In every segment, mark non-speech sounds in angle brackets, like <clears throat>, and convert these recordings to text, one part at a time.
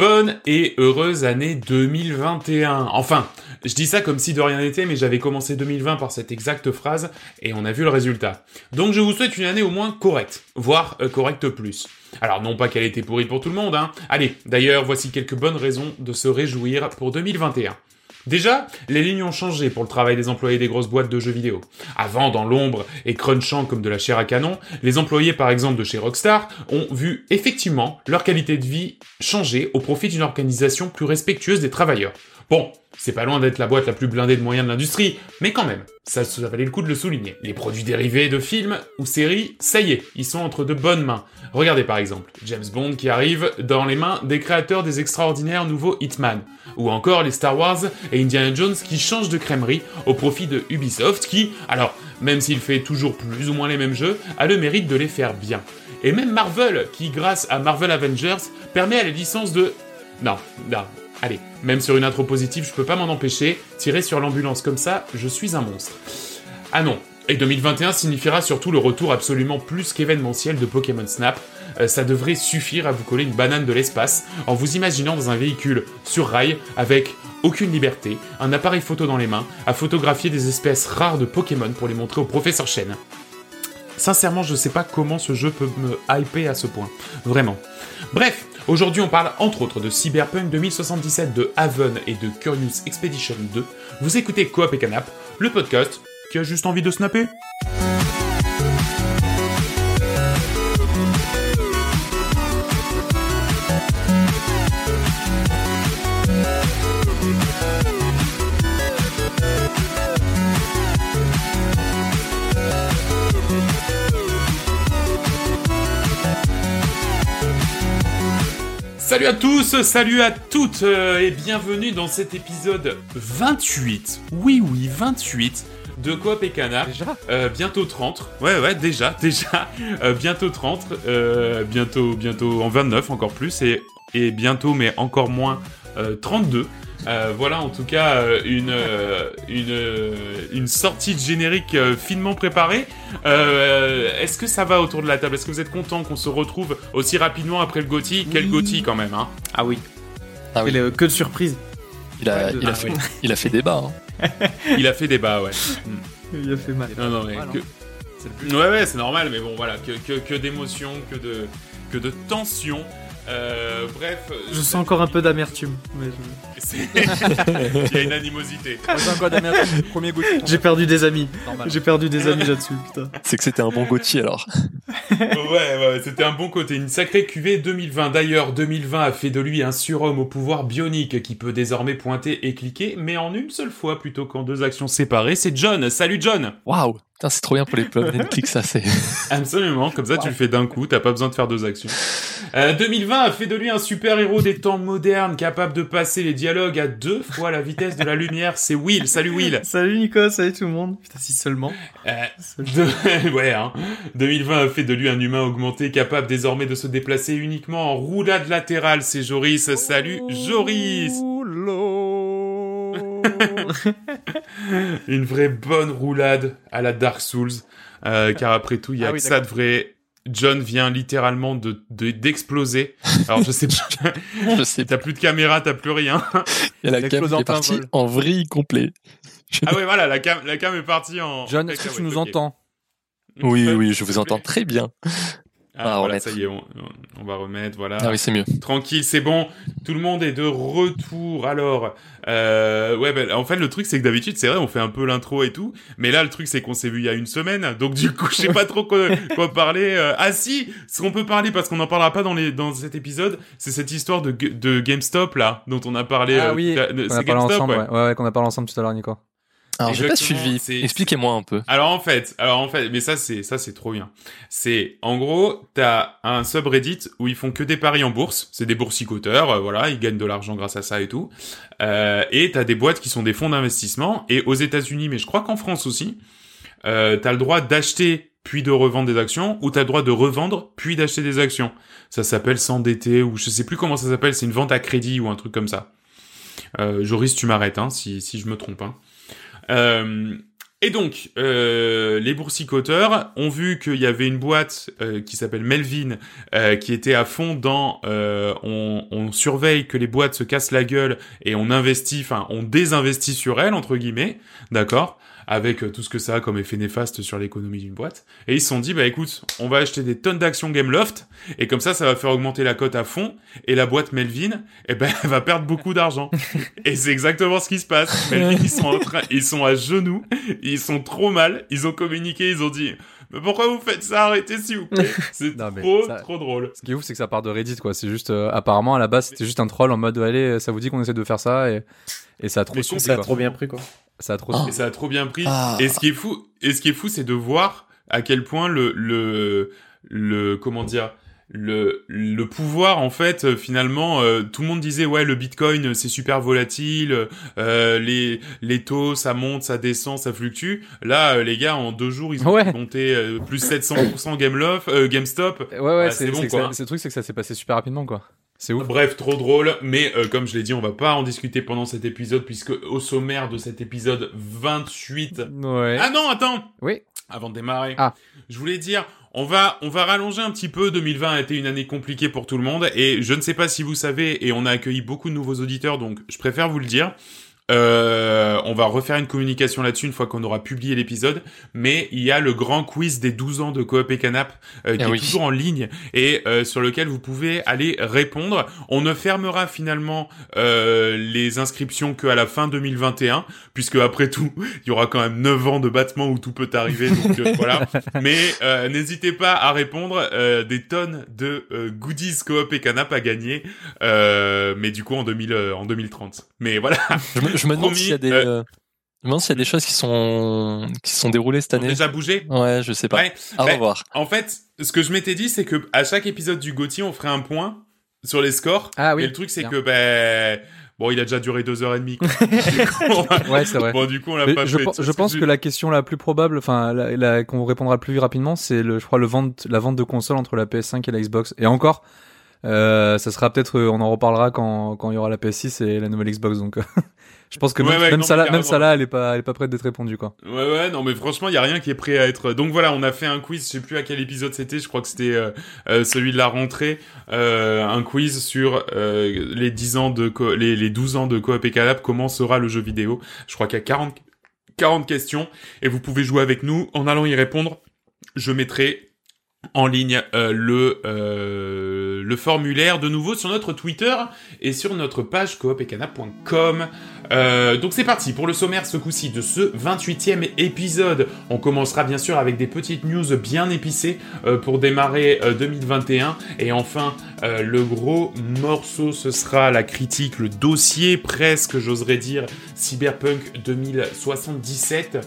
Bonne et heureuse année 2021. Enfin, je dis ça comme si de rien n'était, mais j'avais commencé 2020 par cette exacte phrase et on a vu le résultat. Donc je vous souhaite une année au moins correcte, voire euh, correcte plus. Alors non pas qu'elle était pourrie pour tout le monde, hein. Allez, d'ailleurs, voici quelques bonnes raisons de se réjouir pour 2021. Déjà, les lignes ont changé pour le travail des employés des grosses boîtes de jeux vidéo. Avant, dans l'ombre et crunchant comme de la chair à canon, les employés par exemple de chez Rockstar ont vu effectivement leur qualité de vie changer au profit d'une organisation plus respectueuse des travailleurs. Bon, c'est pas loin d'être la boîte la plus blindée de moyens de l'industrie, mais quand même, ça, valait le coup de le souligner. Les produits dérivés de films ou séries, ça y est, ils sont entre de bonnes mains. Regardez par exemple, James Bond qui arrive dans les mains des créateurs des extraordinaires nouveaux Hitman, ou encore les Star Wars et Indiana Jones qui changent de crèmerie au profit de Ubisoft qui, alors, même s'il fait toujours plus ou moins les mêmes jeux, a le mérite de les faire bien. Et même Marvel, qui grâce à Marvel Avengers, permet à la licence de... Non, non, Allez, même sur une intro positive, je peux pas m'en empêcher. Tirer sur l'ambulance comme ça, je suis un monstre. Ah non. Et 2021 signifiera surtout le retour absolument plus qu'événementiel de Pokémon Snap. Euh, ça devrait suffire à vous coller une banane de l'espace en vous imaginant dans un véhicule sur rail avec aucune liberté, un appareil photo dans les mains, à photographier des espèces rares de Pokémon pour les montrer au professeur Chen. Sincèrement, je sais pas comment ce jeu peut me hyper à ce point. Vraiment. Bref, aujourd'hui on parle entre autres de Cyberpunk 2077, de Haven et de Curious Expedition 2. Vous écoutez Coop et Canap, le podcast qui a juste envie de snapper. Salut à tous, salut à toutes euh, et bienvenue dans cet épisode 28. Oui oui, 28 de Coop et Canard. <laughs> Déjà? Euh, bientôt 30. Ouais ouais, déjà, déjà Euh, bientôt 30, euh, bientôt bientôt en 29 encore plus et et bientôt mais encore moins euh, 32. Euh, voilà en tout cas euh, une, euh, une, une sortie de générique finement préparée. Euh, Est-ce que ça va autour de la table? Est-ce que vous êtes content qu'on se retrouve aussi rapidement après le Gotti Quel Oui. Gotti quand même hein? Ah oui. Ah oui. Et le- que de surprise. Il a, il, a ah fait, oui. <laughs> il a fait débat. Hein. <laughs> Il a fait débat ouais. Il a fait mal. Non non mais Ouais, que-. Ouais ouais c'est normal mais bon voilà que, que, que d'émotions, que de, que de tension. Euh, bref. Je sens encore un peu d'amertume. mais <laughs> Il y a une animosité. J'ai encore d'amertume. Premier goût. J'ai perdu des amis. J'ai perdu des amis là-dessus, putain. C'est que c'était un bon Gauthier alors. ouais, ouais, c'était un bon côté. Une sacrée cuvée 2020. D'ailleurs, 2020 a fait de lui un surhomme au pouvoir bionique qui peut désormais pointer et cliquer, mais en une seule fois plutôt qu'en deux actions séparées. C'est John. Salut John Waouh Putain, c'est trop bien pour les and <laughs> click, ça c'est. <laughs> Absolument, comme ça tu le fais d'un coup, t'as pas besoin de faire deux actions. Euh, 2020 a fait de lui un super-héros des temps modernes, capable de passer les dialogues à deux fois la vitesse de la lumière. C'est Will. Salut Will Salut Nico, salut tout le monde. Putain, si seulement. Euh, de- <laughs> ouais, hein. 2020 a fait de lui un humain augmenté capable désormais de se déplacer uniquement en roulade latérale. C'est Joris. Salut Joris <laughs> Une vraie bonne roulade à la Dark Souls. Euh, car après tout, il y a Ah que oui, ça de vrai. John vient littéralement de de- d'exploser. Alors je sais pas, <laughs> Je sais t'as plus de caméra, t'as plus rien. Il y a la cam qui est partie vol. en vrille complet. Ah ouais, voilà, la cam, la cam est partie en. John, est-ce que tu cacahuète, nous entends? Oui, oui, je vous te entends très bien. Ah, On va voilà, remettre. ça y est, on, on va remettre, voilà. Ah oui, c'est mieux. Tranquille, c'est bon. Tout le monde est de retour. Alors, euh, ouais, ben, en fait, le truc, c'est que d'habitude, c'est vrai, on fait un peu l'intro et tout. Mais là, le truc, c'est qu'on s'est vu il y a une semaine. Donc, du coup, je sais pas trop quoi, <laughs> quoi parler. Euh, ah si, ce qu'on peut parler, parce qu'on n'en parlera pas dans les, dans cet épisode, c'est cette histoire de, de GameStop, là, dont on a parlé. Ah euh, oui, On c'est a parlé GameStop, ensemble, ouais. ouais. Ouais, ouais, qu'on a parlé ensemble tout à l'heure, Nico. Alors, j'ai pas suivi. Expliquez-moi un peu. Alors en fait, alors en fait, mais ça c'est ça c'est trop bien. C'est en gros, t'as un subreddit où ils font que des paris en bourse. C'est des boursicoteurs, euh, voilà, ils gagnent de l'argent grâce à ça et tout. Euh, et t'as des boîtes qui sont des fonds d'investissement. Et aux États-Unis, mais je crois qu'en France aussi, euh, t'as le droit d'acheter puis de revendre des actions, ou t'as le droit de revendre puis d'acheter des actions. Ça s'appelle s'endetter ou je sais plus comment ça s'appelle. C'est une vente à crédit ou un truc comme ça. Euh, Joris, tu m'arrêtes hein, si si je me trompe. Hein. Euh, Et donc, euh, les boursicoteurs ont vu qu'il y avait une boîte euh, qui s'appelle Melvin, qui était à fond dans on, on, surveille que les boîtes se cassent la gueule et on investit, enfin on désinvestit sur elles entre guillemets, d'accord? Avec euh, tout ce que ça a comme effet néfaste sur l'économie d'une boîte. Et ils se sont dit, bah écoute, on va acheter des tonnes d'actions Gameloft, et comme ça, ça va faire augmenter la cote à fond, et la boîte Melvin, eh ben, elle <laughs> va perdre beaucoup d'argent. <laughs> et c'est exactement ce qui se passe. Melvin, ils sont en <laughs> train, ils sont à genoux, ils sont trop mal, ils ont communiqué, ils ont dit, mais pourquoi vous faites ça? Arrêtez s'il vous plaît. C'est trop, ça... trop drôle. Ce qui est ouf, c'est que ça part de Reddit, quoi. C'est juste, euh, apparemment, à la base, c'était juste un troll en mode, allez, ça vous dit qu'on essaie de faire ça, et, et ça a trop, ça a trop bien pris, quoi. Ça a trop, et ça a trop bien pris. Ah. Et ce qui est fou, et ce qui est fou, c'est de voir à quel point le, le, le, comment dire, le, le pouvoir en fait finalement euh, tout le monde disait ouais le bitcoin c'est super volatile euh, les les taux ça monte ça descend ça fluctue là euh, les gars en deux jours ils ont ouais. monté euh, plus 700% Gameloft euh, GameStop ouais ouais c'est bon quoi le truc c'est que ça s'est passé super rapidement quoi c'est ouf. Bref, trop drôle, mais euh, comme je l'ai dit, on va pas en discuter pendant cet épisode, puisque au sommaire de cet épisode 28... Ouais. Ah non, attends Oui. Avant de démarrer, ah. je voulais dire, on va, on va rallonger un petit peu. 2020 a été une année compliquée pour tout le monde, et je ne sais pas si vous savez, et on a accueilli beaucoup de nouveaux auditeurs, donc je préfère vous le dire. Euh, on va refaire une communication là-dessus une fois qu'on aura publié l'épisode, mais il y a le grand quiz des 12 ans de Coop et Canap euh, qui Ah est oui. toujours en ligne et euh, sur lequel vous pouvez aller répondre. On ne fermera finalement euh, les inscriptions qu'à la fin 2021, puisque après tout, <laughs> il y aura quand même 9 ans de battement où tout peut arriver, donc euh, <laughs> voilà. Mais euh, n'hésitez pas à répondre, euh, des tonnes de goodies Coop et Canap à gagner, euh, mais du coup en, 2000, euh, en 2030. Mais voilà. Je je me demande Promis, s'il y a des, euh, euh, je me demande s'il y a des choses qui sont qui se sont déroulées cette On a année. déjà bougé Ouais, je sais pas. Ouais. À Ben, revoir. En fait, ce que je m'étais dit, c'est que à chaque épisode du Gauthier, on ferait un point sur les scores. Ah oui. Et le truc, c'est que ben bon, il a déjà duré deux heures et demie. quoi. <laughs> Coup, Ouais, c'est vrai. Bon, du coup, on l'a pas je, fait. je pense que la question la plus probable, enfin, la, la- qu'on répondra le plus rapidement, c'est le, je crois, le vente, la vente de console entre la PS5 et la Xbox. Et encore, euh, ça sera peut-être, euh, on en reparlera quand, quand il y aura la PS6 et la nouvelle Xbox. Donc, je pense que Ouais, même, ouais, même non, là, même là, elle est pas, elle est pas prête d'être répondue, quoi. Ouais, ouais, non, mais franchement, il y a rien qui est prêt à être. Donc voilà, on a fait un quiz. Je sais plus à quel épisode c'était. Je crois que c'était euh, euh, celui de la rentrée. Euh, un quiz sur euh, les 10 ans de co- les, les 12 ans de Coop et Calab. Comment sera le jeu vidéo Je crois qu'il y a 40 40 questions et vous pouvez jouer avec nous en allant y répondre. Je mettrai en ligne euh, le euh, le formulaire de nouveau sur notre Twitter et sur notre page coopetcana.com. Euh, donc c'est parti pour le sommaire ce coup-ci de ce 28e épisode. On commencera bien sûr avec des petites news bien épicées pour démarrer euh, 2021 et enfin le gros morceau ce sera la critique, le dossier presque j'oserais dire Cyberpunk 2077.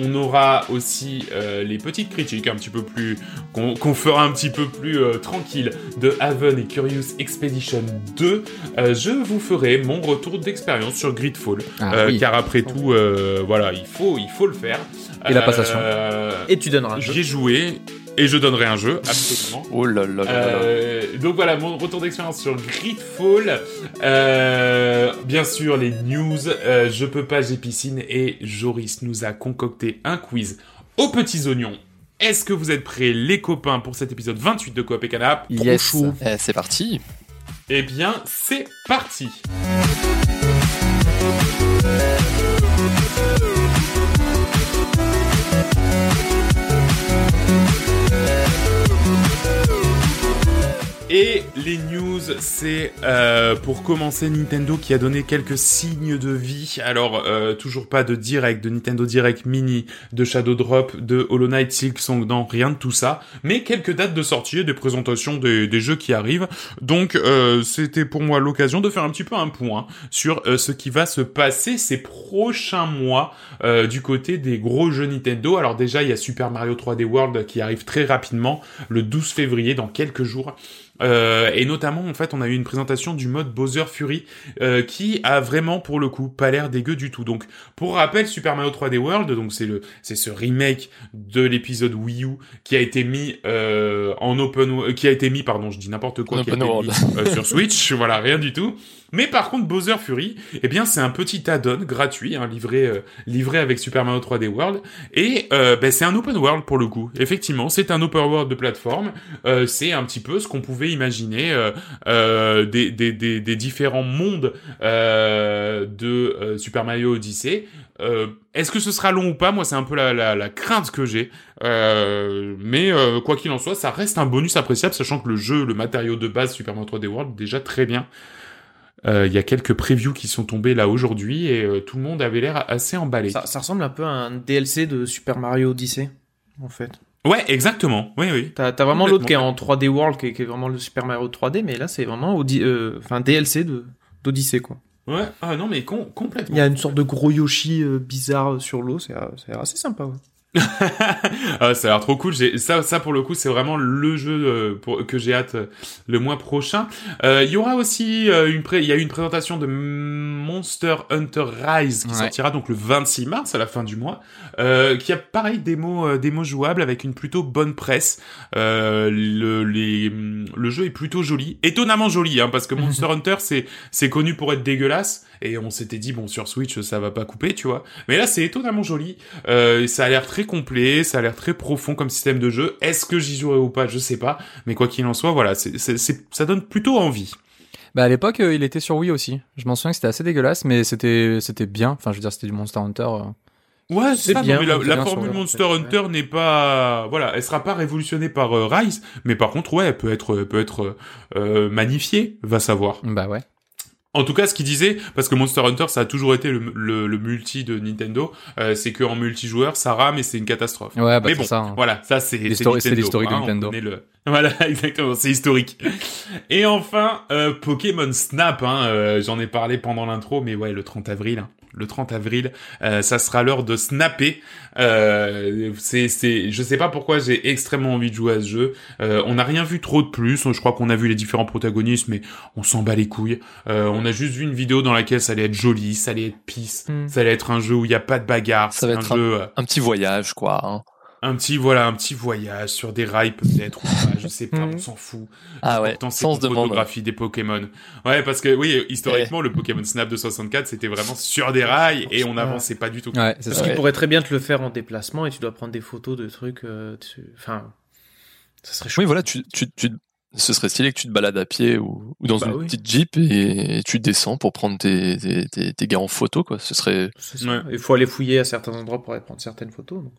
On aura aussi euh, les petites critiques un petit peu plus qu'on fera un petit peu plus euh, tranquille de Haven et Curious Expedition 2. Euh, je vous ferai mon retour d'expérience sur Gridfall, Ah euh, oui. car après tout, euh, voilà, il faut il faut le faire. Et la passation. Euh, Et tu donneras un jeu. J'y ai joué et je donnerai un jeu absolument. Oh là là là. Euh, donc voilà, mon retour d'expérience sur Gridfall. Euh, bien sûr, les news. Euh, je peux pas, j'ai piscine. Et Joris nous a concocté un quiz aux petits oignons. Est-ce que vous êtes prêts, les copains, pour cet épisode 28 de Coop et Canap? Yes. Eh, c'est parti. Eh bien, c'est parti Et les news, c'est euh, pour commencer Nintendo qui a donné quelques signes de vie. Alors euh, toujours pas de direct, de Nintendo Direct Mini, de Shadow Drop, de Hollow Knight Silk Song, non, rien de tout ça. Mais quelques dates de sortie et des présentations des, jeux qui arrivent. Donc euh, c'était pour moi l'occasion de faire un petit peu un point sur ce qui va se passer ces prochains mois du côté des gros jeux Nintendo. Alors déjà il y a Super Mario 3D World qui arrive très rapidement le 12 février dans quelques jours. Euh, et notamment, en fait, on a eu une présentation du mode Bowser Fury euh, qui a vraiment, pour le coup, pas l'air dégueu du tout. Donc, pour rappel, Super Mario 3D World, donc c'est le, c'est ce remake de l'épisode Wii U qui a été mis euh, en open, qui a été mis, pardon, je dis n'importe quoi, En qui a open été world. mis, sur Switch. <laughs> voilà, rien du tout. Mais par contre, Bowser Fury, eh bien, c'est un petit add-on gratuit, hein, livré, euh, livré avec Super Mario 3D World, et euh, ben, c'est un open world pour le coup. Effectivement, c'est un open world de plateforme. Euh, c'est un petit peu ce qu'on pouvait imaginer euh, des, différents mondes de Super Mario Odyssey. Est-ce que ce sera long ou pas? Moi, c'est un peu la, crainte que j'ai. Mais quoi qu'il en soit, ça reste un bonus appréciable, sachant que le jeu, le matériau de base Super Mario 3D World, déjà très bien. Euh, Il y a quelques previews qui sont tombés là aujourd'hui et euh, tout le monde avait l'air assez emballé. Ça, ça ressemble un peu à un DLC de Super Mario Odyssey, en fait. Ouais, exactement. Oui, oui. T'as vraiment l'autre qui est en Complètement. 3D World, qui est, qui est vraiment le Super Mario 3D, mais là c'est vraiment Audi- euh, enfin DLC de d'Odyssey quoi. Ouais. Ah non, mais com- complètement. Il y a une sorte de gros Yoshi euh, bizarre sur l'eau, c'est c'est assez sympa. Ouais. Ah, ça a l'air trop cool. J'ai ça, ça pour le coup, c'est vraiment le jeu euh, pour, que j'ai hâte euh, le mois prochain. Euh, Il y aura aussi euh, une pré... il y a une présentation de Monster Hunter Rise qui Ouais. sortira donc le 26 mars à la fin du mois, euh, qui a pareil des mots euh, des mots jouables avec une plutôt bonne presse. Euh, le les le jeu est plutôt joli, étonnamment joli, hein, parce que <laughs> Monster Hunter c'est c'est connu pour être dégueulasse et on s'était dit bon sur Switch ça va pas couper, tu vois. Mais là c'est étonnamment joli. Euh, ça a l'air très complet, ça a l'air très profond comme système de jeu. Est-ce que j'y jouerai ou pas, je sais pas. Mais quoi qu'il en soit, voilà, c'est, c'est, c'est- ça donne plutôt envie. Bah à l'époque, euh, il était sur Wii aussi. Je m'en souviens que c'était assez dégueulasse, mais c'était c'était bien. Enfin, je veux dire, c'était du Monster Hunter. euh. Ouais, c'est ça, non, bien, mais la, formule Monster. Hunter n'est pas, voilà, elle sera pas révolutionnée par euh, Rise, mais par contre, ouais, elle peut être, elle peut être euh, magnifiée, va savoir. Bah ouais. En tout cas, ce qu'il disait, parce que Monster Hunter, ça a toujours été le, le, le multi de Nintendo, euh, c'est que en multijoueur, ça rame et c'est une catastrophe. Ouais, bah mais bon, ça. hein. voilà, ça c'est l'historique de hein, on Nintendo. connaît le- Voilà, <laughs> exactement, c'est historique. Et enfin, euh, Pokémon Snap, hein, euh, j'en ai parlé pendant l'intro, mais ouais, le 30 avril, hein, le 30 avril, euh, ça sera l'heure de snapper. Euh, c'est, c'est, je sais pas pourquoi j'ai extrêmement envie de jouer à ce jeu. Euh, on n'a rien vu trop de plus. Je crois qu'on a vu les différents protagonistes, mais on s'en bat les couilles. Euh, on a juste vu une vidéo dans laquelle ça allait être joli, ça allait être peace, Hmm. ça allait être un jeu où il y a pas de bagarre. Ça va un être un- Un petit voyage, quoi. hein. Un petit voilà un petit voyage sur des rails peut-être ou pas je sais pas Mhm. on s'en fout Ah ouais, c'est demande. photographie des Pokémon ouais parce que oui historiquement le Pokémon Snap de 64 c'était vraiment sur des rails et on Ouais. avançait pas du tout Ouais, c'est Parce ça. qu'il Ouais. pourrait très bien te le faire en déplacement et tu dois prendre des photos de trucs. euh, tu- Enfin, ça serait chouette. Oui, voilà, tu, tu, tu, ce serait stylé que tu te balades à pied ou, ou dans Bah une oui. petite jeep et, tu descends pour prendre tes, tes, tes, tes gars en photo, quoi. Ce serait. Ouais. Il faut aller fouiller à certains endroits pour aller prendre certaines photos. donc.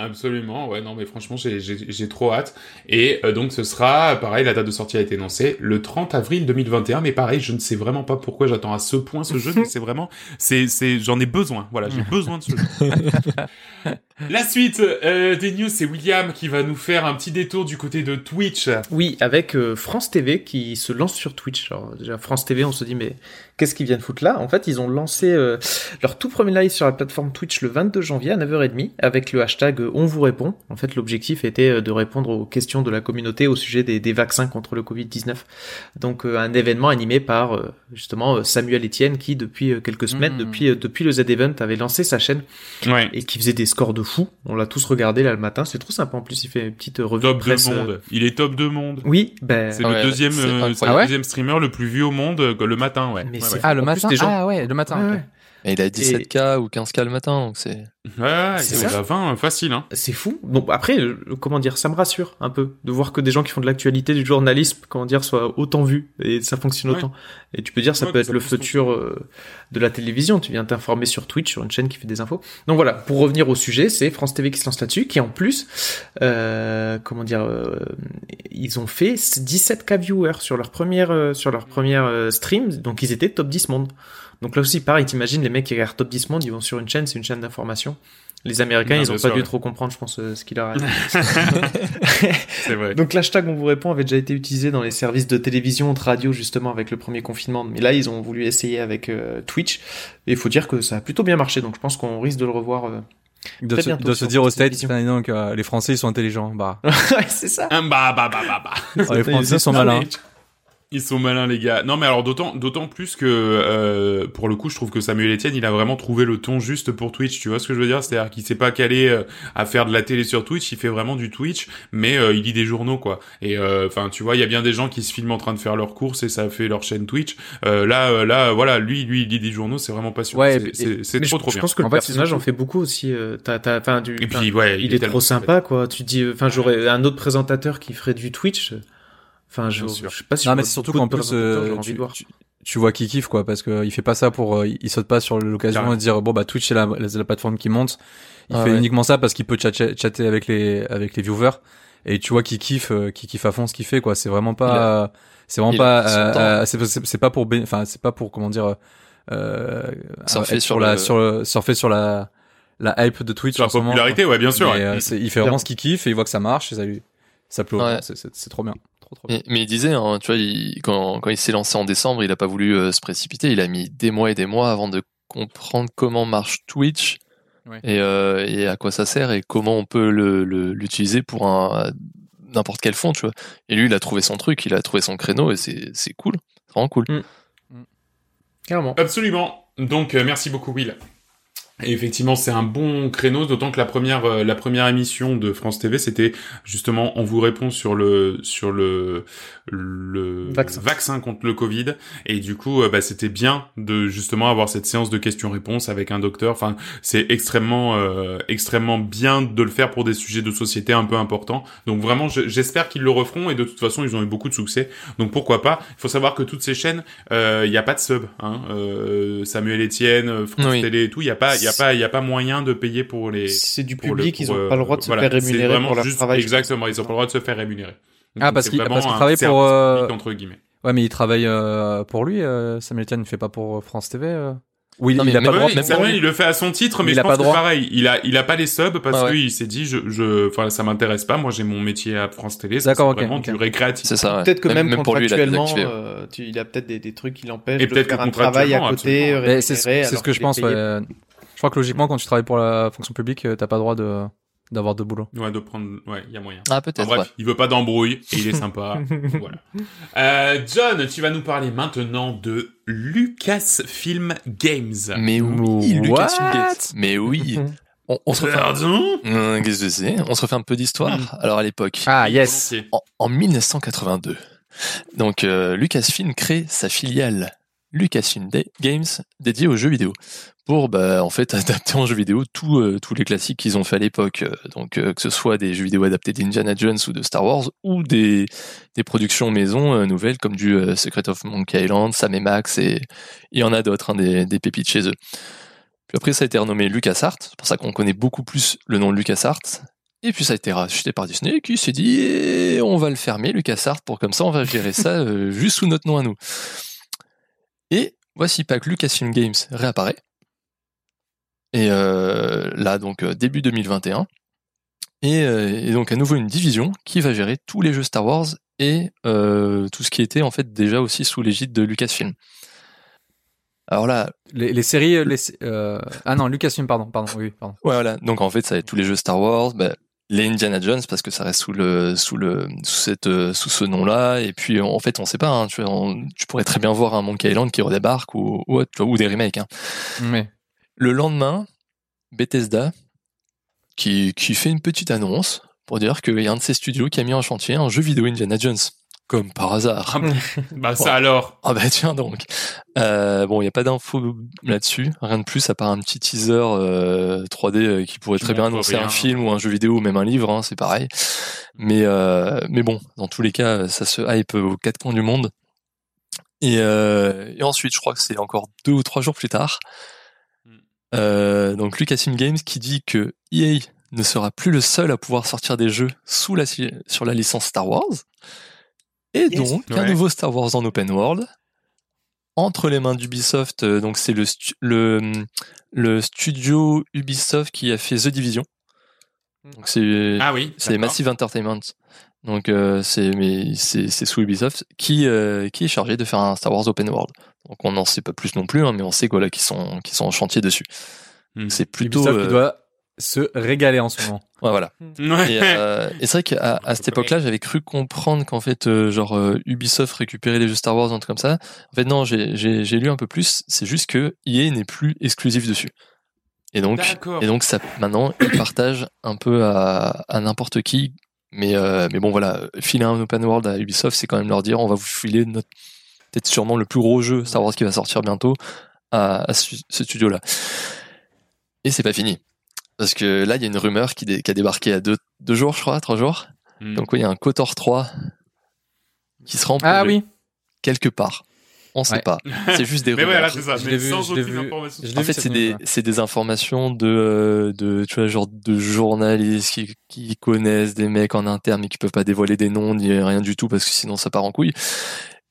Absolument, ouais, non, mais franchement, j'ai- trop hâte. Et euh, donc, ce sera, pareil, la date de sortie a été annoncée le 30 avril 2021, mais pareil, je ne sais vraiment pas pourquoi j'attends à ce point ce jeu, mais c'est vraiment, c'est, c'est, j'en ai besoin, voilà, j'ai besoin de ce jeu. <laughs> la suite euh, des news, c'est William qui va nous faire un petit détour du côté de Twitch. Oui, avec euh, France TV qui se lance sur Twitch. Alors déjà France TV, on se dit mais qu'est-ce qu'ils viennent foutre là? En fait, ils ont lancé euh, leur tout premier live sur la plateforme Twitch le 22 janvier à 9h30 avec le hashtag On vous répond. En fait, l'objectif était euh, de répondre aux questions de la communauté au sujet des, des vaccins contre le Covid-19. Donc euh, un événement animé par euh, justement Samuel Etienne qui depuis quelques semaines, Mhm. depuis euh, depuis le Z-Event avait lancé sa chaîne Ouais. et qui faisait des scores de fou. On l'a tous regardé là le matin, c'est trop sympa. En plus, il fait une petite revue Top de presse. de euh, monde. Il est top de monde. Oui, ben C'est Ouais, le deuxième, c'est euh, le Ah ouais deuxième streamer le plus vu au monde euh, le matin, ouais. Mais ouais, c'est ouais. Ah, le En plus, matin. gens- Ah ouais, le matin. Ouais, ok. ouais. Et il a 17K ou 15K le matin, donc c'est. Ouais, ouais, C'est il ça. a 20, facile, hein. C'est fou. Donc après, euh, comment dire, ça me rassure un peu de voir que des gens qui font de l'actualité, du journalisme, comment dire, soient autant vus et ça fonctionne Ouais. autant. Et tu peux dire, ça Ouais, peut être ça le futur euh, de la télévision. Tu viens t'informer sur Twitch, sur une chaîne qui fait des infos. Donc voilà, pour revenir au sujet, c'est France TV qui se lance là-dessus, qui en plus, euh, comment dire, euh, ils ont fait 17k viewers sur leur première, euh, sur leur première euh, stream, donc ils étaient top 10 monde. Donc là aussi, pareil, t'imagines les mecs qui regardent top 10 monde, ils vont sur une chaîne, c'est une chaîne d'information. Les Américains, Non, ils ont bien pas sûr, dû ouais. trop comprendre, je pense, euh, ce qu'il leur a dit. <laughs> C'est vrai. Donc l'hashtag on vous répond avait déjà été utilisé dans les services de télévision, de radio justement avec le premier confinement. Mais là ils ont voulu essayer avec euh, Twitch. Et il faut dire que ça a plutôt bien marché. Donc je pense qu'on risque de le revoir. euh. Il doit Très se, bientôt doit se dire aux States, donc, euh, les Français ils sont intelligents. Bah, <laughs> ouais c'est ça. Bah, bah, bah, bah, bah. <laughs> oh, les Français sont malins. Ils sont malins les gars. Non mais alors d'autant d'autant plus que euh, pour le coup je trouve que Samuel Etienne il a vraiment trouvé le ton juste pour Twitch. Tu vois ce que je veux dire? C'est-à-dire qu'il s'est pas calé euh, à faire de la télé sur Twitch. Il fait vraiment du Twitch, mais euh, il lit des journaux quoi. Et euh, enfin tu vois il y a bien des gens qui se filment en train de faire leurs courses et ça fait leur chaîne Twitch. Euh, là euh, là voilà lui lui il lit des journaux c'est vraiment passionnant. Ouais, C'est- trop je, trop je bien. pense que En le fait, personnage en fait beaucoup aussi. euh, t'as- t'as- enfin, du, Et puis ouais il est tellement- trop sympa quoi. Tu dis, enfin j'aurais un autre présentateur qui ferait du Twitch. Enfin je, je sais pas si non, je mais c'est surtout qu'en plus, euh, tu, vois qu'il kiffe, quoi, parce que il fait pas ça pour, euh, il saute pas sur l'occasion de dire, bon, bah, Twitch, c'est la, la plateforme qui monte. Il Ah fait ouais. uniquement ça parce qu'il peut chatter, chatter avec les, avec les viewers. Et tu vois qu'il kiffe, euh, qu'il kiffe à fond ce qu'il fait, quoi. C'est vraiment pas, c'est vraiment il pas, euh, euh, c'est, pas pour, enfin, c'est pas pour, comment dire, euh, Surfer sur la, le- sur le, surfer sur la, la hype de Twitch Sur la moment, popularité ouais bien sûr. Mais, ouais. euh, il fait vraiment ce qu'il kiffe et il voit que ça marche et ça lui, ça plaît. au Ouais. c'est trop bien. Trop, trop bien. Mais, mais il disait, hein, tu vois, il- quand, quand il s'est lancé en décembre, il a pas voulu euh, se précipiter. Il a mis des mois et des mois avant de comprendre comment marche Twitch Ouais. et, euh, et à quoi ça sert et comment on peut le- le- l'utiliser pour un n'importe quel fond, tu vois. Et lui, il a trouvé son truc, il a trouvé son créneau et c'est c'est cool, c'est vraiment cool. Carrément. Absolument. Donc euh, merci beaucoup Will. Et effectivement, c'est un bon créneau, d'autant que la première euh, la première émission de France TV, c'était justement on vous répond sur le sur le le Vaccin. contre le Covid. Et du coup, euh, bah, c'était bien de justement avoir cette séance de questions-réponses avec un docteur. Enfin, c'est extrêmement euh, extrêmement bien de le faire pour des sujets de société un peu importants. Donc vraiment, je- j'espère qu'ils le referont. Et de toute façon, ils ont eu beaucoup de succès. Donc pourquoi pas? Il faut savoir que toutes ces chaînes, euh, il n'y a pas de sub. Hein. Euh, Samuel Etienne, France Oui. Télé et tout, il y a pas y a pas il y a pas moyen de payer pour les C'est du le- public, ils pour, ont euh, pas le droit de se voilà. faire rémunérer pour leur juste- travail. Exactement, ils ont pas le droit de se faire rémunérer. Ah, Donc, parce c'est qu'il- vraiment parce qu'il un travaille service pour, euh, public, entre guillemets. Ouais, mais il travaille euh, pour lui, euh, Samuel Etienne, il fait pas pour France TV. Euh... Oui, Non, il a même- pas le droit. Même Samuel, il le fait à son titre, mais Il je a pense pas que droit. pareil, il a, il a pas les subs parce Ah ouais. qu'il s'est dit, je, je, enfin, ça m'intéresse pas. Moi, j'ai mon métier à France Télé. D'accord, c'est ok, vraiment du récréatif. C'est ça. ouais. Peut-être que même, pour lui, il a contractuellement, désactivé. euh, tu- il a peut-être des, des trucs qui l'empêchent de faire un travail à contractuellement, côté. c'est ce que je pense. ouais. Je crois que logiquement, quand tu travailles pour la fonction publique, euh, t'as pas le droit de d'avoir de boulot. Ouais, de prendre, ouais, il y a moyen. Ah En peut-être. bref, ouais. il veut pas d'embrouille et il est <laughs> sympa. voilà. Euh, John, tu vas nous parler maintenant de Lucasfilm Games. Mais oui, Lucasfilm Games. Mais oui. <laughs> On, on se refait. un- Pardon? Hum, Qu'est-ce que c'est? On se refait un peu d'histoire. Alors à l'époque, Ah yes. En, en 1982. Donc euh, Lucasfilm crée sa filiale Lucasfilm Games dédiée aux jeux vidéo pour bah, en fait <laughs> adapter en jeux vidéo tous euh, tous les classiques qu'ils ont fait à l'époque. Euh, Donc euh, que ce soit des jeux vidéo adaptés d'Indiana Jones ou de Star Wars ou des des productions maison euh, nouvelles comme du Secret of Monkey Island, Sam et Max et il y en a d'autres hein, des des pépites chez eux. Puis après ça a été renommé LucasArts, c'est pour ça qu'on connaît beaucoup plus le nom de LucasArts. Et puis ça a été racheté par Disney qui s'est dit Eh, on va le fermer LucasArts pour comme ça on va gérer ça <laughs> juste sous notre nom à nous. Et voici pas que Lucasfilm Games réapparaît. Et euh, là donc euh, début 2021. Et, euh, et donc à nouveau une division qui va gérer tous les jeux Star Wars et tout ce qui était en fait déjà aussi sous l'égide de Lucasfilm. Alors là, Les, les séries, les, euh... ah non, Lucasfilm, pardon, pardon, oui, pardon. Ouais, voilà. Donc en fait, ça va être tous les jeux Star Wars, bah, les Indiana Jones parce que ça reste sous le sous le sous cette sous ce nom-là. Et puis en fait, on sait pas. Hein, tu, on- tu pourrais très bien voir un Monkey Island qui redébarque ou ou des remakes. Hein. Mais Le lendemain, Bethesda qui qui fait une petite annonce pour dire qu'il y a un de ses studios qui a mis en chantier un jeu vidéo Indiana Jones. Comme par hasard. <laughs> Bah ça alors. Ah bah tiens donc. Euh, bon, il n'y a pas d'infos là-dessus, rien de plus à part un petit teaser euh, 3D euh, qui pourrait très bien annoncer un film ou un jeu vidéo ou même un livre, hein, c'est pareil. Mais euh, mais bon, dans tous les cas, ça se hype aux quatre coins du monde. Et, euh, et ensuite, je crois que c'est encore deux ou trois jours plus tard. Euh, donc Lucasfilm Games qui dit que EA ne sera plus le seul à pouvoir sortir des jeux sous la, sur la licence Star Wars. Et Yes. donc, un nouveau Star Wars en open world entre les mains d'Ubisoft. euh, Donc, c'est le, stu- le, le studio Ubisoft qui a fait The Division. Donc, c'est Ah oui. c'est. Massive Entertainment. Donc, euh, c'est mais c'est c'est sous Ubisoft qui euh, qui est chargé de faire un Star Wars open world. Donc, on n'en sait pas plus non plus, hein, mais on sait quoi là qu'ils sont qui sont en chantier dessus. Hmm. C'est plutôt Ubisoft euh, qui doit se régaler en ce moment. <laughs> Ouais, voilà. Ouais. Et, euh, et c'est vrai qu'à <laughs> à cette époque-là, j'avais cru comprendre qu'en fait, euh, genre euh, Ubisoft récupérait les jeux Star Wars, un truc comme ça. En fait, non, j'ai j'ai j'ai lu un peu plus. C'est juste que EA n'est plus exclusif dessus. Et donc, et donc ça, maintenant, ils partagent un peu à, à n'importe qui. Mais euh, mais bon, voilà, filer un open world à Ubisoft, c'est quand même leur dire, on va vous filer notre peut-être sûrement le plus gros jeu Star Wars qui va sortir bientôt à, à ce, ce studio-là. Et c'est pas fini. Parce que là, il y a une rumeur qui, dé- qui a débarqué à deux, deux jours, je crois, trois jours. Hmm. Donc oui, il y a un KOTOR 3 qui sera en Ah oui. quelque part. On sait Ouais. pas. C'est juste des <laughs> Mais rumeurs. voilà, c'est ça. Je Mais l'ai vu, sans aucune vu. information. En fait, c'est des, news, ouais. c'est des informations de, euh, de, tu vois, genre de journalistes qui, qui connaissent des mecs en interne mais qui peuvent pas dévoiler des noms ni rien du tout parce que sinon ça part en couille.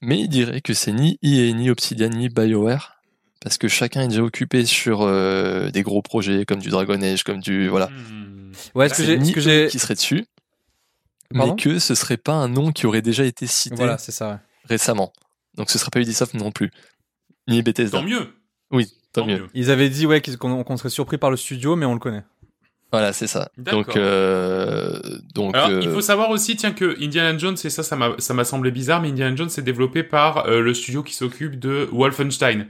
Mais il dirait que c'est ni EA, ni Obsidian, ni BioWare parce que chacun est déjà occupé sur euh, des gros projets comme du Dragon Age, comme du, voilà. Hmm. Ouais, ce que j'ai, ni ce que j'ai, qui serait dessus, Pardon? mais que ce serait pas un nom qui aurait déjà été cité voilà, c'est ça. ouais. récemment. Donc ce serait pas Ubisoft non plus. Ni Bethesda. Tant mieux. Oui, tant, mieux. Ils avaient dit ouais qu'on serait surpris par le studio, mais on le connaît. Voilà, c'est ça. Donc, euh, donc Alors, euh, il faut savoir aussi, tiens, que Indiana Jones, et ça, ça m'a, ça m'a semblé bizarre, mais Indiana Jones est développé par euh, le studio qui s'occupe de Wolfenstein.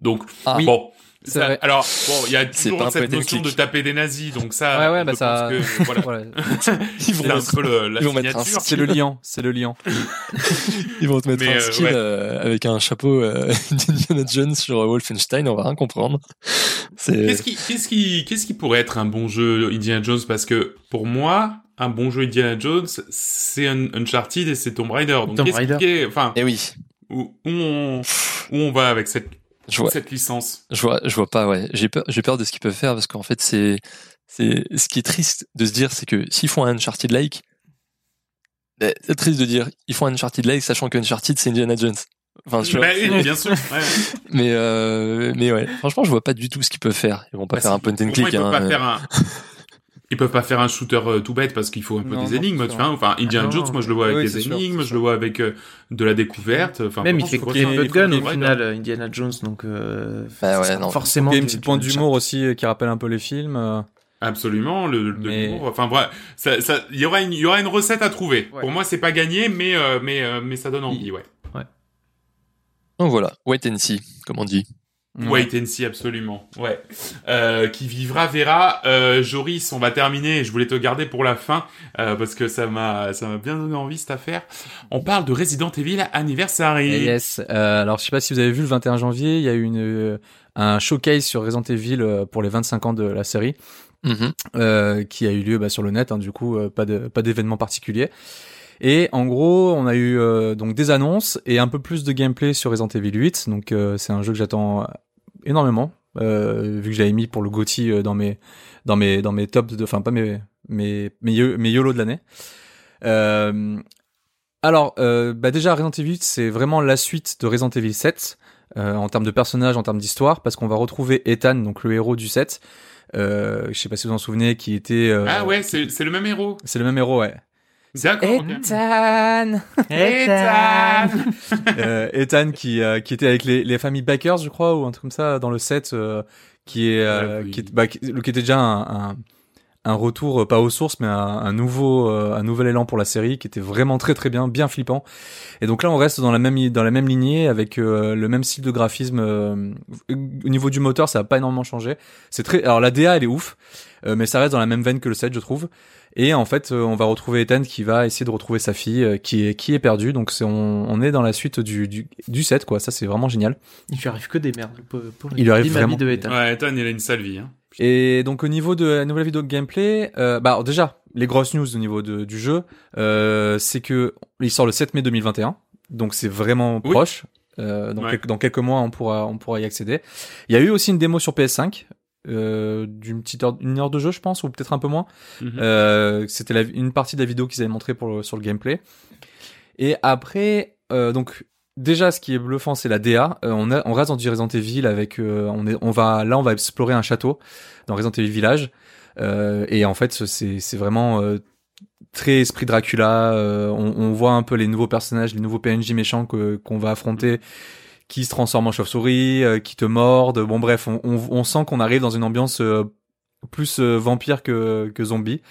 Donc, Ah. Bon. Ça- vrai. alors, bon, il y a C'est toujours cette notion de taper des nazis, donc ça, Ouais, ouais, bah, ça- que, <laughs> voilà. Voilà. <laughs> ils vont, C'est un peu le, la ils vont mettre un signature. C'est le liant, c'est le liant. <laughs> ils vont te mettre Mais, un euh, skill ouais. euh, avec un chapeau euh, d'Indiana Jones sur euh, Wolfenstein, on va rien comprendre. Qu'est-ce qui, qu'est-ce qui, qu'est-ce qui pourrait être un bon jeu Indiana Jones? Parce que pour moi, un bon jeu Indiana Jones, c'est un Uncharted et c'est Tomb Raider. Donc Tomb Raider. enfin, Eh oui, où, où on, où on va avec cette, je vois, cette licence je vois, je vois pas. Ouais, j'ai peur, j'ai peur de ce qu'ils peuvent faire parce qu'en fait, c'est, c'est, ce qui est triste de se dire, c'est que s'ils font un Uncharted like, ben, c'est triste de dire, ils font un Uncharted like, sachant que Uncharted c'est Indiana Jones. Enfin, tu vois, Bah oui, bien sûr. ouais. <laughs> mais euh, mais ouais, franchement, je vois pas du tout ce qu'ils peuvent faire. Ils vont pas Bah, faire un point and click. ils peuvent hein. pas faire un. <laughs> Ils peuvent pas faire un shooter euh, tout bête parce qu'il faut un peu Non, des non, énigmes, tu vois. Enfin, Indiana Ah, Jones, moi je le vois avec Oui, des sûr, énigmes, je le vois avec euh, de la découverte. Enfin, Même il fait ça un peu de gun au final, euh, Indiana Jones, donc euh, Bah ouais, non. forcément. Il y a une petite pointe d'humour aussi qui rappelle un peu les films. Absolument, le, de Mais- l'humour. Enfin bref, ça, ça, il y aura une, il y aura une recette à trouver. Ouais. Pour moi, c'est pas gagné, mais euh, mais euh, mais ça donne envie, ouais. Donc voilà, wait and see, comme on dit. Wait and see, absolument. Ouais. Euh, qui vivra verra. Euh, Joris, on va terminer. Je voulais te garder pour la fin euh, parce que ça m'a ça m'a bien donné envie cette affaire. On parle de Resident Evil Anniversary. Et Yes. Euh, alors, je sais pas si vous avez vu le 21 janvier, il y a eu une, euh, un showcase sur Resident Evil euh, pour les 25 ans de la série, Mhm. euh, qui a eu lieu bah, sur le net. hein, du coup, pas de pas d'événement particulier. Et en gros, on a eu euh, donc des annonces et un peu plus de gameplay sur Resident Evil 8. Donc, euh, c'est un jeu que j'attends énormément, euh, vu que j'avais mis pour le GOTY euh, dans mes dans mes dans mes tops de, enfin pas mes mes mes, mes YOLO de l'année. Euh, alors, euh, bah déjà, Resident Evil 8, c'est vraiment la suite de Resident Evil 7, euh, en termes de personnages, en termes d'histoire, parce qu'on va retrouver Ethan, donc le héros du 7. Euh, je sais pas si vous en souvenez, qui était... euh, Ah ouais, c'est c'est le même héros. C'est le même héros, ouais. D'accord. ok. Ethan Ethan. <laughs> euh, Ethan qui, euh, qui était avec les, les familles Bakers, je crois, ou un truc comme ça, dans le 7, euh, qui est... euh, oui. qui, est bah, qui, qui était déjà un... un un retour pas aux sources mais un, un nouveau euh, un nouvel élan pour la série qui était vraiment très très bien bien flippant et donc là on reste dans la même dans la même lignée avec euh, le même style de graphisme euh, au niveau du moteur ça a pas énormément changé c'est très alors la DA elle est ouf euh, mais ça reste dans la même veine que le 7 je trouve et en fait euh, on va retrouver Ethan qui va essayer de retrouver sa fille euh, qui est qui est perdue donc c'est on, on est dans la suite du du, du 7 quoi ça c'est vraiment génial Il lui arrive que des merdes. pauvre- pauvre- Il lui arrive vraiment vie de que- Ethan. Ouais, Ethan, il a une sale vie. Hein. Et donc au niveau de la nouvelle vidéo de gameplay, euh, bah alors déjà les grosses news au niveau de, du jeu, euh, c'est que il sort le 7 mai 2021, donc c'est vraiment Oui. proche. Euh, dans, Ouais. quelques, dans quelques mois, on pourra on pourra y accéder. Il y a eu aussi une démo sur PS5 euh, d'une petite heure, une heure de jeu, je pense, ou peut-être un peu moins. Mhm. Euh, C'était une partie de la vidéo qu'ils avaient montré pour le- sur le gameplay. Et après, euh, donc déjà, ce qui est bluffant, c'est la DA. On, a, on reste dans du Resident Evil avec, on est, on va, là, on va explorer un château dans Resident Evil Village. Et en fait, c'est, vraiment très esprit Dracula. on, on voit un peu les nouveaux personnages, les nouveaux PNJ méchants que qu'on va affronter, qui se transforment en chauve-souris, euh, qui te mordent. Bon, bref, on, on, on sent qu'on arrive dans une ambiance euh, plus euh, vampire que que zombie.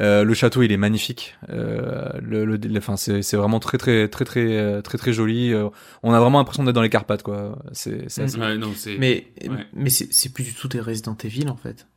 Euh, le château, il est magnifique. Euh, le, le, enfin, c'est, c'est vraiment très, très, très, très, très, très, joli. Euh, on a vraiment l'impression d'être dans les Carpates, quoi. C'est, c'est assez... Ouais, non, c'est. Mais, Ouais. mais c'est c'est plus du tout des Resident Evil en fait.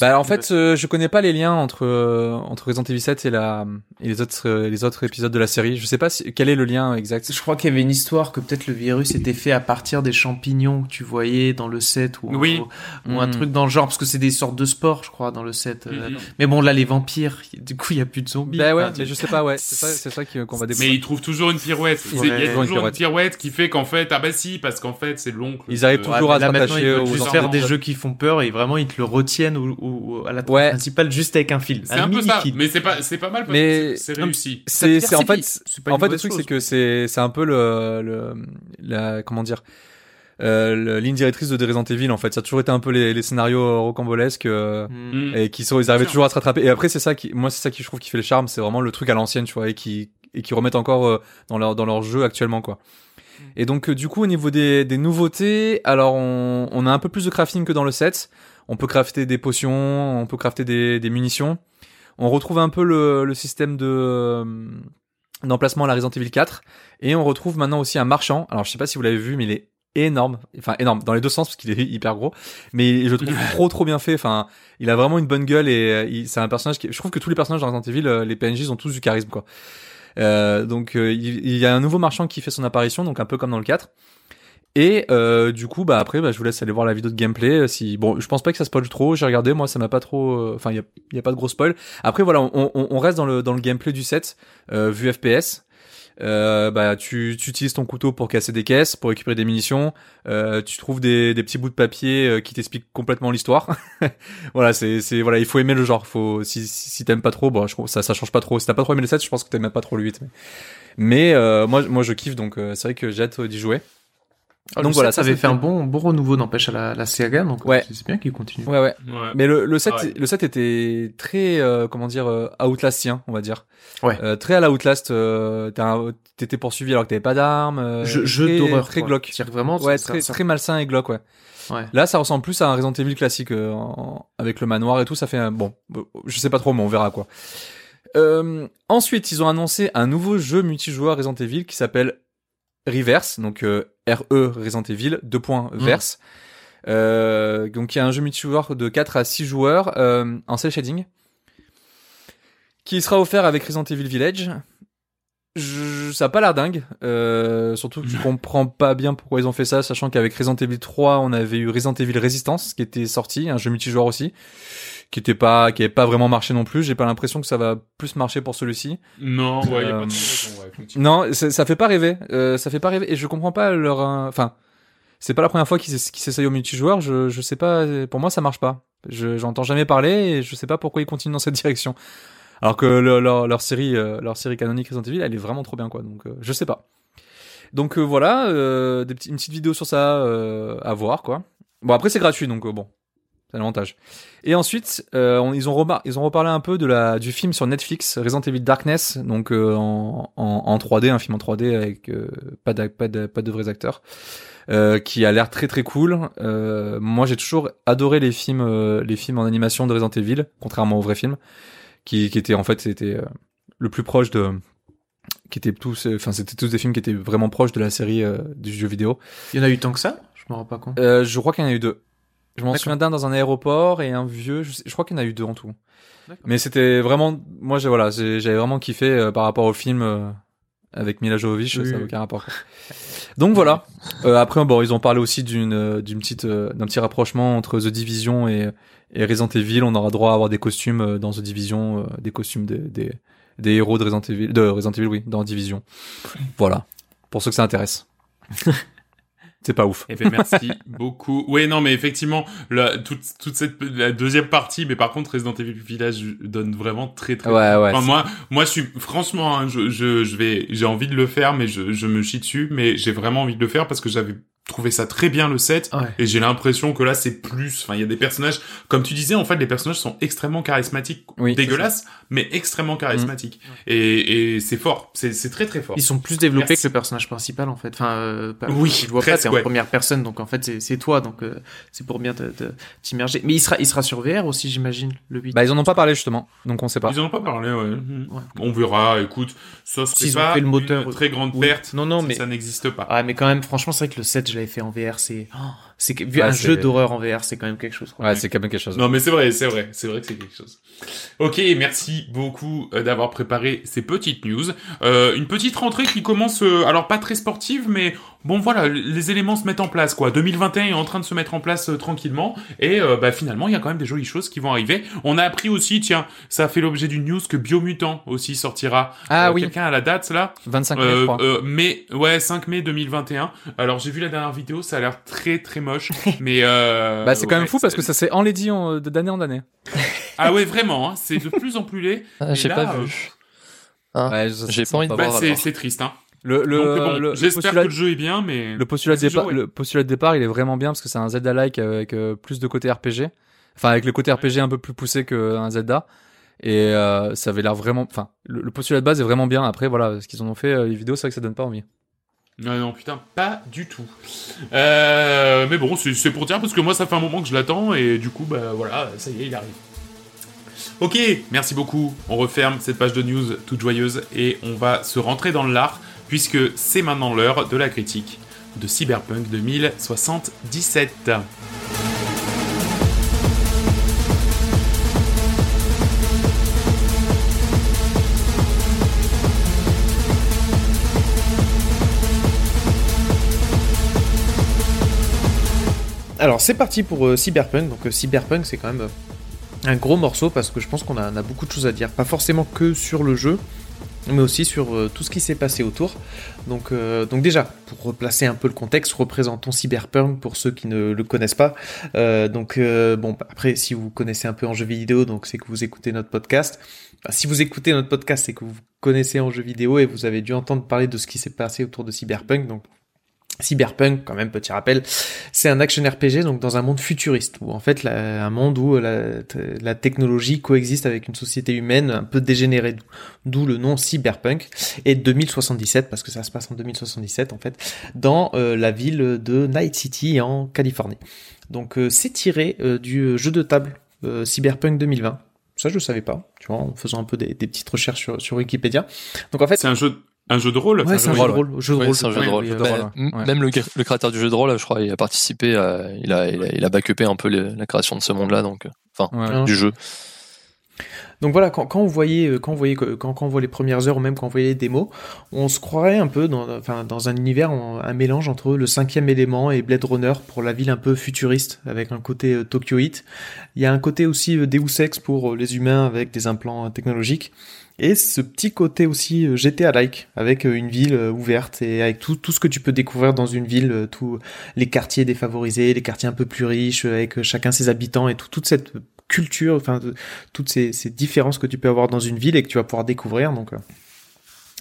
Bah, en fait, euh, je connais pas les liens entre euh, entre Resident Evil 7 et la et les autres euh, les autres épisodes de la série. Je sais pas si, quel est le lien exact. Je crois qu'il y avait une histoire que peut-être le virus était fait à partir des champignons que tu voyais dans le set ou, Oui. ou, ou un Mm. truc dans le genre parce que c'est des sortes de sports je crois dans le set. euh. Mhm. Mais bon là les vampires, <laughs> du coup il y a plus de zombies. Bah ouais, tu- mais je sais pas, ouais. C'est ça, <laughs> c'est ça qu'on va Mais découvrir. ils trouvent toujours une pirouette. Ouais, Il y a toujours une une pirouette. pirouette qui fait qu'en fait, ah bah si, parce qu'en fait, c'est l'oncle. Ils arrivent toujours Ouais, à mais là, se maintenant, rattacher ils veulent aux faire des jeux qui font peur et vraiment ils te le retiennent ou, ou- ou à la Ouais. principale juste avec un fil. C'est un, un peu ça. fil. Mais c'est pas, c'est pas mal parce Mais- que c'est réussi. C'est en fait qu'il- c'est pas en fait le truc c'est que c'est c'est un peu le le la comment dire euh, ligne directrice de Resident Evil en fait ça a toujours été un peu les, les scénarios rocambolesques euh, Mm. Mm. et qui sont ils arrivaient toujours à se rattraper et après c'est ça qui moi c'est ça qui je trouve qui fait le charme c'est vraiment le truc à l'ancienne tu vois et qui et qui remettent encore euh, dans leur dans leur jeu actuellement quoi et donc euh, du coup au niveau des, des nouveautés alors on, on a un peu plus de crafting que dans le set on peut crafter des potions on peut crafter des, des munitions. On retrouve un peu le, le système de euh, d'emplacement à la Resident Evil 4 et on retrouve maintenant aussi un marchand. Alors je sais pas si vous l'avez vu mais il est énorme. Enfin énorme dans les deux sens parce qu'il est hyper gros. Mais je le trouve trop trop bien fait. Enfin il a vraiment une bonne gueule et euh, c'est un personnage qui je trouve que tous les personnages dans Resident Evil euh, les PNJ ont tous du charisme quoi. Euh, donc euh, il, il y a un nouveau marchand qui fait son apparition donc un peu comme dans le 4 et euh, du coup bah après bah, je vous laisse aller voir la vidéo de gameplay euh, si bon je pense pas que ça spoil trop j'ai regardé moi ça m'a pas trop euh, enfin il y a, y a pas de gros spoil après voilà on, on, on reste dans le dans le gameplay du set euh, vu FPS euh, bah tu, tu utilises ton couteau pour casser des caisses, pour récupérer des munitions. Euh, tu trouves des, des petits bouts de papier qui t'expliquent complètement l'histoire. <laughs> voilà, c'est c'est voilà, il faut aimer le genre. Faut si si, t'aimes pas trop, bon, je ça ça change pas trop. Si t'as pas trop aimé le 7, je pense que t'aimes pas trop le 8. Mais, mais moi moi je kiffe donc c'est vrai que j'ai hâte d'y jouer. Ah, donc le voilà, set, ça avait fait un bon bon renouveau n'empêche à la, la Sega donc Ouais. c'est bien qu'il continue. Ouais ouais. Ouais. Mais le le 7 Ah ouais. le 7 était très euh, comment dire euh, outlastien, on va dire. Ouais. Euh, très à la Outlast, euh, t'as un- t'étais poursuivi alors que t'avais pas d'armes. euh, Jeu, jeu très- d'horreur Très glauque. Vraiment Ouais, ça- très, très malsain et glauque, ouais. Ouais. Là, ça ressemble plus à un Resident Evil classique, euh, en- avec le manoir et tout, ça fait un, bon, je sais pas trop, mais on verra, quoi. Euh, ensuite, ils ont annoncé un nouveau jeu multijoueur Resident Evil qui s'appelle Reverse, donc euh, RE Resident Evil, deux points Mm. verse. Euh, donc il y a un jeu multijoueur de 4 à 6 joueurs euh, en cel shading qui sera offert avec Resident Evil Village. Je, ça a pas l'air dingue, euh, surtout que je comprends pas bien pourquoi ils ont fait ça, sachant qu'avec Resident Evil 3, on avait eu Resident Evil Resistance qui était sorti, un jeu multijoueur aussi, qui était pas, qui avait pas vraiment marché non plus. J'ai pas l'impression que ça va plus marcher pour celui-ci. Non, ouais, y a Euh, pas de raison, ouais, effectivement. Non, ça fait pas rêver. Euh, ça fait pas rêver. Et je comprends pas leur. euh, Enfin, c'est pas la première fois qu'ils qu'ils s'essayent au multijoueur. Je, je sais pas. Pour moi, ça marche pas. Je j'entends jamais parler et je sais pas pourquoi ils continuent dans cette <laughs> direction. Alors que le- leur, leur série, euh, leur série canonique Resident Evil, elle est vraiment trop bien quoi. Donc, euh, je sais pas. Donc euh, voilà, euh, des petits, une petite vidéo sur ça euh, à voir quoi. Bon après c'est gratuit donc euh, bon, c'est l'avantage. Et ensuite, euh, on- ils ont ils ont reparlé un peu de la du film sur Netflix Resident Evil Darkness, donc euh, en, en, en 3D, un film en 3D avec euh, pas de, pas de pas de vrais acteurs, euh, qui a l'air très très cool. Euh, moi j'ai toujours adoré les films euh, les films en animation de Resident Evil, contrairement aux vrais films, qui qui étaient en fait c'était euh, le plus proche de qui étaient tous enfin c'était tous des films qui étaient vraiment proches de la série euh, du jeu vidéo. Il y en a eu tant que ça? Je me rends pas compte. Euh, je crois qu'il y en a eu deux. Je m'en souviens d'un dans un aéroport et un vieux. Je, sais- je crois qu'il y en a eu deux en tout. Mais c'était vraiment, moi j'ai voilà, j'ai- j'avais vraiment kiffé euh, par rapport au film euh, avec Mila Jovovich, Oui, ça n'a oui. aucun rapport. Donc voilà. <laughs> Euh, après bon, ils ont parlé aussi d'une euh, d'une petite euh, d'un petit rapprochement entre The Division et et Resident Evil. On aura droit à avoir des costumes euh, dans The Division, euh, des costumes des, des des héros de Resident Evil, de Resident Evil oui, dans Division. Voilà. Pour ceux que ça intéresse. <laughs> C'est pas ouf. Eh ben, merci <laughs> beaucoup. Oui, non, mais effectivement, la, toute, toute cette, la deuxième partie, mais par contre, Resident Evil Village donne vraiment très, très Ouais ouais. Enfin, moi, moi, je suis franchement, hein, je, je, je vais, j'ai envie de le faire, mais je, je me chie dessus, mais j'ai vraiment envie de le faire parce que j'avais trouvé ça très bien le set Ouais. et j'ai l'impression que là c'est plus enfin il y a des personnages comme tu disais en fait les personnages sont extrêmement charismatiques Oui, dégueulasses mais extrêmement charismatiques et, et c'est fort c'est c'est très très fort Ils sont plus développés Merci. que le personnage principal en fait. Enfin, euh, pas- Oui, je vois pas, t'es en ouais. première personne, donc en fait c'est- c'est toi, donc euh, c'est pour bien te- te- t'immerger. Mais il sera, il sera sur VR aussi, j'imagine, le 8. Bah, ils en ont pas parlé justement, donc on sait pas. ils en ont pas parlé ouais. Ouais. on verra écoute ça serait ont pas fait le moteur, une très grande oui. perte Non, non, si mais- ça n'existe pas Ah, mais quand même, franchement, c'est vrai que le 7, je l'avais fait en VR, c'est, oh, c'est que- vu Ouais, un jeu d'horreur en VR, c'est quand même quelque chose. quoi. Ouais, c'est quand même quelque chose. Non mais c'est vrai, c'est vrai, c'est vrai que c'est quelque chose. Ok, merci beaucoup euh, d'avoir préparé ces petites news. Euh, une petite rentrée qui commence, euh, alors pas très sportive, mais bon voilà, les éléments se mettent en place quoi. 2021 est en train de se mettre en place euh, tranquillement et euh, bah finalement il y a quand même des jolies choses qui vont arriver. On a appris aussi, tiens, ça a fait l'objet d'une news que Biomutant aussi sortira. Ah Euh, oui. Quelqu'un a la date là 25 mai, euh, je crois. euh, mai, ouais, 5 mai 2021. Alors j'ai vu la dernière vidéo, ça a l'air très très moche, <laughs> mais euh, bah, c'est quand même fou parce que ça s'est enlaidi en- de- d'année en année. <laughs> ah ouais, vraiment, hein, c'est de plus en plus laid. Ah, J'ai pas euh, vu. Ouais, j'ai c'est pas envie de Bah, voir c'est, triste, hein. Le, le, Donc, bon, le- le j'espère postulat- que le jeu est bien, mais Le postulat, de départ, ouais. le postulat de départ, il est vraiment bien parce que c'est un Zelda-like avec euh, plus de côté RPG. Enfin, avec le côté RPG un peu plus poussé qu'un Zelda. Et euh, ça avait l'air vraiment... Enfin, le, le postulat de base est vraiment bien. Après, voilà, ce qu'ils en ont fait, euh, les vidéos, c'est vrai que ça donne pas envie. Non, non, putain, pas du tout. Euh, mais bon, c'est, c'est pour dire parce que moi, ça fait un moment que je l'attends et du coup, bah voilà, ça y est, il arrive. Ok, merci beaucoup. On referme cette page de news toute joyeuse et on va se rentrer dans l'art puisque c'est maintenant l'heure de la critique de Cyberpunk 2077. Alors, c'est parti pour euh, Cyberpunk. Donc, euh, Cyberpunk, c'est quand même euh, un gros morceau parce que je pense qu'on a, beaucoup de choses à dire. Pas forcément que sur le jeu, mais aussi sur tout ce qui s'est passé autour. Donc, donc déjà, pour replacer un peu le contexte, représentons Cyberpunk pour ceux qui ne le connaissent pas. Donc, bon, après, si vous connaissez un peu en jeu vidéo, donc c'est que vous écoutez notre podcast. Enfin, si vous écoutez notre podcast, c'est que vous connaissez en jeu vidéo et vous avez dû entendre parler de ce qui s'est passé autour de Cyberpunk. Donc, Cyberpunk, quand même, petit rappel, c'est un action RPG donc dans un monde futuriste, où en fait la- un monde où la, la technologie coexiste avec une société humaine un peu dégénérée, d'où- le nom Cyberpunk, et 2077, parce que ça se passe en 2077 en fait, dans euh, la ville de Night City en Californie. Donc euh, c'est tiré euh, du jeu de table euh, Cyberpunk 2020. Ça je savais pas, tu vois, en faisant un peu des, des petites recherches sur, sur Wikipédia. Donc en fait, C'est un jeu, un jeu de rôle. ouais, c'est un jeu de rôle, jeu de c'est un jeu de. Même le, le créateur du jeu de rôle, je crois, il a participé, à- il, a, il, a, il a backupé un peu la création de ce monde-là, donc, euh, enfin, Ouais. Hein. du jeu. Donc voilà, quand, quand on voyait, euh, quand on voyait, quand, quand on voit les premières heures ou même quand on voyait les démos, on se croirait un peu dans, enfin, dans un univers, un mélange entre le cinquième élément et Blade Runner pour la ville un peu futuriste avec un côté euh, Tokyoite. Il y a un côté aussi euh, Deus Ex pour euh, les humains avec des implants euh, technologiques. Et ce petit côté aussi euh, GTA-like, avec euh, une ville euh, ouverte et avec tout, tout ce que tu peux découvrir dans une ville, tous les quartiers défavorisés, les quartiers un peu plus riches, avec chacun ses habitants et tout, toute cette culture, enfin toutes ces, ces différences que tu peux avoir dans une ville et que tu vas pouvoir découvrir. Donc,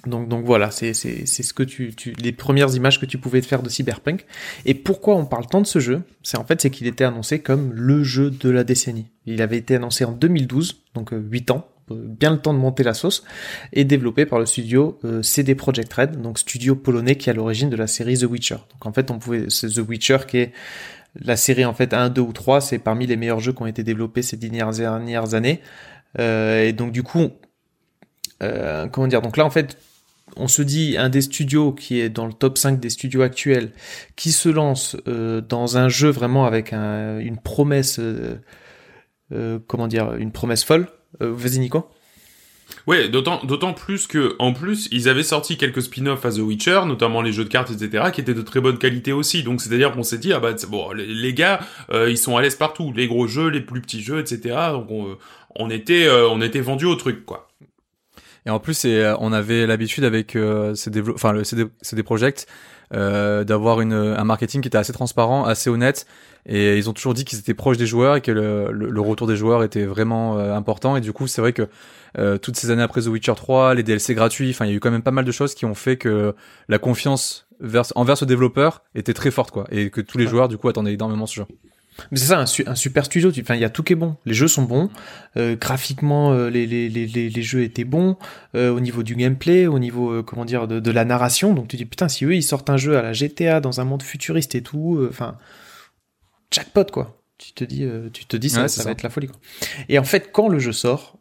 donc, donc voilà, c'est ce que tu, tu les premières images que tu pouvais te faire de Cyberpunk. Et pourquoi on parle tant de ce jeu? C'est en fait c'est qu'il était annoncé comme le jeu de la décennie. Il avait été annoncé en 2012, donc euh, 8 ans, bien le temps de monter la sauce, et développé par le studio euh, CD Projekt Red, donc studio polonais qui est à l'origine de la série The Witcher. Donc en fait, on pouvait c'est The Witcher qui est la série en fait 1, 2 ou 3, c'est parmi les meilleurs jeux qui ont été développés ces dernières, années. Euh, et donc du coup, euh, comment dire Donc là en fait, on se dit un des studios qui est dans le top 5 des studios actuels, qui se lance euh, dans un jeu vraiment avec un- une promesse, euh, euh, comment dire, une promesse folle. Euh, Vas-y Nico. Ouais, d'autant, plus que, en plus, ils avaient sorti quelques spin-offs à The Witcher, notamment les jeux de cartes, etc., qui étaient de très bonne qualité aussi. Donc, c'est-à-dire qu'on s'est dit, ah bah, bon, les, gars, euh, ils sont à l'aise partout. Les gros jeux, les plus petits jeux, etc. Donc, on, euh, on était, euh, on était vendus au truc, quoi. Et en plus, euh, on avait l'habitude avec euh, ces enfin le CD, CD Projekt euh, d'avoir un marketing qui était assez transparent, assez honnête. Et ils ont toujours dit qu'ils étaient proches des joueurs et que le, le, retour des joueurs était vraiment euh, important. Et du coup, c'est vrai que euh, toutes ces années après The Witcher 3, les DLC gratuits, enfin, il y a eu quand même pas mal de choses qui ont fait que la confiance vers, envers ce développeur était très forte, quoi. Et que tous les joueurs, du coup, attendaient énormément ce jeu. Mais c'est ça, un, super studio. Enfin, il y a tout qui est bon. Les jeux sont bons. Euh, graphiquement, euh, les, les, les, les, jeux étaient bons. Euh, au niveau du gameplay, au niveau, euh, comment dire, de, de, la narration. Donc tu dis, putain, si eux, ils sortent un jeu à la GTA dans un monde futuriste et tout, euh, enfin, jackpot, quoi. Tu te dis, tu te dis ça, ça va être la folie, quoi. Et en fait, quand le jeu sort,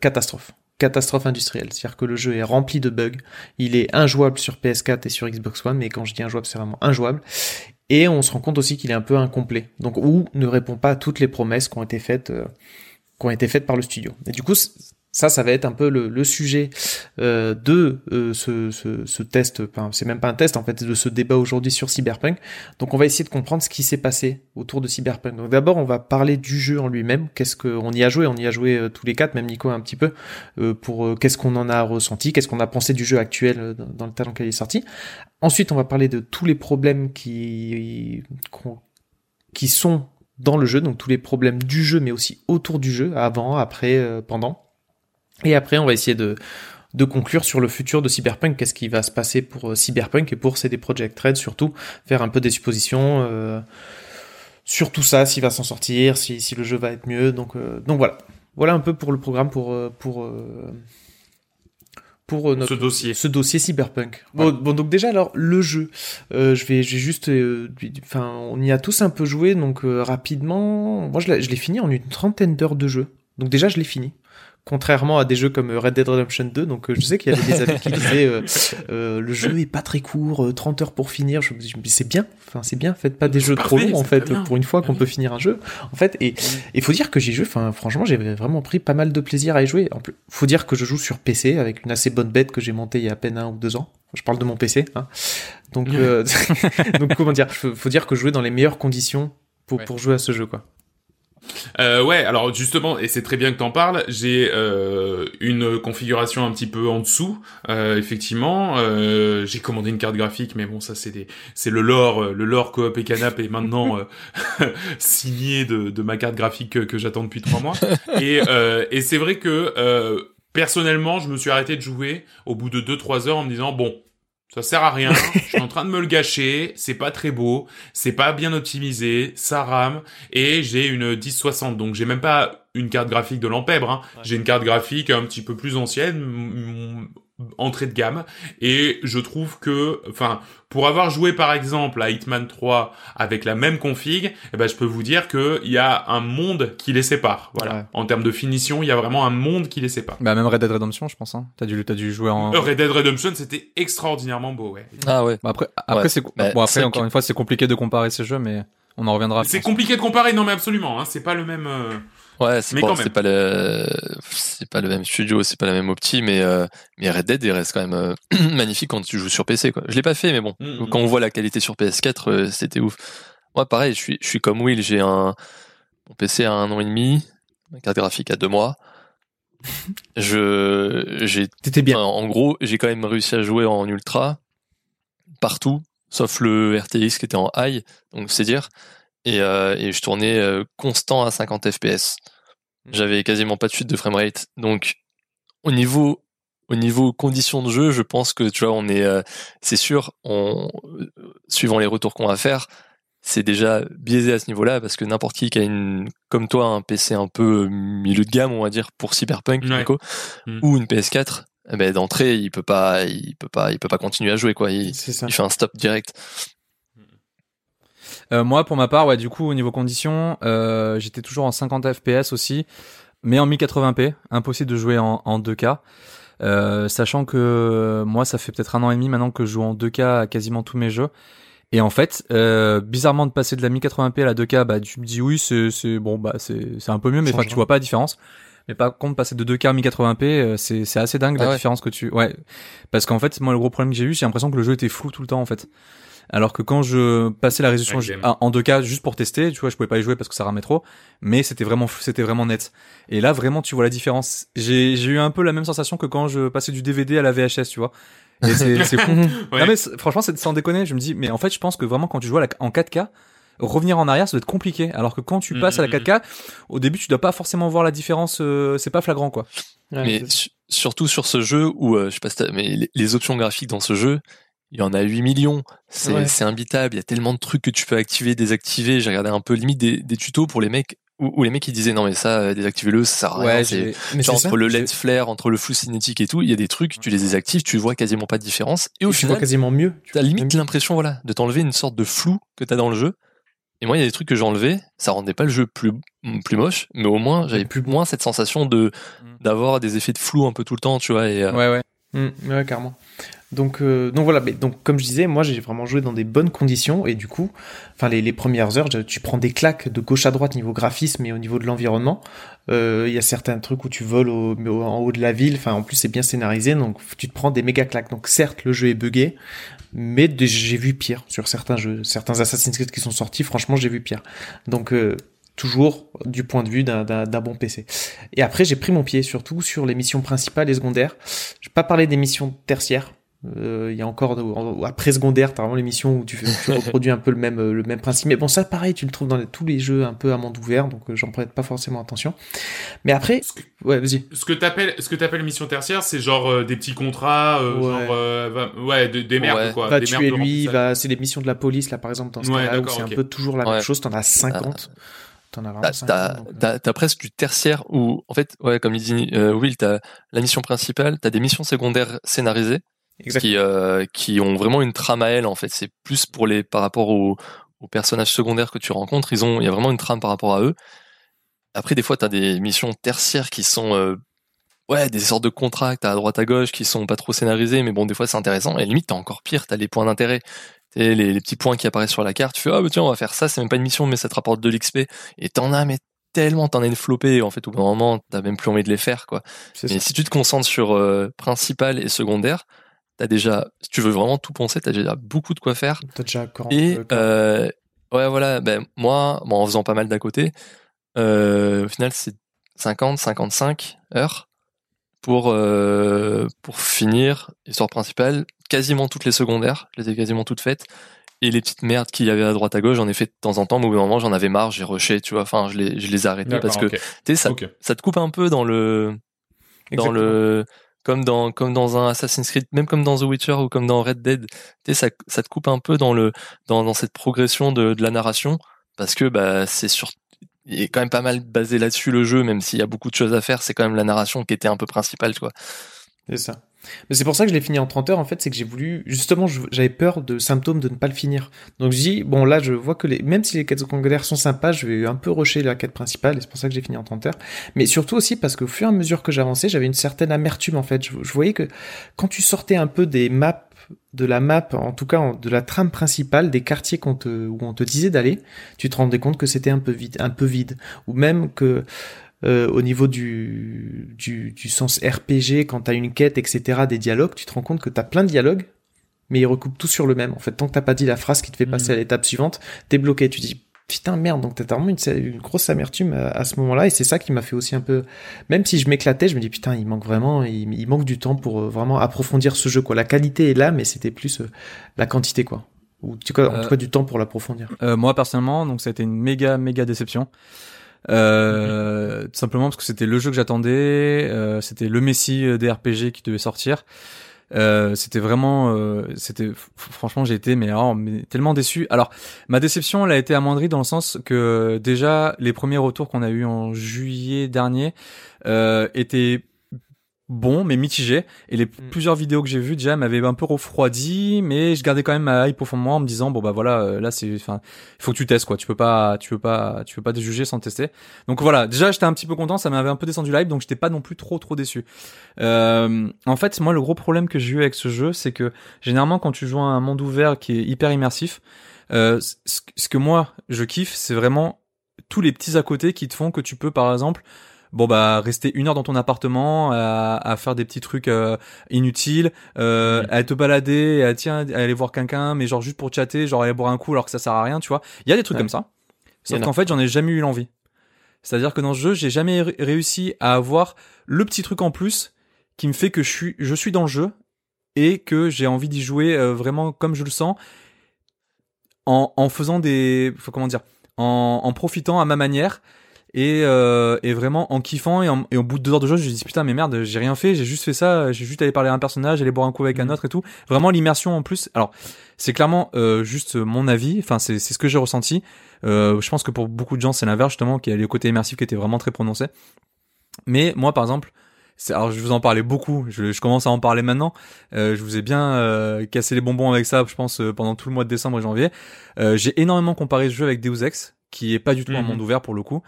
catastrophe catastrophe industrielle. C'est-à-dire que le jeu est rempli de bugs. Il est injouable sur PS4 et sur Xbox One, mais quand je dis injouable, c'est vraiment injouable. Et on se rend compte aussi qu'il est un peu incomplet. Donc, ou ne répond pas à toutes les promesses qui ont été faites, euh, qui ont été faites par le studio. Et du coup, ça, ça va être un peu le, le sujet euh, de euh, ce, ce, ce, test. Enfin, c'est même pas un test en fait, de ce débat aujourd'hui sur Cyberpunk. Donc, on va essayer de comprendre ce qui s'est passé autour de Cyberpunk. Donc, d'abord, on va parler du jeu en lui-même. Qu'est-ce qu'on y a joué? On y a joué euh, tous les quatre, même Nico un petit peu. Euh, pour qu'est-ce qu'on en a ressenti? Qu'est-ce qu'on a pensé du jeu actuel dans, dans le temps qu'il est sorti? Ensuite, on va parler de tous les problèmes qui qui sont dans le jeu, donc tous les problèmes du jeu, mais aussi autour du jeu, avant, après, pendant. Et après, on va essayer de, de conclure sur le futur de Cyberpunk, qu'est-ce qui va se passer pour euh, Cyberpunk et pour CD Projekt Red surtout, faire un peu des suppositions euh, sur tout ça, s'il va s'en sortir, si, si le jeu va être mieux. Donc, euh, donc voilà, voilà un peu pour le programme pour euh, pour euh, pour notre, ce dossier, ce dossier cyberpunk. Bon, bon, donc déjà alors le jeu, euh, je vais, j'ai juste, enfin, on y a tous un peu joué, donc rapidement, moi je l'ai fini en une trentaine d'heures de jeu. Donc déjà je l'ai fini contrairement à des jeux comme Red Dead Redemption 2. Donc euh, je sais qu'il y avait des amis qui <laughs> disaient euh, euh, le jeu est pas très court, 30 heures pour finir. Je me dis c'est bien, enfin c'est bien, faites pas des jeux trop longs en fait pour une fois qu'on peut finir un jeu. En fait et il faut dire que j'ai joué, enfin franchement j'ai vraiment pris pas mal de plaisir à y jouer. En plus, faut dire que je joue sur PC avec une assez bonne bête que j'ai montée il y a à peine un ou deux ans. Je parle de mon PC, hein. donc <laughs> <laughs> donc comment dire, faut dire que je jouais dans les meilleures conditions pour pour jouer à ce jeu quoi. Euh, ouais, alors justement, et c'est très bien que t'en parles, j'ai euh, une configuration un petit peu en dessous, euh, effectivement. Euh, j'ai commandé une carte graphique, mais bon, ça c'est des, c'est le lore, le lore coop et canap est maintenant <laughs> signé de, ma carte graphique que, j'attends depuis trois mois. Et, et c'est vrai que personnellement, je me suis arrêté de jouer au bout de deux trois heures en me disant bon, ça sert à rien. je suis en train de me le gâcher. C'est pas très beau. C'est pas bien optimisé. Ça rame. Et j'ai une 1060. Donc j'ai même pas une carte graphique de l'Ampèbre. Hein. Ouais. J'ai une carte graphique un petit peu plus ancienne entrée de gamme et je trouve que enfin pour avoir joué par exemple à Hitman 3 avec la même config eh ben je peux vous dire que il y a un monde qui les sépare voilà ouais. en termes de finition il y a vraiment un monde qui les sépare bah même Red Dead Redemption je pense hein. t'as dû t'as dû jouer en Red Dead Redemption c'était extraordinairement beau ouais ah ouais bah après après ouais. c'est bah, bon après encore que... une fois c'est compliqué de comparer ces jeux mais on en reviendra c'est compliqué de comparer non mais absolument hein. c'est pas le même euh... Ouais, c'est bon, pas le c'est pas le même studio, c'est pas la même opti, mais euh, mais Red Dead il reste quand même euh, <clears throat> magnifique quand tu joues sur PC quoi. Je l'ai pas fait, mais bon, mm -hmm. quand on voit la qualité sur PS4, euh, c'était ouf. Moi, pareil, je suis je suis comme Will, j'ai un mon PC a un an et demi, ma carte graphique a deux mois. <laughs> je j'ai t'étais bien. Enfin, en gros, j'ai quand même réussi à jouer en ultra partout, sauf le RTX qui était en high, donc c'est dire et, euh, et je tournais euh, constant à 50 fps. J'avais quasiment pas de chute de framerate. Donc au niveau au niveau conditions de jeu, je pense que tu vois, on est euh, c'est sûr, on suivant les retours qu'on va faire, c'est déjà biaisé à ce niveau-là parce que n'importe qui qui a une comme toi un PC un peu milieu de gamme, on va dire pour Cyberpunk ouais. Mmh. ou une PS4, eh ben d'entrée, il peut pas il peut pas il peut pas continuer à jouer quoi, il, il fait un stop direct. Euh, moi, pour ma part, ouais, du coup, au niveau conditions, euh, j'étais toujours en 50 FPS aussi, mais en 1080p, impossible de jouer en, en 2K. Euh, sachant que moi, ça fait peut-être un an et demi maintenant que je joue en 2K à quasiment tous mes jeux. Et en fait, euh, bizarrement de passer de la 1080p à la 2K, bah tu me dis oui, c'est c'est bon, bah c'est c'est un peu mieux, mais enfin tu vois pas la différence. Mais par contre, passer de 2K à 1080p, c'est c'est assez dingue ah la ouais. différence que tu, ouais, parce qu'en fait, moi le gros problème que j'ai eu, j'ai l'impression que le jeu était flou tout le temps en fait. Alors que quand je passais la résolution ouais, en 2K juste pour tester, tu vois, je pouvais pas y jouer parce que ça ramait trop, mais c'était vraiment c'était vraiment net. Et là vraiment tu vois la différence. J'ai j'ai eu un peu la même sensation que quand je passais du DVD à la VHS, tu vois. Et c'est <laughs> c'est. Ouais. Non mais franchement, c'est sans déconner. Je me dis, mais en fait, je pense que vraiment quand tu joues à la- en 4K, revenir en arrière, ça doit être compliqué. Alors que quand tu Mhm, passes à la mhm. 4K, au début, tu dois pas forcément voir la différence. euh, c'est pas flagrant, quoi. Ouais, mais surtout sur ce jeu où, euh, je sais pas si t'as- mais les, les options graphiques dans ce jeu, il y en a 8 millions. C'est Ouais. imbitable. Il y a tellement de trucs que tu peux activer, désactiver. J'ai regardé un peu limite des, des tutos pour les mecs où, où les mecs ils disaient non mais ça, euh, désactivez-le, ça sert à rien. c'est- ça. entre le lens flare, entre le flou cinétique et tout, il y a des trucs, tu les désactives, tu vois quasiment pas de différence. Et au tu final, vois quasiment mieux. Tu t'as limite l'impression, voilà, de t'enlever une sorte de flou que t'as dans le jeu. Et moi, il y a des trucs que j'ai enlevés, ça rendait pas le jeu plus, plus moche, mais au moins, j'avais plus moins cette sensation de, Mm. d'avoir des effets de flou un peu tout le temps, tu vois, et, euh, Ouais, ouais. Mm, ouais, carrément. Donc, euh, donc voilà, donc comme je disais, moi j'ai vraiment joué dans des bonnes conditions et du coup, enfin les, les premières heures, tu prends des claques de gauche à droite niveau graphisme et au niveau de l'environnement. Euh, Il y a certains trucs où tu voles au, en haut de la ville, enfin en plus c'est bien scénarisé, donc tu te prends des méga claques. Donc certes le jeu est buggé, mais j'ai vu pire sur certains jeux, certains Assassin's Creed qui sont sortis. Franchement j'ai vu pire. Donc euh, toujours du point de vue d'un- d'un d'un bon PC. Et après, j'ai pris mon pied surtout sur les missions principales et secondaires. Je vais pas parler des missions tertiaires. Euh, Il y a encore en- après secondaire, t'as vraiment les missions où tu, fais, tu reproduis un peu le même euh, le même principe. Mais bon, ça pareil, tu le trouves dans les- tous les jeux un peu à monde ouvert, donc euh, j'en prête pas forcément attention. Mais après, Ce que- ouais, vas-y. Ce que t'appelles, ce que t'appelles mission tertiaire, c'est genre euh, des petits contrats, euh, Ouais. genre, euh, va- ouais, de- des merdes Ouais. quoi. va des tuer lui, va, c'est les missions de la police là par exemple dans ce Ouais, cas-là où c'est un peu toujours la Ouais. même chose. T'en as 50. T'en as vraiment T'as, 50. t'as, donc, euh, t'as- presque du tertiaire où, en fait, ouais, comme il dit euh, Will, t'as la mission principale, t'as des missions secondaires scénarisées qui, euh, qui ont vraiment une trame à elles. En fait, c'est plus pour les par rapport aux, aux personnages secondaires que tu rencontres. Ils ont, il y a vraiment une trame par rapport à eux. Après, des fois, t'as des missions tertiaires qui sont, euh, ouais, des sortes de contrats à droite à gauche qui sont pas trop scénarisés, mais bon, des fois, c'est intéressant. Et limite, t'as encore pire, t'as les points d'intérêt. Les, les petits points qui apparaissent sur la carte, tu fais ah bah tiens on va faire ça, c'est même pas une mission mais ça te rapporte de l'XP et t'en as mais tellement t'en as une flopée en fait au bout d'un moment t'as même plus envie de les faire quoi. Mais ça. si tu te concentres sur euh, principal et secondaire, t'as déjà, si tu veux vraiment tout penser, t'as déjà beaucoup de quoi faire. T'as déjà quand, Et euh, euh, ouais, voilà, ben moi, bon, en faisant pas mal d'à côté, euh, au final c'est 50, 55 heures pour euh, pour finir l'histoire principale, quasiment toutes les secondaires, je les ai quasiment toutes faites. Et les petites merdes qu'il y avait à droite à gauche, j'en ai fait de temps en temps, mais au bout d'un moment, j'en avais marre, j'ai rushé, tu vois. Enfin, je les, je les ai arrêtés parce que, tu sais, ça, ça te coupe un peu dans le, dans le comme dans comme dans un Assassin's Creed même comme dans The Witcher ou comme dans Red Dead tu sais ça, ça te coupe un peu dans le dans, dans cette progression de, de la narration parce que bah c'est sur il est quand même pas mal basé là-dessus le jeu même s'il y a beaucoup de choses à faire c'est quand même la narration qui était un peu principale tu vois C'est ça. Mais c'est pour ça que je l'ai fini en 30 heures, en fait, c'est que j'ai voulu, justement, j'avais peur de symptômes de ne pas le finir. Donc je dis, bon, là, je vois que les, même si les quêtes secondaires sont sympas, je vais un peu rusher la quête principale, et c'est pour ça que j'ai fini en 30 heures. Mais surtout aussi parce qu'au fur et à mesure que j'avançais, j'avais une certaine amertume, en fait. Je voyais que quand tu sortais un peu des maps, de la map, en tout cas, de la trame principale, des quartiers qu'on te, où on te disait d'aller, tu te rendais compte que c'était un peu vide, un peu vide. Ou même que, euh, au niveau du, du, du sens RPG, quand t'as une quête, etc., des dialogues, tu te rends compte que t'as plein de dialogues, mais ils recoupent tout sur le même. En fait, tant que t'as pas dit la phrase qui te fait passer Mhm. à l'étape suivante, t'es bloqué. Tu dis, putain, merde, donc t'as vraiment une, une grosse amertume à, à ce moment-là, et c'est ça qui m'a fait aussi un peu, même si je m'éclatais, je me dis, putain, il manque vraiment, il, il manque du temps pour euh, vraiment approfondir ce jeu, quoi. La qualité est là, mais c'était plus euh, la quantité, quoi. Ou en tout cas, en Euh, tout cas du temps pour l'approfondir. Euh, moi personnellement, donc ça a été une méga méga déception. Euh, Tout simplement parce que c'était le jeu que j'attendais, euh, c'était le Messi euh, des RPG qui devait sortir. Euh, c'était vraiment, euh, c'était franchement j'ai été mais, alors, mais tellement déçu. Alors ma déception elle a été amoindrie dans le sens que déjà les premiers retours qu'on a eu en juillet dernier euh, étaient bons mais mitigés. Et les plusieurs vidéos que j'ai vues déjà m'avaient un peu refroidi mais je gardais quand même ma hype au fond de moi en me disant bon bah voilà euh, là c'est enfin il faut que tu testes quoi. Tu peux pas tu peux pas tu peux pas te juger sans tester. Donc voilà. Déjà j'étais un petit peu content ça m'avait un peu descendu l'hype donc j'étais pas non plus trop trop déçu. Euh, en fait moi le gros problème que j'ai eu avec ce jeu c'est que généralement quand tu joues à un monde ouvert qui est hyper immersif euh, ce que moi je kiffe c'est vraiment tous les petits à côté qui te font que tu peux par exemple bon bah rester une heure dans ton appartement à, à faire des petits trucs euh, inutiles euh, à te balader à tiens à aller voir quelqu'un mais genre juste pour chatter genre aller boire un coup alors que ça sert à rien tu vois. Il y a des trucs Ouais. comme ça. Sauf qu'en fait j'en ai jamais eu l'envie. C'est à dire que dans ce jeu j'ai jamais ré- réussi à avoir le petit truc en plus qui me fait que je suis je suis dans le jeu et que j'ai envie d'y jouer euh, vraiment comme je le sens en, en faisant des faut comment dire en, en profitant à ma manière et, euh, et vraiment en kiffant et, en- et au bout de deux heures de jeu je me dis putain mais merde j'ai rien fait j'ai juste fait ça j'ai juste allé parler à un personnage aller boire un coup avec un Mhm. autre et tout. Vraiment l'immersion en plus. Alors c'est clairement euh, juste mon avis. Enfin c'est c'est ce que j'ai ressenti. Euh, je pense que pour beaucoup de gens c'est l'inverse justement qu'il y a le côté immersif qui était vraiment très prononcé. Mais moi par exemple alors je vous en parlais beaucoup. Je, je commence à en parler maintenant. Euh, je vous ai bien euh, cassé les bonbons avec ça je pense euh, pendant tout le mois de décembre et janvier. Euh, j'ai énormément comparé ce jeu avec Deus Ex qui est pas du tout un Mhm. monde ouvert pour le coup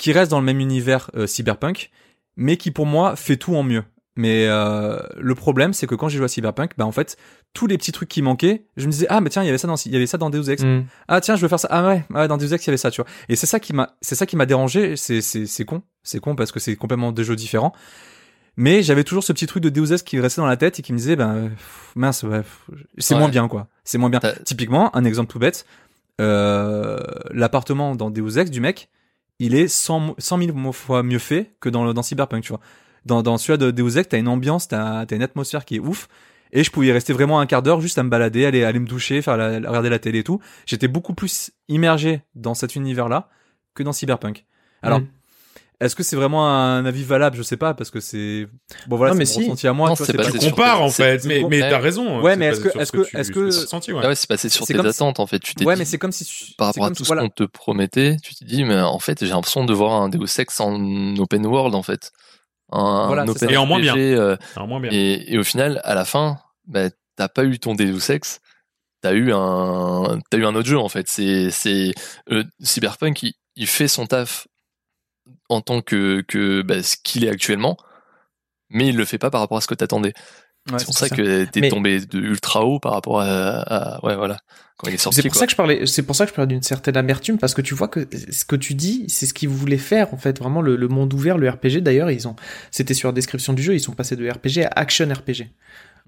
qui reste dans le même univers euh, cyberpunk mais qui pour moi fait tout en mieux. Mais euh, le problème c'est que quand j'ai joué à cyberpunk bah en fait tous les petits trucs qui manquaient je me disais ah mais tiens il y avait ça dans il y avait ça dans Deus Ex. Mm. ah tiens je veux faire ça. Ah ouais, ouais dans Deus Ex il y avait ça tu vois. Et c'est ça qui m'a c'est ça qui m'a dérangé c'est c'est c'est con. C'est con parce que c'est complètement deux jeux différents. Mais j'avais toujours ce petit truc de Deus Ex qui restait dans la tête et qui me disait ben pff, mince ouais, c'est Ouais. moins bien quoi. C'est moins bien. Typiquement un exemple tout bête euh, l'appartement dans Deus Ex du mec il est 100 mo- 100 000 fois mieux fait que dans dans Cyberpunk tu vois dans dans celui de Deus t'as une ambiance t'as t'as une atmosphère qui est ouf et je pouvais rester vraiment un quart d'heure juste à me balader, aller, aller me doucher, faire la, regarder la télé et tout. J'étais beaucoup plus immergé dans cet univers-là que dans Cyberpunk. Alors, Mm. Est-ce que c'est vraiment un avis valable? Je sais pas parce que c'est bon voilà, c'est si. ressenti à moi. Non, tu vois, c'est c'est pas- Tu c'est compares en c'est- fait, mais, c'est- mais t'as raison. Ouais, c'est mais est-ce que- est-ce ce que- tu- est-ce que- ce ressenti, ouais. C'est passé sur C'est tes attentes en fait. Tu t'es Ouais, mais c'est comme si par c'est rapport à tout ce qu'on te promettait, tu te dis, mais en fait, j'ai l'impression de voir un Deus Ex en open world en fait. Un, Voilà, un c'est open ça. Et en moins bien. RPG, euh, Alors, moins bien. et, et au final, à la fin, bah, t'as pas eu ton Deus Ex, t'as eu un, t'as eu un autre jeu en fait. C'est, c'est euh, Cyberpunk, il, il fait son taf en tant que que bah, ce qu'il est actuellement, mais il le fait pas par rapport à ce que t'attendais. Ouais, c'est pour ça, ça. que t'es Mais- tombé de ultra haut par rapport à, à- ouais voilà quand il est sorti. C'est pour quoi. ça que je parlais, c'est pour ça que je parlais d'une certaine amertume parce que tu vois que ce que tu dis, c'est ce qu'ils voulaient faire en fait, vraiment le, le monde ouvert, le RPG. D'ailleurs, ils ont, c'était sur la description du jeu, ils sont passés de RPG à action RPG.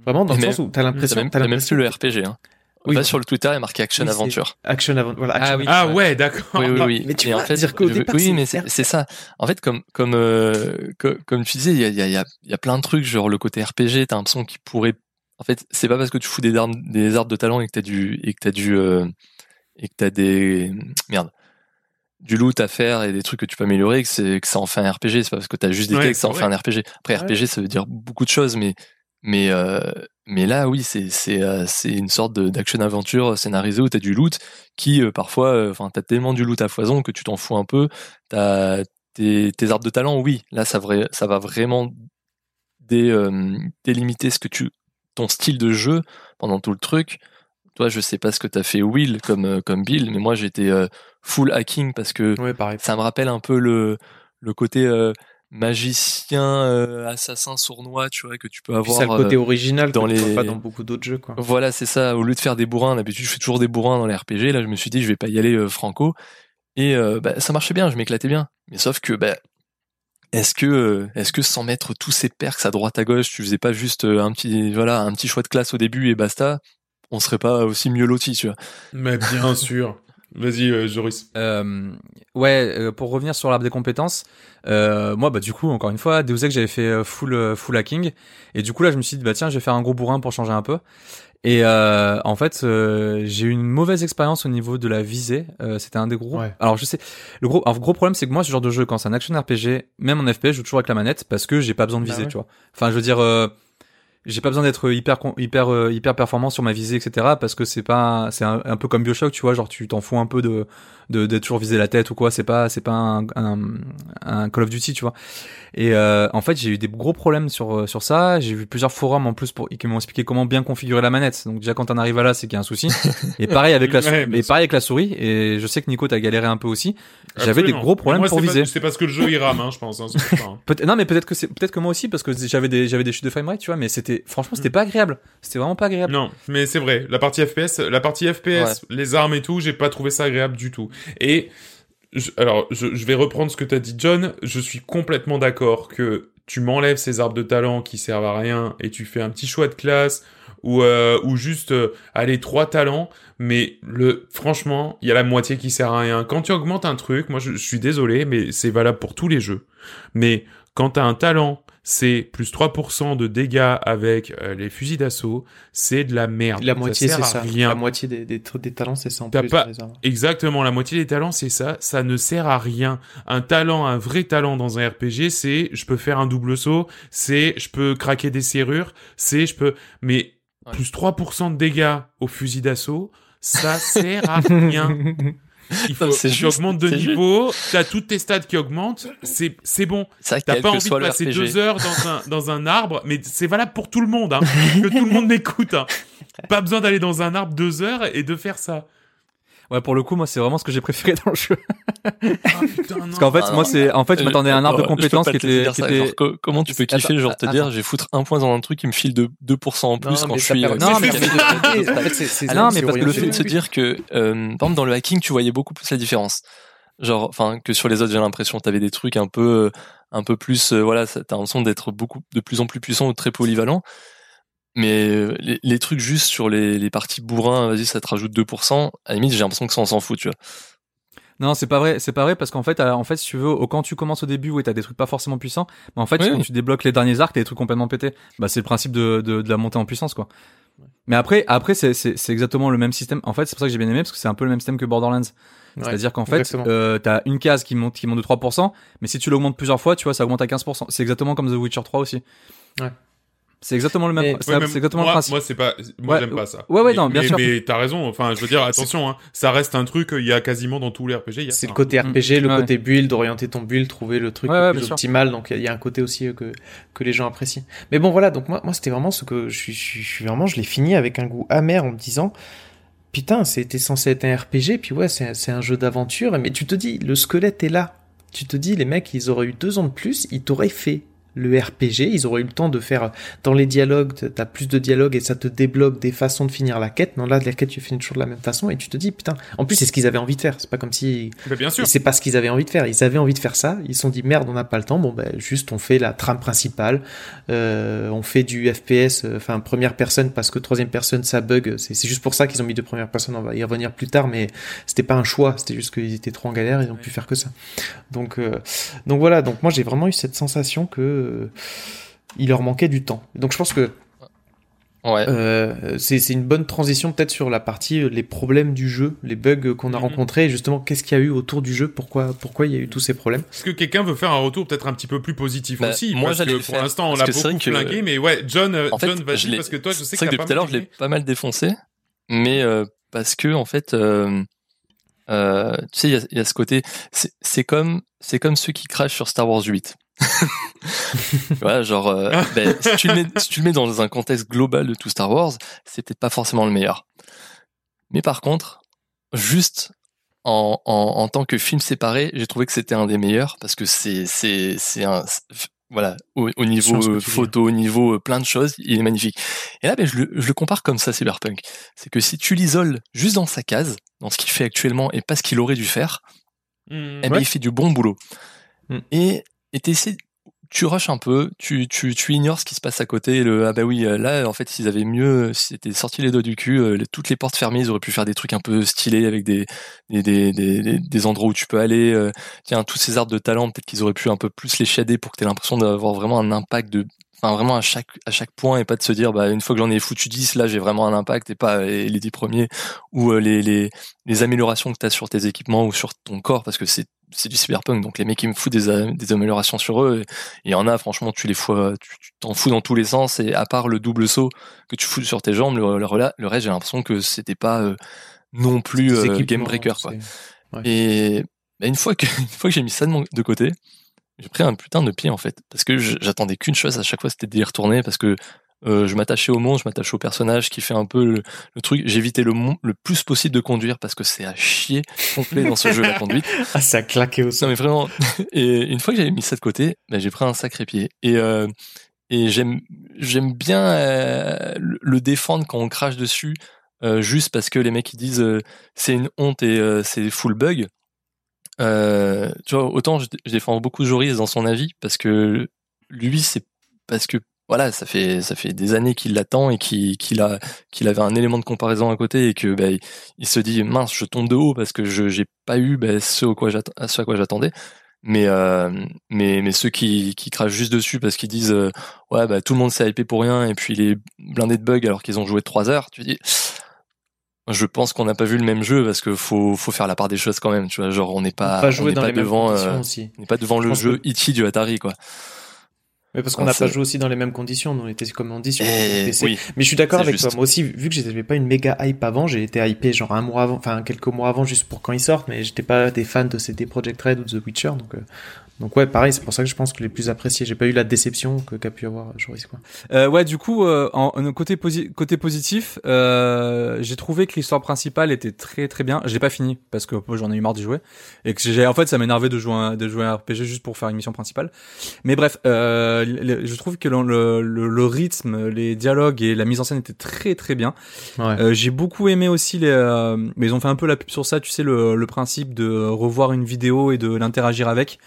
Vraiment dans le Mais- sens où t'as l'impression, même, t'as même plus le RPG. Hein. Oui, Va sur le Twitter, il y a marqué Action Oui, Aventure. action voilà. Action. Ah oui. Ah ouais, d'accord. Oui, oui, oui. Mais tu Et en vois, fait, dire qu'au départ, oui, c'est mais c'est ça. En fait, comme comme euh, co- comme tu disais, il y a il y a il y a, il y a plein de trucs genre le côté RPG. T'as l'impression qu'il pourrait. En fait, c'est pas parce que tu fous des arbres des arbres de talent et que t'as du et que t'as du euh, et que t'as des merde du loot à faire et des trucs que tu peux améliorer que c'est que ça en fait un RPG. C'est pas parce que t'as juste des Ouais, textes que ça en c'est fait un RPG. Après, Ouais. RPG, ça veut dire beaucoup de choses, mais mais euh, mais là, oui, c'est c'est euh, c'est une sorte de- d'action aventure scénarisée où t'as du loot qui euh, parfois, euh, enfin, t'as tellement du loot à foison que tu t'en fous un peu. T'as tes, tes arbres de talent, oui, là, ça vrai, ça va vraiment dé, euh, délimiter ce que tu ton style de jeu pendant tout le truc. Toi, je sais pas ce que t'as fait Will comme euh, comme Bill, mais moi j'étais euh, full hacking parce que Ouais, ça me rappelle un peu le le côté euh, magicien, euh, assassin sournois, tu vois, que tu peux avoir. c'est le côté euh, original dans que tu vois les- pas dans beaucoup d'autres jeux, quoi. voilà, c'est ça. Au lieu de faire des bourrins, d'habitude je fais toujours des bourrins dans les RPG. Là, je me suis dit je vais pas y aller euh, franco. Et euh, bah, ça marchait bien, je m'éclatais bien. Mais sauf que bah, est-ce que est-ce que sans mettre tous ces perks à droite à gauche, tu faisais pas juste un petit voilà un petit choix de classe au début et basta, on serait pas aussi mieux lotis, tu vois? Mais bien sûr. Vas-y, euh, Joris. Euh, ouais, euh, pour revenir sur l'arbre des compétences, euh, moi bah du coup encore une fois, Deus Ex j'avais fait euh, full euh, full hacking et du coup là je me suis dit bah tiens je vais faire un gros bourrin pour changer un peu et euh, en fait euh, j'ai eu une mauvaise expérience au niveau de la visée. Euh, C'était un des gros. Ouais. Alors je sais le gros alors, gros problème c'est que moi ce genre de jeu quand c'est un action RPG même en FPS je joue toujours avec la manette parce que j'ai pas besoin de Bah viser ouais. tu vois. Enfin je veux dire euh, j'ai pas besoin d'être hyper hyper euh, hyper performant sur ma visée etc parce que c'est pas c'est un, un peu comme Bioshock tu vois genre tu t'en fous un peu de de d'être toujours visé la tête ou quoi c'est pas c'est pas un, un, un Call of Duty tu vois. Et euh, en fait j'ai eu des gros problèmes sur euh, sur ça. J'ai vu plusieurs forums en plus pour qui m'ont expliqué comment bien configurer la manette. Donc déjà quand on arrive à là c'est qu'il y a un souci. Et pareil avec la <laughs> Ouais, et pareil avec la souris. Et je sais que Nico t'as galéré un peu aussi. J'avais des gros problèmes Moi, pour viser. C'est parce que le jeu il rame, hein, je pense. hein, hein. <laughs> Non mais peut-être que c'est peut-être que moi aussi parce que j'avais des j'avais des chutes de framerate tu vois mais c'était franchement c'était pas agréable c'était vraiment pas agréable Non, mais c'est vrai. La partie FPS, la partie FPS, les armes et tout, j'ai pas trouvé ça agréable du tout. Et je- alors, je, je vais reprendre ce que t'as dit, John. Je suis complètement d'accord que tu m'enlèves ces arbres de talent qui servent à rien et tu fais un petit choix de classe ou euh, ou juste euh, allez trois talents. Mais le franchement, il y a la moitié qui sert à rien. Quand tu augmentes un truc, moi je, je suis désolé, mais c'est valable pour tous les jeux. Mais quand t'as un talent c'est plus 3% de dégâts avec euh, les fusils d'assaut, c'est de la merde. La moitié, c'est ça. rien. La moitié des, des, des talents, c'est ça en plus. pas-. Exactement, la moitié des talents, c'est ça. Ça ne sert à rien. Un talent, un vrai talent dans un RPG, c'est je peux faire un double saut, c'est je peux craquer des serrures, c'est je peux... Mais Ouais. plus 3% de dégâts au fusil d'assaut, ça <laughs> sert à rien. Il faut c'est tu augmentes de niveau, t'as toutes tes stats qui augmentent, c'est c'est bon. Ça, T'as pas envie de passer RPG. deux heures dans un, dans un arbre, mais c'est valable pour tout le monde, hein, <laughs> que tout le monde m'écoute. Hein. Pas besoin d'aller dans un arbre deux heures et de faire ça. Ouais, pour le coup, moi, c'est vraiment ce que j'ai préféré <laughs> dans le jeu. Ah putain, non. Parce qu'en fait, Ah, moi, c'est, en fait, je Euh, m'attendais à un arbre de compétences qui était, qui était, Genre, co- comment tu peux Attends, kiffer, genre te dire, vais foutre un point dans un truc qui me file de 2% en plus Non, quand je suis. euh, Non, mais- <laughs> Ah non, c'est mais parce que le fait de se dire que, euh, par exemple, dans le hacking, tu voyais beaucoup plus la différence. Genre, enfin, que sur les autres, j'ai l'impression, t'avais des trucs un peu, euh, un peu plus, euh, voilà, t'as l'impression d'être beaucoup, de plus en plus puissant ou très polyvalent. Mais euh, les, les trucs juste sur les, les parties bourrins, vas-y, ça te rajoute 2%. À la limite, j'ai l'impression que ça, on s'en fout, tu vois. Non, c'est pas vrai, c'est pas vrai parce qu'en fait, euh, en fait, si tu veux, au- quand tu commences au début, ouais, t'as des trucs pas forcément puissants, mais en fait, Oui, quand oui. tu débloques les derniers arcs, t'as des trucs complètement pétés. Bah, c'est le principe de, de, de la montée en puissance, quoi. Mais après, après, c'est, exactement le même système. En fait, c'est pour ça que j'ai bien aimé parce que c'est un peu le même système que Borderlands. Ouais, C'est-à-dire qu'en fait, euh, t'as une case qui monte, qui monte de 3%, mais si tu l'augmentes plusieurs fois, tu vois, ça augmente à 15%. C'est exactement comme The Witcher 3 aussi. Ouais. C'est exactement le même, Mais- c'est, Ouais, exactement moi, le principe. Moi, c'est pas, moi, Ouais, j'aime pas ça. ouais, ouais, Mais- non, bien mais, sûr. Mais t'as raison. Enfin, je veux dire, attention, hein, ça reste un truc. Il y a quasiment dans tous les RPG. C'est le côté Mm. RPG, le Ouais. côté build, orienter ton build, trouver le truc Ouais, le ouais, plus sûr. optimal. Donc il y a- il y, a un côté aussi euh, que que les gens apprécient. Mais bon voilà, donc moi moi c'était vraiment ce que je suis je suis- je suis vraiment je l'ai fini avec un goût amer en me disant putain c'était censé être un RPG puis ouais c'est c'est un jeu d'aventure mais tu te dis le squelette est là. Tu te dis les mecs ils auraient eu deux ans de plus ils t'auraient fait le RPG, ils auraient eu le temps de faire dans les dialogues, t'as plus de dialogues et ça te débloque des façons de finir la quête. Non, là, la quête, tu finis toujours de la même façon et tu te dis, putain, en plus, c'est ce qu'ils avaient envie de faire. C'est pas comme si Bah, bien sûr. et c'est pas ce qu'ils avaient envie de faire. Ils avaient envie de faire ça. Ils se sont dit merde, on n'a pas le temps. Bon ben juste on fait la trame principale. Euh, on fait du FPS, euh, enfin première personne parce que troisième personne ça bug. C'est juste pour ça qu'ils ont mis de première personne. On va y revenir plus tard, mais c'était pas un choix. C'était juste qu'ils étaient trop en galère. Ils ont pu faire que ça. Donc euh, donc voilà. Donc moi j'ai vraiment eu cette sensation que euh, il leur manquait du temps. Donc je pense que Ouais. euh, c'est c'est une bonne transition peut-être sur la partie euh, les problèmes du jeu, les bugs qu'on a Mhm. rencontrés, et justement qu'est-ce qu'il y a eu autour du jeu, pourquoi pourquoi il y a eu tous ces problèmes? Est-ce que quelqu'un veut faire un retour peut-être un petit peu plus positif Bah, aussi? moi, Parce j'allais que pour l'instant, on l'a beaucoup que- flingué, mais ouais, John, En fait, John, je vas-y, parce que toi, je sais C'est que depuis tout à l'heure, je l'ai pas mal défoncé, mais euh, parce que en fait, euh, euh, tu sais, il y a, il y a ce côté, c'est c'est comme, c'est comme ceux qui crachent sur Star Wars 8. <laughs> voilà, genre, euh, ben, si, tu le mets, si tu le mets dans un contexte global de tout Star Wars, c'est peut-être pas forcément le meilleur. Mais par contre, juste en, en, en tant que film séparé, j'ai trouvé que c'était un des meilleurs parce que c'est c'est c'est un voilà au, au niveau photo, au niveau euh, plein de choses, il est magnifique. Et là, ben, je, le, je le compare comme ça, Cyberpunk. C'est que si tu l'isoles juste dans sa case, dans ce qu'il fait actuellement et pas ce qu'il aurait dû faire, Hmm. eh ben, il fait du bon boulot. Mm. Et et t'essaies- tu rushes un peu, tu, tu, tu ignores ce qui se passe à côté. Le, ah bah oui, euh, là, en fait, s'ils avaient mieux, s'ils étaient sortis les doigts du cul, euh, toutes les portes fermées, ils auraient pu faire des trucs un peu stylés avec des, des, des, des, des- endroits où tu peux aller. euh, tiens, tous ces arbres de talent, peut-être qu'ils auraient pu un peu plus les shader pour que tu l'impression d'avoir vraiment un impact de, enfin, vraiment à chaque, à chaque point et pas de se dire, bah, une fois que j'en ai foutu 10, là, j'ai vraiment un impact et pas les 10 premiers ou les, les, les améliorations que tu as sur tes équipements ou sur ton corps parce que c'est c'est du cyberpunk donc les mecs ils me foutent des, des améliorations sur eux. Et il y en a franchement tu les fous tu tu t'en fous dans tous les sens. Et à part le double saut que tu fous sur tes jambes le, le, reste j'ai l'impression que c'était pas euh, non plus euh, game breaker quoi. Ouais. et bah, une fois que <laughs> une fois que j'ai mis ça de, mon- de côté j'ai pris un putain de pied en fait. Parce que j'attendais qu'une chose à chaque fois c'était d'y retourner parce que euh, je m'attachais au monde, je m'attachais au personnage qui fait un peu le, le truc. J'évitais le, le plus possible de conduire parce que c'est à chier complet dans ce jeu la conduite. <laughs> Ah ça a claqué au sol. Non mais vraiment. <laughs> Et une fois que j'avais mis ça de côté, ben, j'ai pris un sacré pied. Et euh, et j'aime j'aime bien euh, le défendre quand on crache dessus, euh, juste parce que les mecs ils disent euh, c'est une honte et euh, c'est full bug. Euh, tu vois, autant je, je défends beaucoup Joris dans son avis parce que lui c'est parce que voilà, ça fait ça fait des années qu'il l'attend et qu'il qu'il a qu'il avait un élément de comparaison à côté et que ben, il se dit mince je tombe de haut parce que je j'ai pas eu ben, ce à quoi à ce à quoi j'attendais Mais euh, mais mais ceux qui qui crachent juste dessus parce qu'ils disent euh, ouais bah tout le monde s'est hypé pour rien et puis il est blindé de bugs alors qu'ils ont joué trois heures. Tu dis je pense qu'on n'a pas vu le même jeu parce que faut faut faire la part des choses quand même. Tu vois genre on n'est pas on n'est les euh, n'est pas devant le jeu que- E.T. du Atari quoi. Mais parce qu'on n'a pas joué aussi dans les mêmes conditions. On était, comme on dit, sur Et PC. oui. Mais je suis d'accord avec juste. toi. Moi aussi, vu que j'étais pas une méga hype avant, j'ai été hypé genre un mois avant, enfin quelques mois avant juste pour quand ils sortent, mais j'étais pas des fans de CD Projekt Red ou de The Witcher, donc euh, donc ouais, pareil, c'est pour ça que je pense que les plus appréciés, j'ai pas eu la déception que qu'a pu avoir Joris quoi. Euh, ouais, du coup, euh, en, en côté, posi- côté positif, euh, j'ai trouvé que l'histoire principale était très très bien. Je l'ai pas fini parce que moi, j'en ai eu marre d'y jouer et que j'ai, en fait, ça m'énervait de jouer un, de jouer un RPG juste pour faire une mission principale. Mais bref, euh, le- je trouve que le, le, le- le rythme, les dialogues et la mise en scène étaient très très bien. Ouais. Euh, j'ai beaucoup aimé aussi les, euh, mais ils ont fait un peu la pub sur ça, tu sais, le, le principe de revoir une vidéo et de l'interagir avec.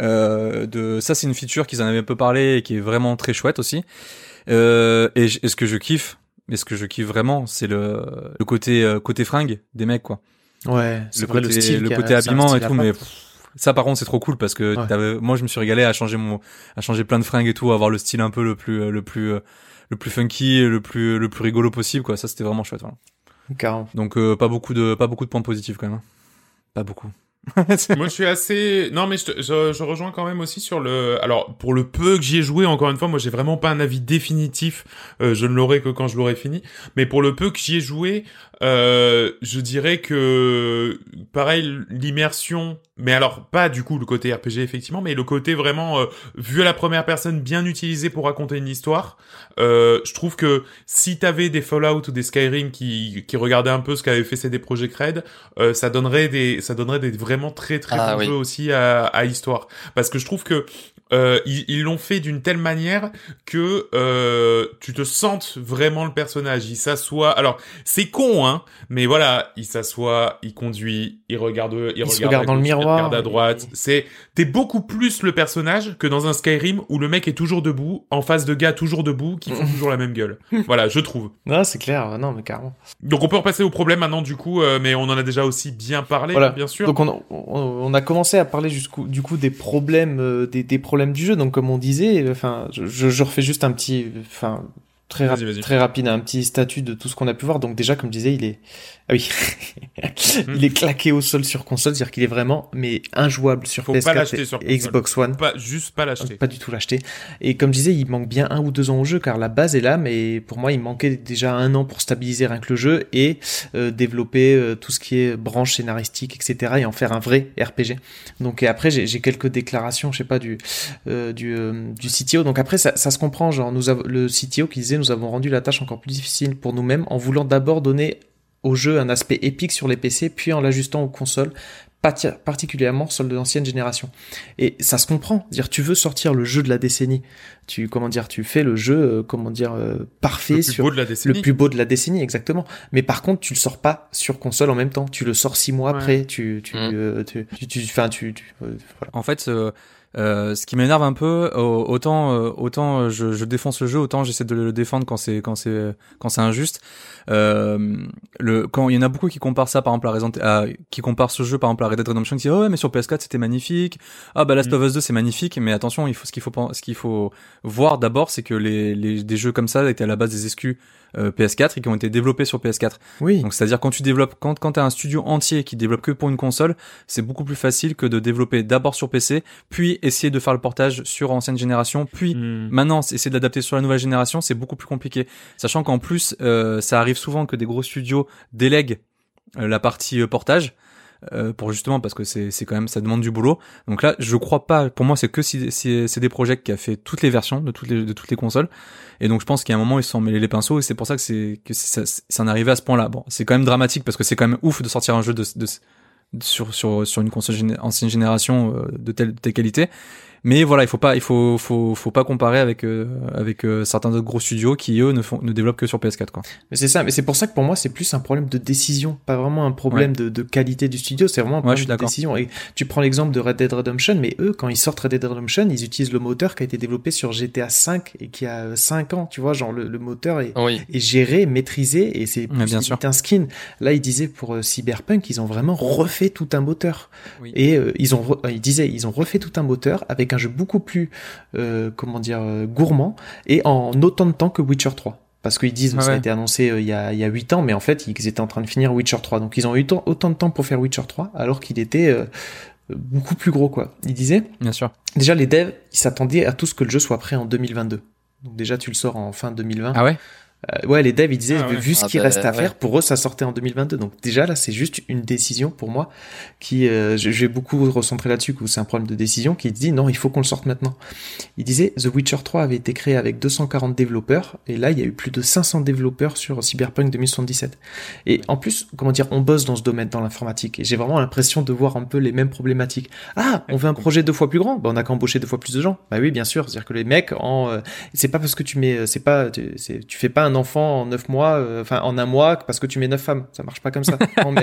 Euh, de ça, c'est une feature qu'ils en avaient un peu parlé et qui est vraiment très chouette aussi. Euh, et, et ce que je kiffe, mais ce que je kiffe vraiment, c'est le, le côté euh, côté fringue des mecs quoi. ouais, Le vrai côté, le style, le a- côté habillement et tout, mais pff, ça par contre c'est trop cool parce que Ouais. moi je me suis régalé à changer mon, à changer plein de fringues et tout, à avoir le style un peu le plus, le plus, euh, le plus funky, le plus, le plus rigolo possible quoi. Ça c'était vraiment chouette. Voilà. Donc euh, pas beaucoup de, pas beaucoup de points positifs quand même. hein. Pas beaucoup. <laughs> Moi, je suis assez. Non, mais je, rejoins quand même aussi sur le. Alors, pour le peu que j'y ai joué, encore une fois, moi, j'ai vraiment pas un avis définitif. Euh, je ne l'aurai que quand je l'aurai fini. Mais pour le peu que j'y ai joué, euh, je dirais que pareil, l'immersion. Mais alors, pas du coup le côté RPG effectivement, mais le côté vraiment euh, vu à la première personne, bien utilisé pour raconter une histoire. Euh, je trouve que si t'avais des Fallout ou des Skyrim qui qui regardaient un peu ce qu'avait fait CD Projekt Red, euh, ça donnerait des ça donnerait des vraiment très très Ah bons oui. jeux aussi à, à histoire parce que je trouve que euh, ils l'ont fait d'une telle manière que euh, tu te sentes vraiment le personnage. Il s'assoit. Alors c'est con, hein, mais voilà, il s'assoit, il conduit, il regarde, il, se regarde, à regarde dans le gauche, il miroir, regarde à il- droite. C'est t'es beaucoup plus le personnage que dans un Skyrim où le mec est toujours debout, en face de gars toujours debout, qui font <laughs> toujours la même gueule. Voilà, je trouve. Non, c'est clair. Non, mais carrément. Donc on peut repasser au problème maintenant du coup, euh, mais on en a déjà aussi bien parlé, Voilà. bien sûr. Donc on, on, on a commencé à parler jusqu'au du coup des problèmes euh, des, des problèmes du jeu. Donc comme on disait, enfin je, je refais juste un petit enfin très vas-y. très rapide un petit statut de tout ce qu'on a pu voir. Donc déjà comme je disais, il est ah oui, <laughs> il est claqué au sol sur console, c'est-à-dire qu'il est vraiment mais injouable sur Faut pas PS4 l'acheter et, sur et console. Xbox One. Pas juste pas l'acheter. Pas du tout l'acheter. Et comme je disais, il manque bien un ou deux ans au jeu car la base est là, mais pour moi, il manquait déjà un an pour stabiliser rien que le jeu et euh, développer euh, tout ce qui est branche scénaristique, etc. et en faire un vrai RPG. Donc et après, j'ai quelques déclarations, je sais pas du euh, du du CTO. Donc après, ça, ça se comprend. Genre, nous avons le CTO qui disait, nous avons rendu la tâche encore plus difficile pour nous-mêmes en voulant d'abord donner au jeu un aspect épique sur les PC, puis en l'ajustant aux consoles, particulièrement sur l'ancienne génération. Et ça se comprend. Dire, tu veux sortir le jeu de la décennie. Tu, comment dire, tu fais le jeu, euh, comment dire, euh, parfait Le plus sur beau de la décennie. le plus beau de la décennie, exactement. Mais par contre, tu le sors pas sur console en même temps. Tu le sors six mois Ouais. après. Tu, tu, Mm. euh, tu, tu, tu, enfin, tu, tu- euh, voilà. En fait, euh, ce qui m'énerve un peu, au- autant euh, autant euh, je, je défonce le jeu, autant j'essaie de le défendre quand c'est quand c'est quand c'est injuste. Euh, le quand il y en a beaucoup qui comparent ça par exemple à Resident à- qui comparent ce jeu par exemple à Red Dead Redemption qui disent oh ouais mais sur PS4 c'était magnifique. Ah bah Last Mm. of Us 2 c'est magnifique mais attention, il faut ce qu'il faut ce qu'il faut voir d'abord c'est que les, les des jeux comme ça étaient à la base des exclus euh, PS4 et qui ont été développés sur PS4. Oui. Donc c'est-à-dire quand tu développes quand quand tu as un studio entier qui développe que pour une console, c'est beaucoup plus facile que de développer d'abord sur PC, puis essayer de faire le portage sur ancienne génération, puis Hmm. maintenant essayer de l'adapter sur la nouvelle génération, c'est beaucoup plus compliqué. Sachant qu'en plus euh, ça arrive souvent que des gros studios délèguent euh, la partie euh, portage euh, pour justement parce que c'est c'est quand même ça demande du boulot. Donc là, je crois pas. Pour moi, c'est que si, si c'est des projets qui a fait toutes les versions de toutes les de toutes les consoles. Et donc je pense qu'il y a un moment ils se sont mêlés les pinceaux et c'est pour ça que c'est que c'est- ça ça en arrivé à ce point-là. Bon, c'est quand même dramatique parce que c'est quand même ouf de sortir un jeu de, de sur sur sur une console ancienne génération euh, de telle telle qualité. Mais voilà, il faut pas, il faut, faut, faut pas comparer avec euh, avec euh, certains autres gros studios qui eux ne font, ne développent que sur PS4 quoi. Mais c'est ça, mais c'est pour ça que pour moi c'est plus un problème de décision, pas vraiment un problème de, de, qualité du studio, c'est vraiment un problème de décision. Et tu prends l'exemple de Red Dead Redemption, mais eux quand ils sortent Red Dead Redemption, ils utilisent le moteur qui a été développé sur GTA 5 et qui a 5 ans, tu vois, genre le, le moteur est, est, géré, maîtrisé et c'est bien sûr un skin. Là ils disaient pour euh, Cyberpunk, ils ont vraiment refait tout un moteur. Et ils ont, ils disaient, ils ont refait tout un moteur avec un jeu beaucoup plus, euh, comment dire, euh, gourmand et en autant de temps que Witcher 3. Parce qu'ils disent, ça a été annoncé euh, il y a, il y a 8 ans, mais en fait, ils étaient en train de finir Witcher 3. Donc, ils ont eu autant, de temps pour faire Witcher 3, alors qu'il était beaucoup plus gros, quoi. Ils disaient. Bien sûr. Déjà, les devs, ils s'attendaient à tout ce que le jeu soit prêt en 2022. Donc, déjà, tu le sors en fin 2020. Ah ouais? Euh, ouais, les devs, ils disaient, Ah vu ce Ah qu'il bah, reste à ouais. faire, pour eux, ça sortait en 2022. Donc déjà, là, c'est juste une décision pour moi qui, euh, vais beaucoup recentrer là-dessus, que c'est un problème de décision, qui dit, non, il faut qu'on le sorte maintenant. Il disait, The Witcher 3 avait été créé avec 240 développeurs, et là, il y a eu plus de 500 développeurs sur Cyberpunk 2077. Et en plus, comment dire, on bosse dans ce domaine, dans l'informatique, et j'ai vraiment l'impression de voir un peu les mêmes problématiques. Ah, on veut un projet deux fois plus grand, bah, on a qu'à embaucher deux fois plus de gens. Bah oui, bien sûr, c'est-à-dire que les mecs, en, euh, c'est pas parce que tu mets, c'est pas, tu, c'est- tu fais pas un enfant en neuf mois, euh, enfin en un mois, parce que tu mets neuf femmes. Ça marche pas comme ça. <laughs> en,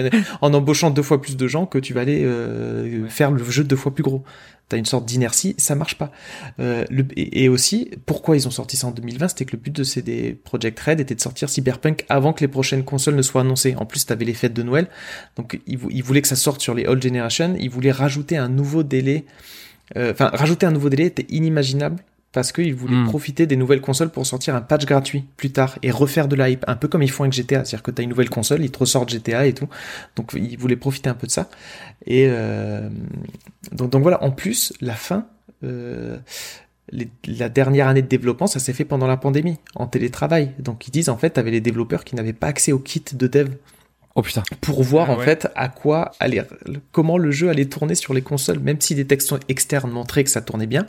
en embauchant deux fois plus de gens que tu vas aller euh, faire le jeu deux fois plus gros. T'as une sorte d'inertie, ça marche pas. Euh, le- et, et aussi, pourquoi ils ont sorti ça en 2020 C'était que le but de ces des Project Red était de sortir Cyberpunk avant que les prochaines consoles ne soient annoncées. En plus, t'avais les fêtes de Noël, donc ils, vou- ils voulaient que ça sorte sur les old generation. Ils voulaient rajouter un nouveau délai. euh, Enfin, rajouter un nouveau délai était inimaginable parce qu'ils voulaient Hmm. profiter des nouvelles consoles pour sortir un patch gratuit plus tard et refaire de la hype, un peu comme ils font avec GTA, c'est-à-dire que tu as une nouvelle console, ils te ressortent GTA et tout, donc ils voulaient profiter un peu de ça. Et euh, donc, donc voilà, en plus, la fin, euh, les- la dernière année de développement, ça s'est fait pendant la pandémie, en télétravail. Donc ils disent en fait, tu avais les développeurs qui n'avaient pas accès au kit de dev Oh putain. pour voir Ah en ouais. fait à quoi allait, comment le jeu allait tourner sur les consoles, même si des textes externes montraient que ça tournait bien.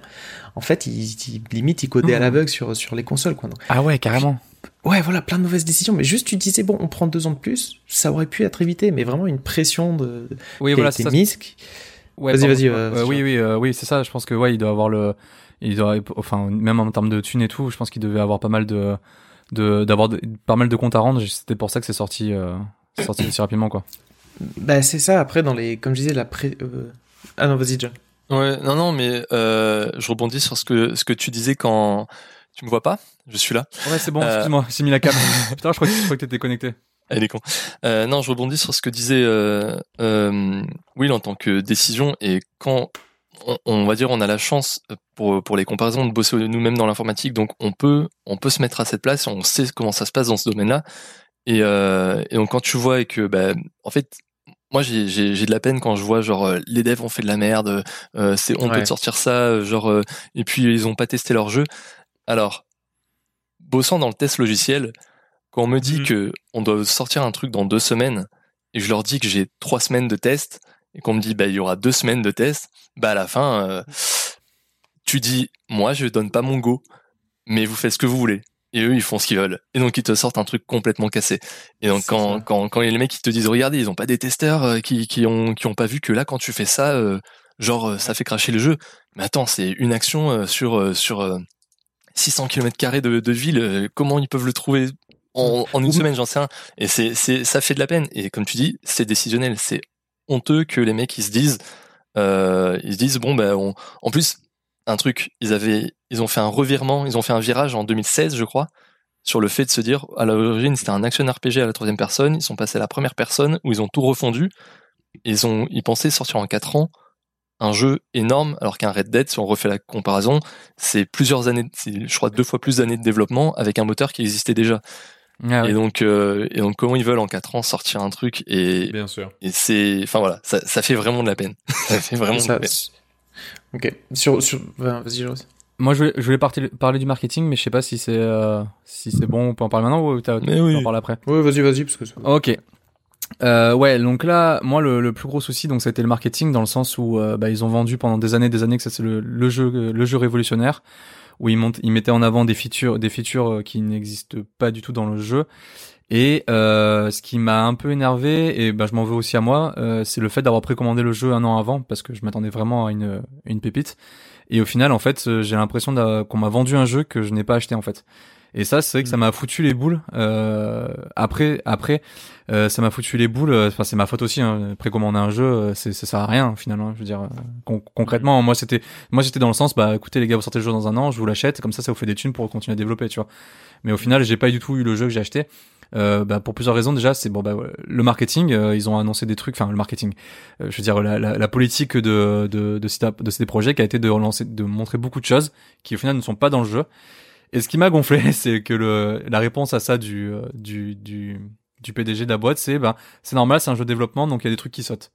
En fait, ils, ils- limite ils codaient à Mhm. l'aveugle sur sur les consoles quoi. Donc, Ah ouais, carrément. ouais, voilà, plein de mauvaises décisions. Mais juste tu disais bon, on prend deux ans de plus, ça aurait pu être évité, mais vraiment une pression de Oui, qui a voilà, été c'est ça. Ouais, Vas-y, vas-y, Euh, euh, vas-y. oui, oui, euh, oui, c'est ça. Je pense que ouais, il doit avoir le, il doit, enfin, même en termes de thunes et tout, je pense qu'il devait avoir pas mal de, de, d'avoir de- pas mal de comptes à rendre. C'était pour ça que c'est sorti, euh, sorti aussi rapidement, quoi. Bah c'est ça. Après dans les, comme je disais, la pré. euh, Ah non, vas-y John. Ouais, non, non, mais euh, je rebondis sur ce que ce que tu disais quand tu me vois pas. Je suis là. Ouais, c'est bon. Euh, Excuse-moi, j'ai mis la cam. <laughs> Putain, je crois que, je crois que t'étais connecté. Elle est con. Euh, non, je rebondis sur ce que disait euh, euh, Will en tant que décision et quand on, on va dire on a la chance pour pour les comparaisons de bosser nous-mêmes dans l'informatique, donc on peut on peut se mettre à cette place, on sait comment ça se passe dans ce domaine-là et, euh, et donc quand tu vois et que bah en fait moi j'ai de la peine quand je vois genre euh, les devs ont fait de la merde, euh, c'est on Ouais. peut sortir ça genre euh, et puis ils ont pas testé leur jeu. Alors bossant dans le test logiciel, quand on me dit Mhm. que on doit sortir un truc dans deux semaines et je leur dis que j'ai trois semaines de test et qu'on me dit bah il y aura deux semaines de test, bah à la fin euh, tu dis moi je donne pas mon go, mais vous faites ce que vous voulez. Et eux, ils font ce qu'ils veulent. Et donc, ils te sortent un truc complètement cassé. Et donc, quand, quand, quand les mecs, ils te disent, regardez, ils ont pas des testeurs euh, qui, qui ont, qui ont pas vu que là, quand tu fais ça, euh, genre, euh, ça fait cracher le jeu. Mais attends, c'est une action euh, sur, sur euh, 600 km carrés de, de ville. comment ils peuvent le trouver en, en une semaine, j'en sais rien. Et c'est, c'est, ça fait de la peine. Et comme tu dis, c'est décisionnel. C'est honteux que les mecs, ils se disent, euh, ils se disent, bon, ben, on, en plus, un truc, ils avaient, ils ont fait un revirement, ils ont fait un virage en 2016, je crois, sur le fait de se dire, à l'origine, c'était un action RPG à la troisième personne, ils sont passés à la première personne, où ils ont tout refondu, et ils ont, ils pensaient sortir en quatre ans un jeu énorme, alors qu'un Red Dead, si on refait la comparaison, c'est plusieurs années, c'est, je crois, deux fois plus d'années de développement avec un moteur qui existait déjà. Ah, ouais. Et donc, euh, et donc, comment ils veulent en quatre ans sortir un truc et, Bien sûr. et c'est, enfin voilà, ça, ça fait vraiment de la peine. <laughs> ça fait vraiment de la peine. Ok. Sur, sur... enfin, Vas-y Joris. Moi, je voulais, je voulais partir- parler du marketing, mais je sais pas si c'est, euh, si c'est bon, on peut en parler maintenant ou t'as, Mais on en parle après. Oui, vas-y, vas-y, parce que. Ok. Euh, ouais, donc là, moi, le, le plus gros souci, donc, ça a été le marketing, dans le sens où euh, bah, ils ont vendu pendant des années, des années que ça c'est le, le jeu, le jeu révolutionnaire. Où ils, montent, en avant des features, des features euh, qui n'existent pas du tout dans le jeu. Et euh, ce qui m'a un peu énervé, et ben je m'en veux aussi à moi, euh, c'est le fait d'avoir précommandé le jeu un an avant, parce que je m'attendais vraiment à une, une pépite. Et au final, en fait, j'ai l'impression qu'on m'a vendu un jeu que je n'ai pas acheté en fait. Et ça, c'est vrai que ça mm. m'a foutu les boules. Euh, après, après, euh, ça m'a foutu les boules. Enfin, c'est ma faute aussi. Hein. Précommander un jeu, euh, c'est ça sert à rien finalement. Je veux dire, concrètement, moi c'était, moi j'étais dans le sens, bah écoutez les gars, vous sortez le jeu dans un an, je vous l'achète, comme ça, ça vous fait des thunes pour continuer à développer, tu vois. Mais au final, j'ai pas du tout eu le jeu que j'ai acheté. Euh, bah, pour plusieurs raisons déjà c'est bon bah le marketing ils ont annoncé des trucs enfin le marketing je veux dire la, la, la politique de de de, ces, de ces projets qui a été de relancer de montrer beaucoup de choses qui au final ne sont pas dans le jeu et ce qui m'a gonflé, <laughs> c'est que le, la réponse à ça du, euh, du, du, du PDG de la boîte, c'est ben, c'est normal, c'est un jeu de développement, donc il y a des trucs qui sautent.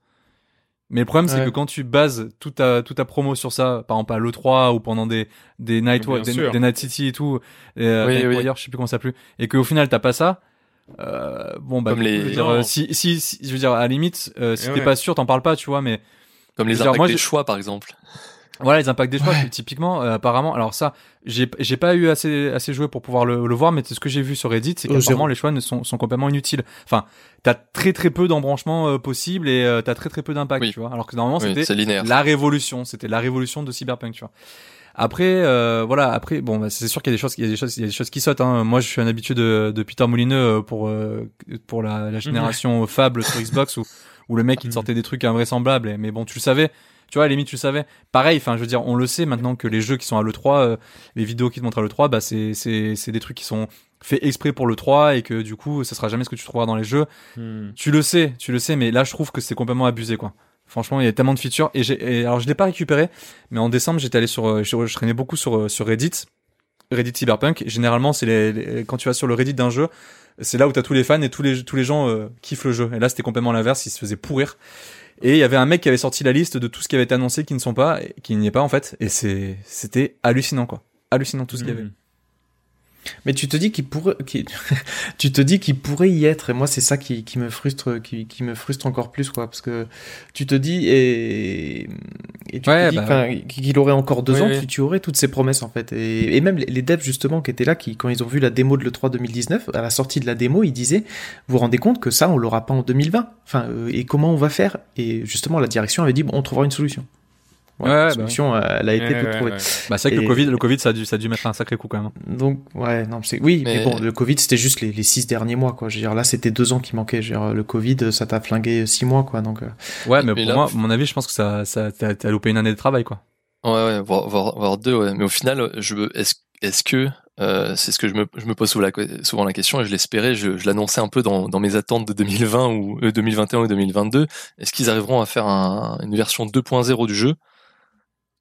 Mais le problème, c'est que quand tu bases toute ta, toute ta promo sur ça, par exemple à l'E3 ou pendant des, des Night, des, Night City et tout, et, euh, oui, oui. je sais plus comment ça plus, et qu'au final t'as pas ça, euh, bon bah, les... je veux dire, euh, si, si, si, je veux dire, à la limite, euh, si t'es pas sûr, t'en parles pas, tu vois, mais. Comme les impacts des choix, par exemple. Voilà les impacts des choix typiquement euh, apparemment alors ça j'ai j'ai pas eu assez assez joué pour pouvoir le, le voir mais ce que j'ai vu sur Reddit c'est qu'apparemment les choix ne sont sont complètement inutiles. Enfin t'as très très peu d'embranchements euh, possibles et euh, t'as très très peu d'impact tu vois. Alors que normalement c'était la révolution c'était la révolution de Cyberpunk tu vois. Après euh, voilà après bon bah, c'est sûr qu'il y a des choses il y a des choses il y a des choses qui sautent hein. moi je suis un habitué de, de Peter Molineux pour pour la, la génération Fable sur Xbox où où le mec il sortait des trucs invraisemblables mais bon tu le savais tu vois, à la limite, tu savais. Pareil, enfin, je veux dire, on le sait maintenant que les jeux qui sont à l'E3, euh, les vidéos qui te montrent à l'E3, bah, c'est, c'est, c'est des trucs qui sont faits exprès pour l'E3 et que du coup, ça sera jamais ce que tu trouveras dans les jeux. Hmm. Tu le sais, tu le sais, mais là, je trouve que c'est complètement abusé, quoi. Franchement, il y a tellement de features et j'ai, alors je l'ai pas récupéré, mais en décembre, j'étais allé sur, euh, je, traînais beaucoup sur, euh, sur Reddit. Reddit Cyberpunk. Généralement, c'est les, quand tu vas sur le Reddit d'un jeu, c'est là où t'as tous les fans et tous les tous les gens kiffent le jeu. Et là, c'était complètement l'inverse, ils se faisaient pourrir. Et il y avait un mec qui avait sorti la liste de tout ce qui avait été annoncé qui ne sont pas, qui n'y est pas en fait. Et c'est, c'était hallucinant quoi. Hallucinant tout ce qu'il y avait. Mais tu te dis qu'il pourrait, <laughs> tu te dis qu'il pourrait y être, et moi c'est ça qui, qui me frustre, qui, qui, me frustre encore plus, quoi, parce que tu te dis et, et tu te dis bah qu'il aurait encore deux ans, Tu, tu, aurais toutes ces promesses en fait, et, et, même les devs justement qui étaient là, qui quand ils ont vu la démo de le 3 2019, à la sortie de la démo, ils disaient, vous vous rendez compte que ça on l'aura pas en 2020, enfin, euh, et comment on va faire? Et justement la direction avait dit, bon, on trouvera une solution ouais, la bah solution, euh, elle a été ouais, trouvée. Bah, c'est vrai que le Covid, le Covid, ça a dû, ça a dû mettre un sacré coup quand même. Donc, ouais, non, c'est, oui, mais... bon, le Covid, c'était juste les, les six derniers mois, quoi. Je veux dire, là, c'était deux ans qui manquaient. Je veux dire, le Covid, ça t'a flingué six mois, quoi. Donc, euh. Ouais, mais, pour moi, à mon avis, je pense que ça, ça, t'as loupé une année de travail, quoi. Ouais, ouais, voire, voire, deux, ouais. Mais au final, je veux, est-ce, est-ce que, euh, c'est ce que je me, je me pose souvent la, souvent la question et je l'espérais, je, je l'annonçais un peu dans, dans mes attentes de 2020 ou 2021 ou 2022. Est-ce qu'ils arriveront à faire un, une version 2.0 du jeu?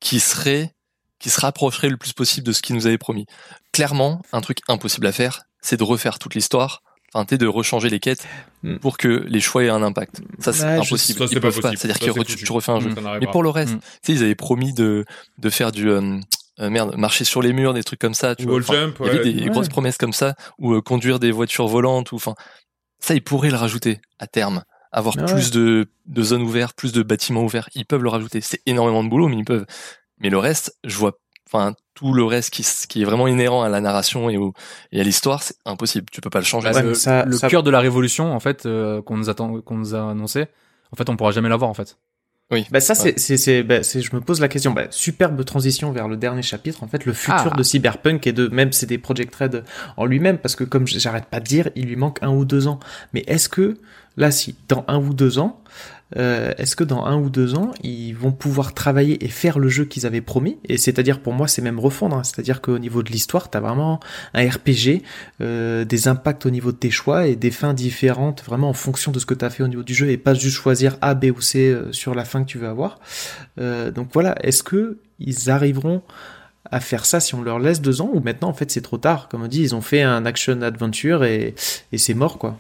Qui serait qui se rapprocherait le plus possible de ce qu'il nous avait promis. Clairement, un truc impossible à faire, c'est de refaire toute l'histoire, enfin, de rechanger les quêtes hmm. pour que les choix aient un impact. Ça, c'est impossible. Ils peuvent pas. C'est-à-dire que tu, refais un jeu. Mais pour le reste, hmm. tu sais, ils avaient promis de, de faire du, euh, euh, merde, marcher sur les murs, des trucs comme ça. Tu vois. Jump, il y avait des grosses promesses comme ça, ou euh, conduire des voitures volantes, ou enfin, ça, ils pourraient le rajouter à terme avoir plus de, de zones ouvertes, plus de bâtiments ouverts. Ils peuvent le rajouter. C'est énormément de boulot, mais ils peuvent. Mais le reste, je vois, enfin, tout le reste qui, qui est vraiment inhérent à la narration et, au, et à l'histoire, c'est impossible. Tu peux pas le changer. le, ça, le cœur de la révolution, en fait, euh, qu'on nous attend, qu'on nous a annoncé, en fait, on pourra jamais l'avoir, en fait. Oui. Bah ça c'est c'est bah, c'est je me pose la question. Bah, superbe transition vers le dernier chapitre. En fait, le futur ah. de Cyberpunk et de même c'est des Project Red en lui-même parce que comme j'arrête pas de dire, il lui manque un ou deux ans. Mais est-ce que là, si dans un ou deux ans, euh, est-ce que dans un ou deux ans, ils vont pouvoir travailler et faire le jeu qu'ils avaient promis? Et c'est-à-dire, pour moi, c'est même refondre. Hein. C'est-à-dire qu'au niveau de l'histoire, t'as vraiment un RPG, euh, des impacts au niveau de tes choix et des fins différentes, vraiment en fonction de ce que t'as fait au niveau du jeu, et pas juste choisir A, B ou C euh, sur la fin que tu veux avoir. Donc voilà, est-ce que ils arriveront à faire ça si on leur laisse deux ans ou maintenant en fait c'est trop tard? Comme on dit, ils ont fait un action adventure et, et c'est mort quoi.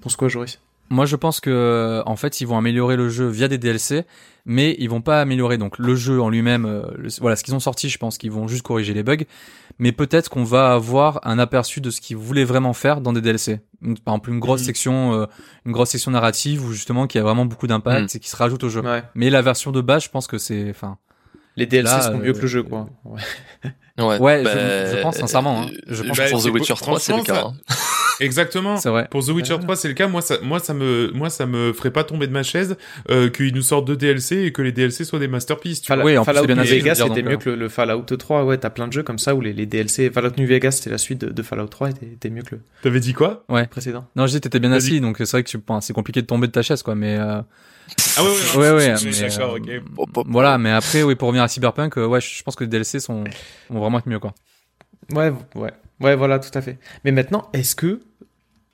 Pense quoi, Joris? Moi, je pense que euh, en fait, ils vont améliorer le jeu via des DLC, mais ils vont pas améliorer donc le jeu en lui-même. Euh, voilà, ce qu'ils ont sorti, je pense qu'ils vont juste corriger les bugs, mais peut-être qu'on va avoir un aperçu de ce qu'ils voulaient vraiment faire dans des DLC. Par exemple, une grosse mhm. section, euh, une grosse section narrative où justement qui a vraiment beaucoup d'impact mhm. et qui se rajoute au jeu. Mais la version de base, je pense que c'est, enfin, les DLC sont mieux que le jeu, quoi. Ouais, <laughs> Ouais, je- bah, je pense sincèrement, hein. Je euh, pense que pour c'est The Witcher beau- 3, c'est le cas. hein. <laughs> Exactement. C'est vrai. Pour The Witcher 3, c'est le cas. Moi, ça, moi, ça me, moi, ça me ferait pas tomber de ma chaise euh, qu'ils nous sortent deux DLC et que les DLC soient des masterpieces. Tu Fallout, Oui, en Fallout c'est bien New Vegas c'était mieux euh. que le, le Fallout 3. Ouais, t'as plein de jeux comme ça où les, les DLC. Fallout New Vegas c'était la suite de, de Fallout 3 était, mieux que le T'avais dit quoi? Précédent. Non, je dis t'étais bien assis, donc c'est vrai que tu, enfin, c'est compliqué de tomber de ta chaise, quoi. Mais euh, Ah ouais, ouais, ouais, ouais. Mais, euh, Voilà, mais après, oui, pour revenir à Cyberpunk, euh, ouais, je pense que les DLC sont vraiment être mieux, quoi. Ouais, ouais, ouais, voilà, tout à fait. Mais maintenant, est-ce que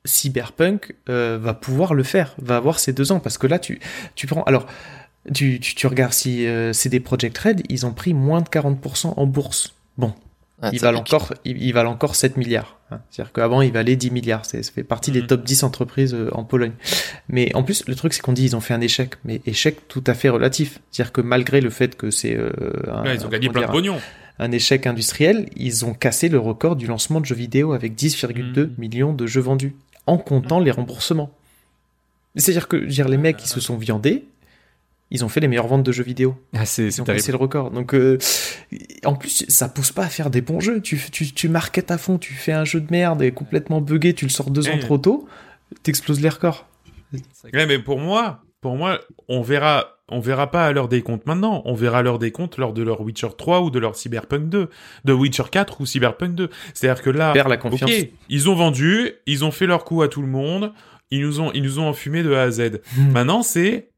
Cyberpunk euh, va pouvoir le faire, va avoir ces deux ans? Parce que là, tu, tu prends. Alors, tu, tu, tu regardes si euh, CD Projekt Red, ils ont pris moins de 40% en bourse. Bon, Ah, ils valent encore, ils, ils valent encore 7 milliards. hein. C'est-à-dire qu'avant, ils valaient 10 milliards. C'est- Ça fait partie des Mhm. top 10 entreprises euh, en Pologne. Mais en plus, le truc, c'est qu'on dit ils ont fait un échec. Mais échec tout à fait relatif. C'est-dire que malgré le fait que c'est euh, ils ont gagné plein de dire, pognon. un échec industriel, ils ont cassé le record du lancement de jeux vidéo avec 10,2 Mhm. millions de jeux vendus, en comptant les remboursements. C'est-à-dire que dire, les mecs qui se sont viandés, ils ont fait les meilleures ventes de jeux vidéo. Ah, c'est Ils c'est ont cassé le record. Donc, euh, en plus, ça pousse pas à faire des bons jeux. Tu, tu, tu marketes à fond, tu fais un jeu de merde et complètement buggé, tu le sors deux ans Ouais. trop tôt, t'exploses les records. Ouais, mais pour moi, pour moi, on verra, on verra pas à l'heure des comptes maintenant. On verra à l'heure des comptes lors de leur Witcher 3 ou de leur Cyberpunk 2, de Witcher 4 ou Cyberpunk 2. C'est-à-dire que là, Perd la confiance. ils ont vendu, ils ont fait leur coup à tout le monde, ils nous ont, ils nous ont enfumé de A à Z. Hmm. Maintenant, c'est,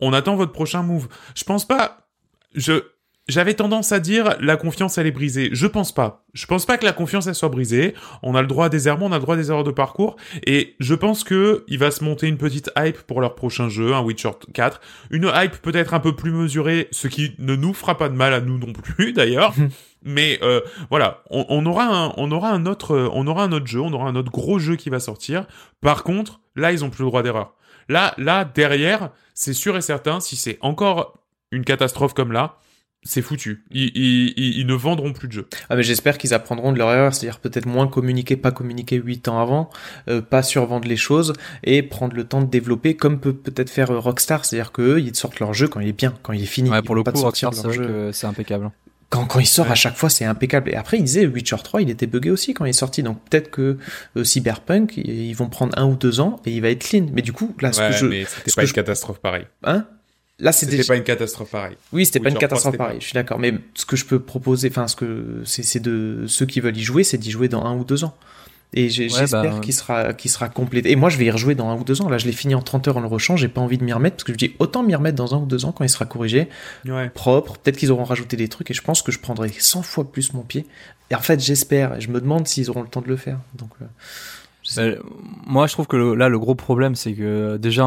on attend votre prochain move. Je pense pas, je, j'avais tendance à dire la confiance elle est brisée. Je pense pas. Je pense pas que la confiance elle soit brisée. On a le droit à des erreurs, on a le droit à des erreurs de parcours. Et je pense que il va se monter une petite hype pour leur prochain jeu, un Witcher 4. Une hype peut-être un peu plus mesurée, ce qui ne nous fera pas de mal à nous non plus <laughs> d'ailleurs. Mais euh, voilà, on, on aura un, on aura un autre, on aura un autre jeu, on aura un autre gros jeu qui va sortir. Par contre, là ils ont plus le droit d'erreur. Là, là derrière, c'est sûr et certain, si c'est encore une catastrophe comme là, c'est foutu. Ils, ils, ils, ne vendront plus de jeux. Ah mais j'espère qu'ils apprendront de leur erreur, c'est-à-dire peut-être moins communiquer, pas communiquer 8 ans avant, euh, pas survendre les choses et prendre le temps de développer comme peut peut-être faire euh, Rockstar, c'est-à-dire que eux, ils sortent leur jeu quand il est bien, quand il est fini. Ouais, pour le pas coup, te sortir Rockstar, c'est vrai c'est impeccable. Quand, quand il sort Ouais. à chaque fois, c'est impeccable. Et après, ils disaient Witcher 3, il était buggé aussi quand il est sorti. Donc peut-être que euh, Cyberpunk, ils vont prendre un ou deux ans et il va être clean. Mais du coup, là, ce que je, mais c'était pas que une je- catastrophe pareille. hein, là, c'est C'était déjà... pas une catastrophe pareille. Oui, c'était pas une Witcher 3, catastrophe c'était pas. pareil, je suis d'accord. Mais ce que je peux proposer, enfin, ce que c'est c'est de ceux qui veulent y jouer, c'est d'y jouer dans un ou deux ans. Et Ouais, j'espère bah, qu'il sera, qu'il sera complété. Et moi, je vais y rejouer dans un ou deux ans. Là, je l'ai fini en 30 heures en le rechant. J'ai pas envie de m'y remettre parce que je dis autant m'y remettre dans un ou deux ans quand il sera corrigé, Ouais. propre. Peut-être qu'ils auront rajouté des trucs et je pense que je prendrai 100 fois plus mon pied. Et en fait, j'espère. Et je me demande s'ils auront le temps de le faire. Donc, euh, sais Euh, moi, je trouve que le- là, le gros problème, c'est que déjà,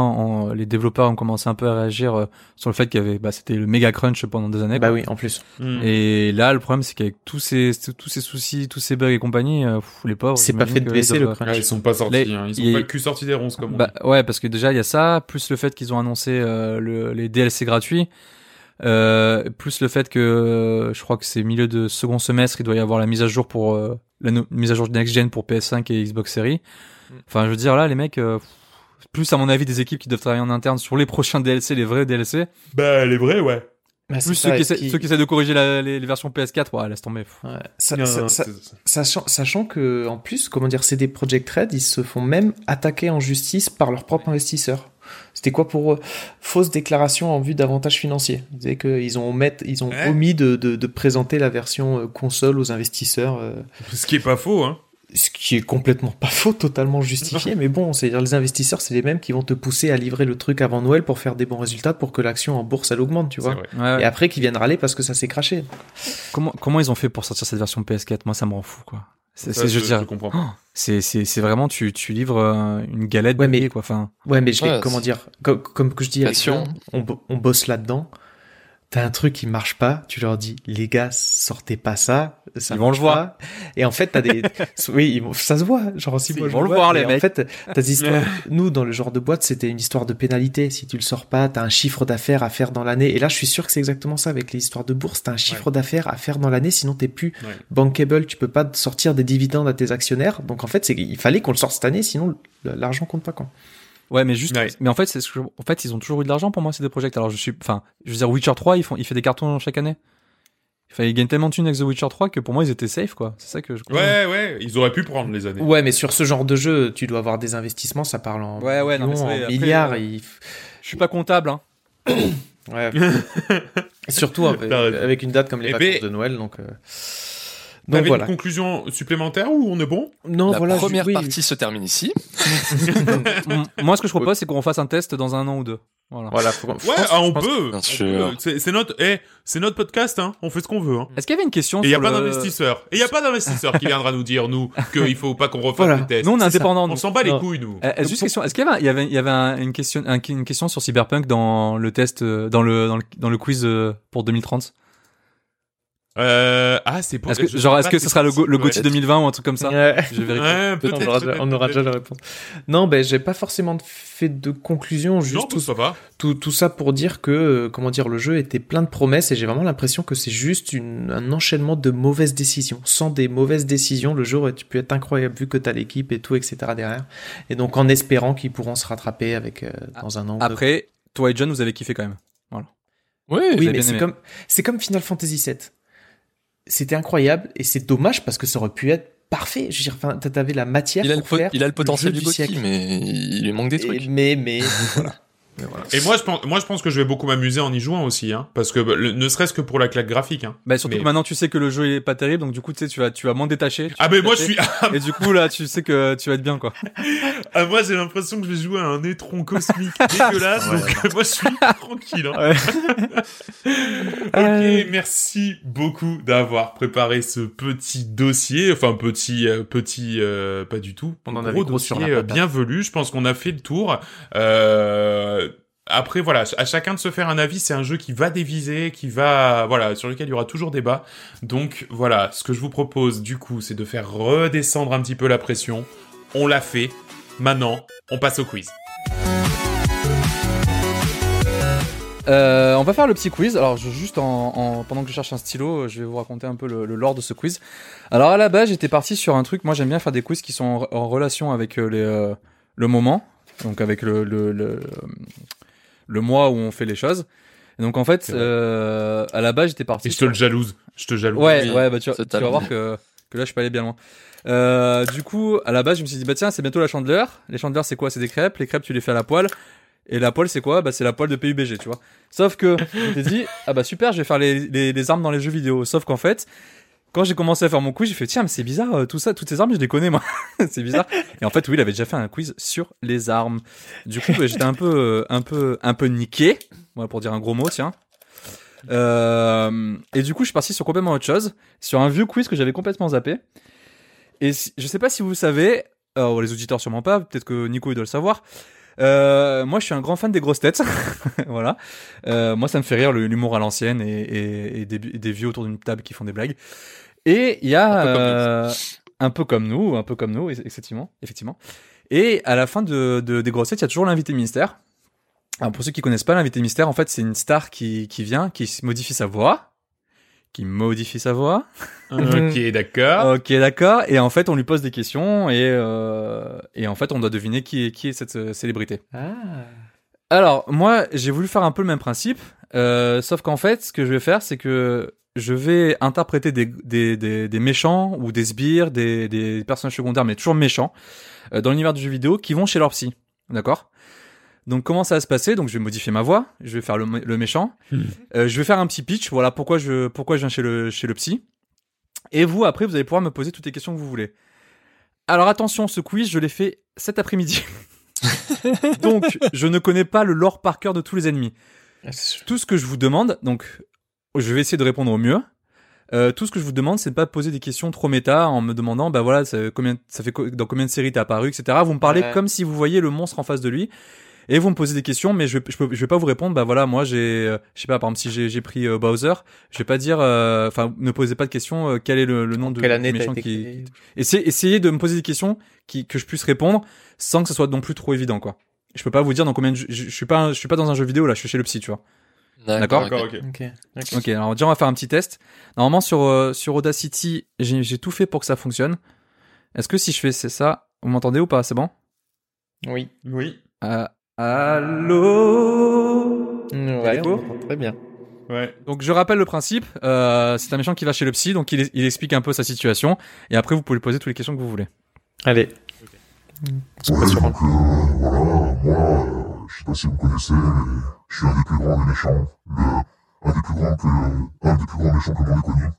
les développeurs ont commencé un peu à réagir euh, sur le fait qu'il y avait, bah, c'était le méga crunch pendant des années. quoi. Bah oui, en plus. Mm. Et là, le problème, c'est qu'avec tous ces, tous ces soucis, tous ces bugs et compagnie, euh, pff, les pauvres. C'est pas fait de que baisser ils le crunch. Ouais, ils sont pas sortis, Les- hein. ils ont il y a- pas le cul sorti des ronces comme on Bah dit. ouais, parce que déjà il y a ça, plus le fait qu'ils ont annoncé euh, le, les DLC gratuits, euh, plus le fait que euh, je crois que c'est milieu de second semestre, il doit y avoir la mise à jour pour euh, la mise à jour de next gen pour PS5 et Xbox Series. Mm. Enfin, je veux dire là, les mecs, euh, plus à mon avis des équipes qui doivent travailler en interne sur les prochains DLC, les vrais DLC, Bah, elle est vraie, ouais. Bah, c'est plus ça, ceux, qui essaient, ceux qui essaient de corriger la- les, les versions PS4, ouais, laisse tomber. Ouais. Ça- Non, ça- non, ça- c'est- Sachant, sachant que, en plus, comment dire, c'est des Project Red, ils se font même attaquer en justice par leurs propres investisseurs. C'était quoi pour eux? Fausse déclaration en vue d'avantages financiers. Ils disaient qu'ils ont, ils ont Ouais. omis de, de, de présenter la version euh, console aux investisseurs, euh, Ce qui est pas faux, hein. ce qui est complètement pas faux, totalement justifié. mais bon, c'est-à-dire les investisseurs, c'est les mêmes qui vont te pousser à livrer le truc avant Noël pour faire des bons résultats, pour que l'action en bourse elle augmente, tu vois. vrai. Ouais, ouais. Et après, qui viennent râler parce que ça s'est craché. Comment, comment ils ont fait pour sortir cette version PS4 Moi, ça me rend fou, quoi. C'est, je veux dire, comprends oh, c'est, c'est, c'est vraiment, tu, tu livres euh, une galette Ouais, de mais- quoi. Enfin, Ouais, mais je l'ai- Ouais, comment dire, comme, comme que je dis, avec on, on bosse là-dedans. T'as un truc qui marche pas, tu leur dis, les gars, sortez pas ça. ça Ils vont le voir. Et en fait, t'as des, <laughs> oui, ils ça se voit. Genre, si Ils moi, vont le voir, les En mecs. fait, t'as des histoires. <laughs> Nous, dans le genre de boîte, c'était une histoire de pénalité. Si tu le sors pas, t'as un chiffre d'affaires à faire dans l'année. Et là, je suis sûr que c'est exactement ça avec les histoires de bourse. T'as un chiffre d'affaires à faire dans l'année, sinon t'es plus Ouais. bankable. Tu peux pas sortir des dividendes à tes actionnaires. Donc, en fait, c'est, il fallait qu'on le sorte cette année, sinon l'argent compte pas quand. Ouais, mais juste, Ouais. mais en fait, c'est ce que, en fait, ils ont toujours eu de l'argent pour moi, c'est des projets. Alors, je suis, enfin, je veux dire, Witcher 3, ils font, il fait des cartons chaque année. Enfin, ils gagnent tellement de thunes avec The Witcher 3 que pour moi, ils étaient safe, quoi. C'est ça que je. Ouais, ouais, ils auraient pu prendre les années. Ouais, mais sur ce genre de jeu, tu dois avoir des investissements, ça parle en Ouais, ouais, non, mais millions, vrai, en après, milliards. euh, il- Je suis pas comptable, hein. Ouais. <laughs> Surtout avec, raison. avec une date comme les Eh vacances ben, de Noël, donc. euh, T'avais Donc voilà. une conclusion supplémentaire ou on est bon? Non, La voilà. je- première oui. partie se termine ici. <laughs> Moi, ce que je propose, c'est qu'on fasse un test dans un an ou deux. Voilà. Voilà. faut- Ouais, France, ah, on pense- peut. On. C'est c'est notre, eh, c'est notre podcast, hein. On fait ce qu'on veut, hein. Est-ce qu'il y avait une question Et il y a sur pas le- d'investisseur. Et il y a pas d'investisseur qui viendra nous dire nous <laughs> qu'il faut pas qu'on refasse Voilà. les tests. Nous, on est indépendants. On s'en bat les couilles, nous. Euh, euh, juste question. Est-ce qu'il y avait, un- il y avait, il y avait un- une question, un- une question sur Cyberpunk dans le test, euh, dans le, dans le, dans le quiz pour 2030 Euh, ah, c'est pour. Est-ce que, genre, est-ce que ce sera le, go- le ouais. GOTY 2020 ou un truc comme ça Ouais. Je vais vérifier. Ouais, on peut-être. aura, on aura déjà la réponse. Non, ben j'ai pas forcément fait de conclusion, juste Non, tout, tout ça va. tout, tout ça pour dire que, euh, comment dire, le jeu était plein de promesses et j'ai vraiment l'impression que c'est juste une, un enchaînement de mauvaises décisions. Sans des mauvaises décisions, le jeu aurait pu être incroyable vu que t'as l'équipe et tout, etc. derrière. Et donc en espérant qu'ils pourront se rattraper avec euh, dans un an. ou deux. Après, toi et John, vous avez kiffé quand même. Oui, Oui, j'ai mais c'est comme, c'est comme Final Fantasy VII. C'était incroyable et c'est dommage parce que ça aurait pu être parfait. Je veux dire, enfin, t'avais la matière il a, le pour po- faire il a le potentiel jeu du Gotti, siècle. mais il lui manque des Et- trucs. mais, mais, voilà. <laughs> Voilà. Et moi, je pense, moi, je pense que je vais beaucoup m'amuser en y jouant aussi, hein. Parce que, bah, le- ne serait-ce que pour la claque graphique, hein. Bah, surtout Mais- que maintenant, tu sais que le jeu est pas terrible, donc du coup, tu sais, tu vas, tu vas moins détacher. tu Ah, mais moi, je suis, Et du coup, là, tu sais que tu vas être bien, quoi. <laughs> ah, moi, j'ai l'impression que je vais jouer à un étron cosmique <laughs> dégueulasse, donc, moi, je suis tranquille, hein. <laughs> Ok, merci beaucoup d'avoir préparé ce petit dossier, enfin petit, euh, petit, euh, pas du tout, On en gros avait gros dossier sur la euh. Je pense qu'on a fait le tour. Euh, après, voilà, à chacun de se faire un avis. C'est un jeu qui va déviser, qui va, voilà, sur lequel il y aura toujours débat. Donc voilà, ce que je vous propose du coup, c'est de faire redescendre un petit peu la pression. On l'a fait. Maintenant, on passe au quiz. Euh, on va faire le petit quiz. Alors, juste en, en- pendant que je cherche un stylo, je vais vous raconter un peu le, lore de ce quiz. Alors, à la base, j'étais parti sur un truc. Moi, j'aime bien faire des quiz qui sont en, relation avec euh, euh, le moment, donc avec le, le mois où on fait les choses. Et donc, en fait, euh, à la base, j'étais parti. Et je te le jalouse. Je te jalouse. Ouais, ouais, bah tu, vas- tu vas totalement. voir que, que là je suis pas allé bien loin. Euh, du coup, à la base, je me suis dit, bah tiens, c'est bientôt la chandeleur. Les chandeleurs, c'est quoi? C'est des crêpes. Les crêpes, tu les fais à la poêle. Et la poêle, c'est quoi? Bah c'est la poêle de PUBG, tu vois. Sauf que, je t'ai dit, ah bah super, je vais faire les, les, les armes dans les jeux vidéo. Sauf qu'en fait, quand j'ai commencé à faire mon quiz, j'ai fait, tiens, mais c'est bizarre, euh, tout ça, toutes ces armes, je les connais, moi. <laughs> c'est bizarre. Et en fait, oui, il avait déjà fait un quiz sur les armes. Du coup, j'étais un peu, euh, un peu, un peu niqué. Pour dire un gros mot, tiens. Euh, et du coup, je suis parti sur complètement autre chose, sur un vieux quiz que j'avais complètement zappé. Et si- je sais pas si vous savez, les auditeurs sûrement pas, peut-être que Nico il doit le savoir. Moi, je suis un grand fan des grosses têtes. <laughs> voilà. Moi, ça me fait rire l'humour à l'ancienne et des vieux autour d'une table qui font des blagues. Et il y a Un peu comme euh, un peu comme nous, un peu comme nous, effectivement, effectivement. Et à la fin de, de- des grosses têtes, il y a toujours l'invité mystère. Alors pour ceux qui connaissent pas l'invité mystère, en fait, c'est une star qui, qui vient, qui modifie sa voix, qui modifie sa voix. Ok, d'accord. Ok, d'accord. Et en fait, on lui pose des questions et euh, et en fait, on doit deviner qui est qui est cette euh, célébrité. Ah. Alors moi, j'ai voulu faire un peu le même principe, euh, sauf qu'en fait, ce que je vais faire, c'est que je vais interpréter des, des, des, des méchants ou des sbires, des, des personnages secondaires, mais toujours méchants, euh, dans l'univers du jeu vidéo, qui vont chez leur psy. D'accord? Donc comment ça va se passer? Donc je vais modifier ma voix, je vais faire le, le méchant, Hmm. Euh, je vais faire un petit pitch, voilà pourquoi je, pourquoi je viens chez le, chez le psy. Et vous, après, vous allez pouvoir me poser toutes les questions que vous voulez. Alors attention, ce quiz, je l'ai fait cet après-midi. <laughs> donc, je ne connais pas le lore par cœur de tous les ennemis. Tout ce que je vous demande, donc, je vais essayer de répondre au mieux. Euh, tout ce que je vous demande, c'est de pas poser des questions trop méta en me demandant, bah voilà, ça, combien, ça fait co- dans combien de séries t'es apparu, etc. Vous me parlez Ouais. comme si vous voyiez le monstre en face de lui. Et vous me posez des questions, mais je, je, peux, je vais pas vous répondre. Bah voilà, moi j'ai, euh, je sais pas, par exemple si j'ai, j'ai pris euh, Bowser, je vais pas dire, euh, enfin, ne posez pas de questions. euh, quel est le, le nom de Quelle année méchant qui, Essayez, essayez de me poser des questions qui, que je puisse répondre sans que ce soit non plus trop évident, quoi. Je peux pas vous dire dans combien de, je, je suis pas, je suis pas dans un jeu vidéo là, je suis chez le psy, tu vois. D'accord. D'accord, ok. Ok. ok. Ok, alors déjà on va faire un petit test. Normalement sur euh, sur Audacity, j'ai j'ai tout fait pour que ça fonctionne. Est-ce que si je fais c'est ça, vous m'entendez ou pas? C'est bon? Oui. Oui. euh, Allô? Ouais, on très bien. Ouais. Donc je rappelle le principe, euh, c'est un méchant qui va chez le psy, donc il, il explique un peu sa situation, et après vous pouvez lui poser toutes les questions que vous voulez. Allez. Ouais, donc euh, voilà, moi, euh, je sais pas si vous connaissez, mais je suis un des plus grands des méchants, le, un des plus grands que, un des plus grands méchants que le monde ait connu.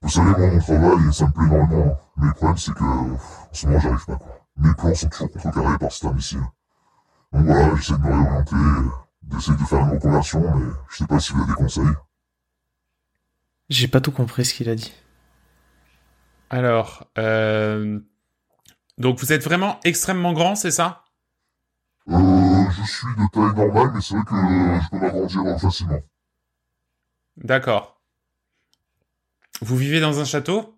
Vous savez, moi, mon travail, ça me plaît énormément, mais le problème, c'est que, en ce moment, j'arrive pas, quoi. Mes plans sont toujours contrecarrés par cet imbécile. Donc voilà, j'essaie de me réorienter, d'essayer de faire une reconversion, mais je sais pas si vous avez des conseils. J'ai pas tout compris ce qu'il a dit. Alors, euh... donc vous êtes vraiment extrêmement grand, c'est ça? Euh, je suis de taille normale, mais c'est vrai que euh, je peux m'agrandir euh, facilement. D'accord. Vous vivez dans un château?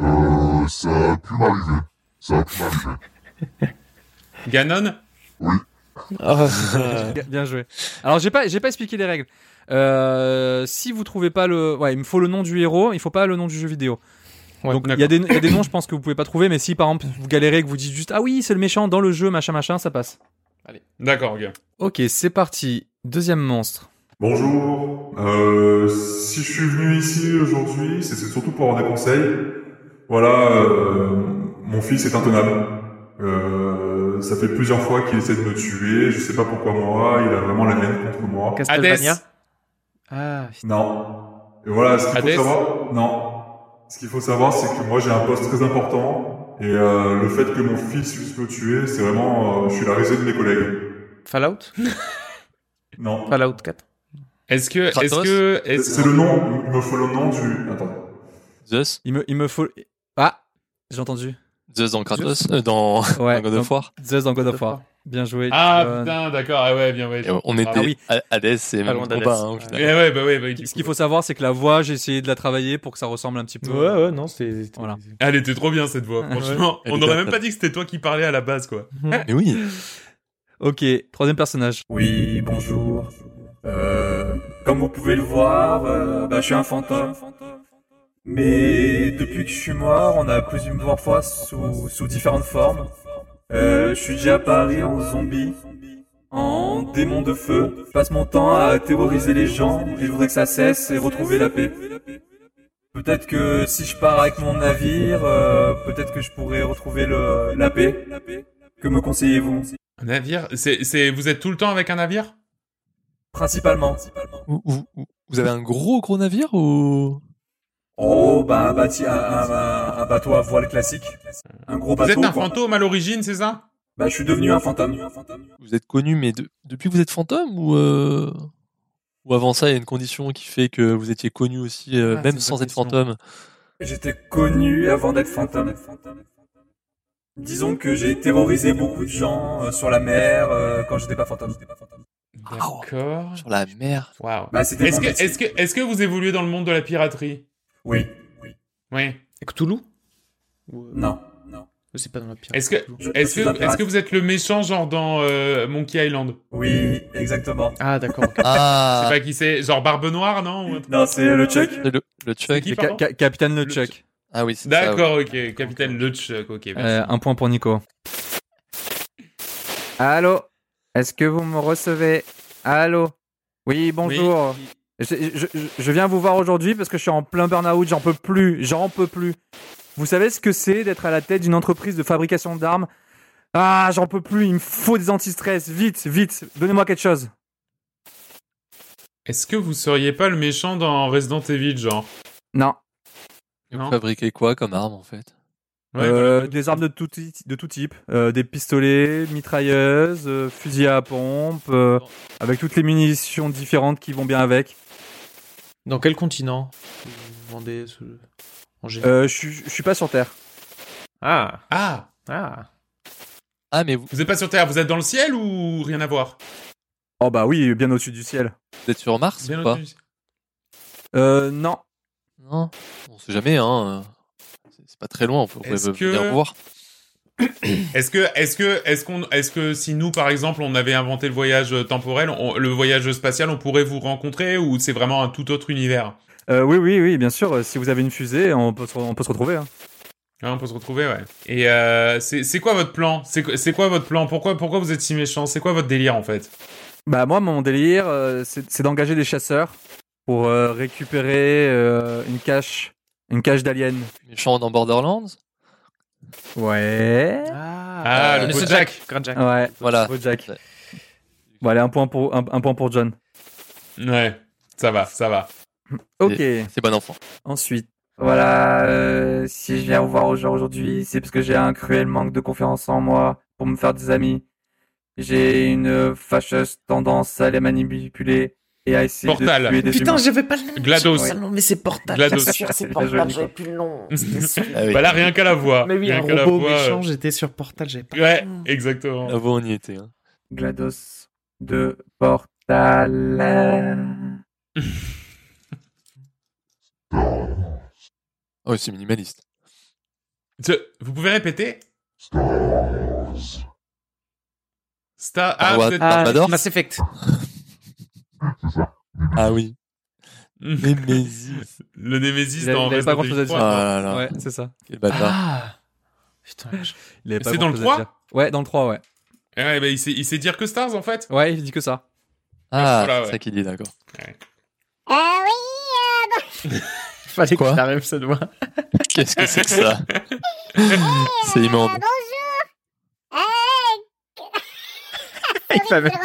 Euh, ça a pu m'arriver. Ça a pu m'arriver. <laughs> Ganon? <laughs> Bien- Bien joué. Alors j'ai pas j'ai pas expliqué les règles. Euh, si vous trouvez pas le, ouais, il me faut le nom du héros, il faut pas le nom du jeu vidéo. Ouais, Donc il y a des il y a des noms, je pense que vous pouvez pas trouver, mais si par exemple vous galérez que vous dites juste ah oui c'est le méchant dans le jeu machin machin, ça passe. D'accord, ok. Ok c'est parti. Deuxième monstre. Bonjour. Euh, si je suis venu ici aujourd'hui, c'est surtout pour avoir des conseils. Voilà, euh, mon fils est intenable. Euh, ça fait plusieurs fois qu'il essaie de me tuer. Je sais pas pourquoi moi. Il a vraiment la haine contre moi. Castlevania Ah, putain. Non. Et voilà, ce qu'il faut savoir? Non. Ce qu'il faut savoir, c'est que moi j'ai un poste très important. Et euh, le fait que mon fils puisse me tuer, c'est vraiment, euh, je suis la risée de mes collègues. Fallout? <laughs> Non. Fallout 4. Est-ce que, est-ce que, C'est est-ce- c'est le nom. Il me faut le nom du. Attends. Zeus, Il me il me faut ah j'ai entendu. Zeus dans Kratos, euh, dans, Ouais. dans God of War? Zeus dans God of War. Bien joué. Ah John. putain, d'accord, ah ouais, bien ouais. Et on était Ah oui. à Hades, c'est même bas, hein, Ouais. Eh ouais, bah ouais, bah, Ce qu'il faut savoir, c'est que la voix, j'ai essayé de la travailler pour que ça ressemble un petit peu. Ouais, ouais, non, c'était. Voilà. Elle était trop bien cette voix, franchement. On n'aurait même pas dit que c'était toi qui parlais à la base, quoi. <laughs> Mais oui. Ok, troisième personnage. Oui, bonjour. Euh, comme vous pouvez le voir, euh, bah, je suis un fantôme. Mais depuis que je suis mort, on a plusieurs fois sous, sous différentes formes. Euh, je suis déjà apparu en zombie, en démon de feu. Je passe mon temps à terroriser les gens et je voudrais que ça cesse et retrouver la paix. Peut-être que si je pars avec mon navire, euh, peut-être que je pourrais retrouver le, la paix. Que me conseillez-vous? Un navire? C'est, c'est, Vous êtes tout le temps avec un navire? Principalement. Vous, vous- vous avez un gros gros navire ou? Oh, bah un, bateau à voile classique. Un gros Vous bateau. êtes un quoi. fantôme à l'origine, c'est ça? Bah, je suis devenu un fantôme. vous êtes connu mais de- depuis que vous êtes fantôme ou euh, ou avant ça il y a une condition qui fait que vous étiez connu aussi euh, Ah, même sans être fantôme? J'étais connu avant d'être fantôme. Disons que j'ai terrorisé beaucoup de gens euh, sur la mer euh, quand j'étais pas fantôme. D'accord. Sur la mer. Waouh. Bah, c'était Est-ce mon que, métier. est-ce que, est-ce que vous évoluez dans le monde de la piraterie? Oui. Oui. Cthulhu Ou, euh, Non. Non. C'est pas dans la pire. Est-ce que, est-ce vous êtes le méchant genre dans euh, Monkey Island? Oui, exactement. Ah, d'accord. ok. Je <laughs> Ah, sais pas qui c'est, genre Barbe Noire, non Ou Non, c'est le Chuck. c'est le, le Chuck. qui, Le pardon? ca- ca- Capitaine Le LeChuck. Ah oui, c'est ouais. D'accord, ok. Capitaine LeChuck, ok. merci. Euh, un point pour Nico. Allô? Est-ce que vous me recevez? Allô? Oui, bonjour. Je- je- je viens vous voir aujourd'hui parce que je suis en plein burn-out, j'en peux plus, j'en peux plus. Vous savez ce que c'est d'être à la tête d'une entreprise de fabrication d'armes? Ah, j'en peux plus, il me faut des anti-stress, vite, vite, donnez-moi quelque chose. Est-ce que vous seriez pas le méchant dans Resident Evil, genre? Non, fabriquez quoi comme arme en fait? Ouais, Euh, voilà. des armes de tout, ti- de tout type, Euh, des pistolets, mitrailleuses, euh, fusils à pompe, euh, avec toutes les munitions différentes qui vont bien avec. Dans quel continent vous vendez ce... en général Euh, je suis- je suis pas sur Terre. Ah, Ah ah. Ah mais vous, Vous êtes pas sur Terre, vous êtes dans le ciel ou rien à voir? Oh bah oui, bien au-dessus du ciel. vous êtes sur Mars Bien ou pas? Euh, non. Non, on sait jamais hein. C'est- pas très loin, on peut, on peut Est-ce que- venir voir. Est-ce que, est-ce que, est-ce qu'on, est-ce que si nous, par exemple, on avait inventé le voyage euh, temporel, on- le voyage spatial, on pourrait vous rencontrer ou c'est vraiment un tout autre univers? Euh, oui, oui, oui, bien sûr. Si vous avez une fusée, on peut se, on peut se retrouver. hein. Ah, On peut se retrouver, ouais. Et euh, c'est, c'est quoi votre plan? C'est, quoi- c'est quoi votre plan? Pourquoi, pourquoi vous êtes si méchant? C'est quoi votre délire en fait? Bah moi, mon délire, euh, c'est c'est d'engager des chasseurs pour euh, récupérer euh, une cache, une cache d'aliens. Méchant dans Borderlands? Ouais. Ah, le Monsieur Jack. Grand Jack. Ouais. Voilà. Jack. Ouais. Bon allez, un point pour un, un point pour John. Ouais, ça va, ça va. Ok. C'est bon enfant. Ensuite. Voilà, euh, si je viens vous voir au genre aujourd'hui, c'est parce que j'ai un cruel manque de confiance en moi pour me faire des amis. J'ai une fâcheuse tendance à les manipuler et à essayer Portal. de tuer des Putain, j'avais pas le nom. GLaDOS. Ouais, non, mais c'est Portal. GLaDOS. bien sûr, c'est <laughs> Portal. J'avais plus le nom. <laughs> Ah oui. Bah là, rien qu'à la voix. Mais oui, rien un qu'à la robot voix, méchant, euh, j'étais sur Portal, j'avais pas Ouais, exactement. La voix, on y était. Hein. GLaDOS de Portal. <laughs> Oh, c'est minimaliste. Vous pouvez répéter? Stars. Star. Ah, Ah, ouais. vous Ah, Mass Effect. Ah oui. <laughs> Nemesis. le Nemesis Il a- dans il avait pas Resident grand-chose à dire. 3. Ah là là. Ouais, c'est ça. Quel bâtard. Ah Putain, je- Il avait C'est dans le grand-chose à 3? dire. Ouais, dans le 3, ouais. Eh Ouais, bah, il, sait, il sait dire que Stars en fait. Ouais, il dit que ça. Ah, voilà, c'est ouais. ça qu'il dit, d'accord. Euh, oui, <laughs> Fallait Quoi que ça arrive cette voix. <laughs> Qu'est-ce que c'est que ça C'est euh, immonde. bonjour. Euh, Il c'est le retour.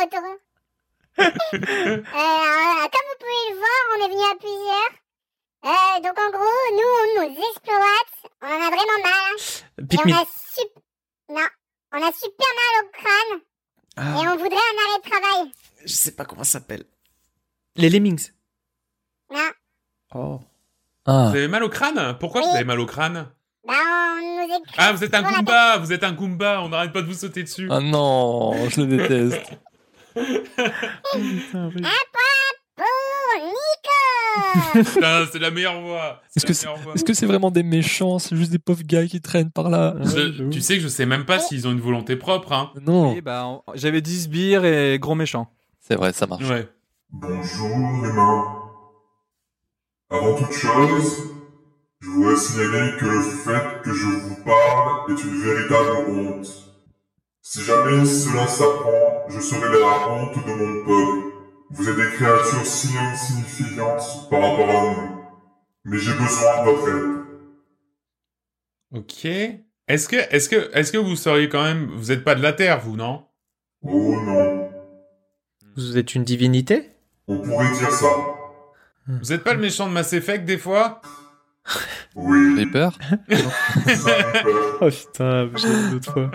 <laughs> euh, comme vous pouvez le voir, on est venu à plusieurs. Euh, donc en gros, nous, on nous exploite. On en a vraiment mal. Et Pick on a sup- Non. On a super mal au crâne. Ah, Et on voudrait un arrêt de travail. je sais pas comment ça s'appelle. Les Lemmings. Non. Oh. Ah, Vous avez mal au crâne? Pourquoi vous avez mal au crâne? Bah, on nous écrit. Ah, vous êtes un. Goomba Vous êtes un Goomba On n'arrête pas de vous sauter dessus. ah non, je le déteste. <laughs> Putain, oui. Putain, <laughs> c'est la meilleure voix. Est-ce que c'est vraiment des méchants C'est juste des pauvres gars qui traînent par là? Je- tu sais que je sais même pas s'ils ont une volonté propre, hein. Non, bah, j'avais 10 sbires et gros méchant. c'est vrai, ça marche. Ouais. Bonjour Emma. Avant toute chose, je voudrais signaler que le fait que je vous parle est une véritable honte. Si jamais cela s'apprend, je serai la honte de mon peuple. Vous êtes des créatures si insignifiantes par rapport à nous. Mais j'ai besoin de votre aide. Ok. Est-ce que, est-ce que, est-ce que vous seriez quand même, vous êtes pas de la Terre, vous, non? Oh non, Vous êtes une divinité? On pourrait dire ça. Vous êtes pas le méchant de Mass Effect des fois? Oui, me peur? <laughs> Oh putain, j'ai vu l'autre fois.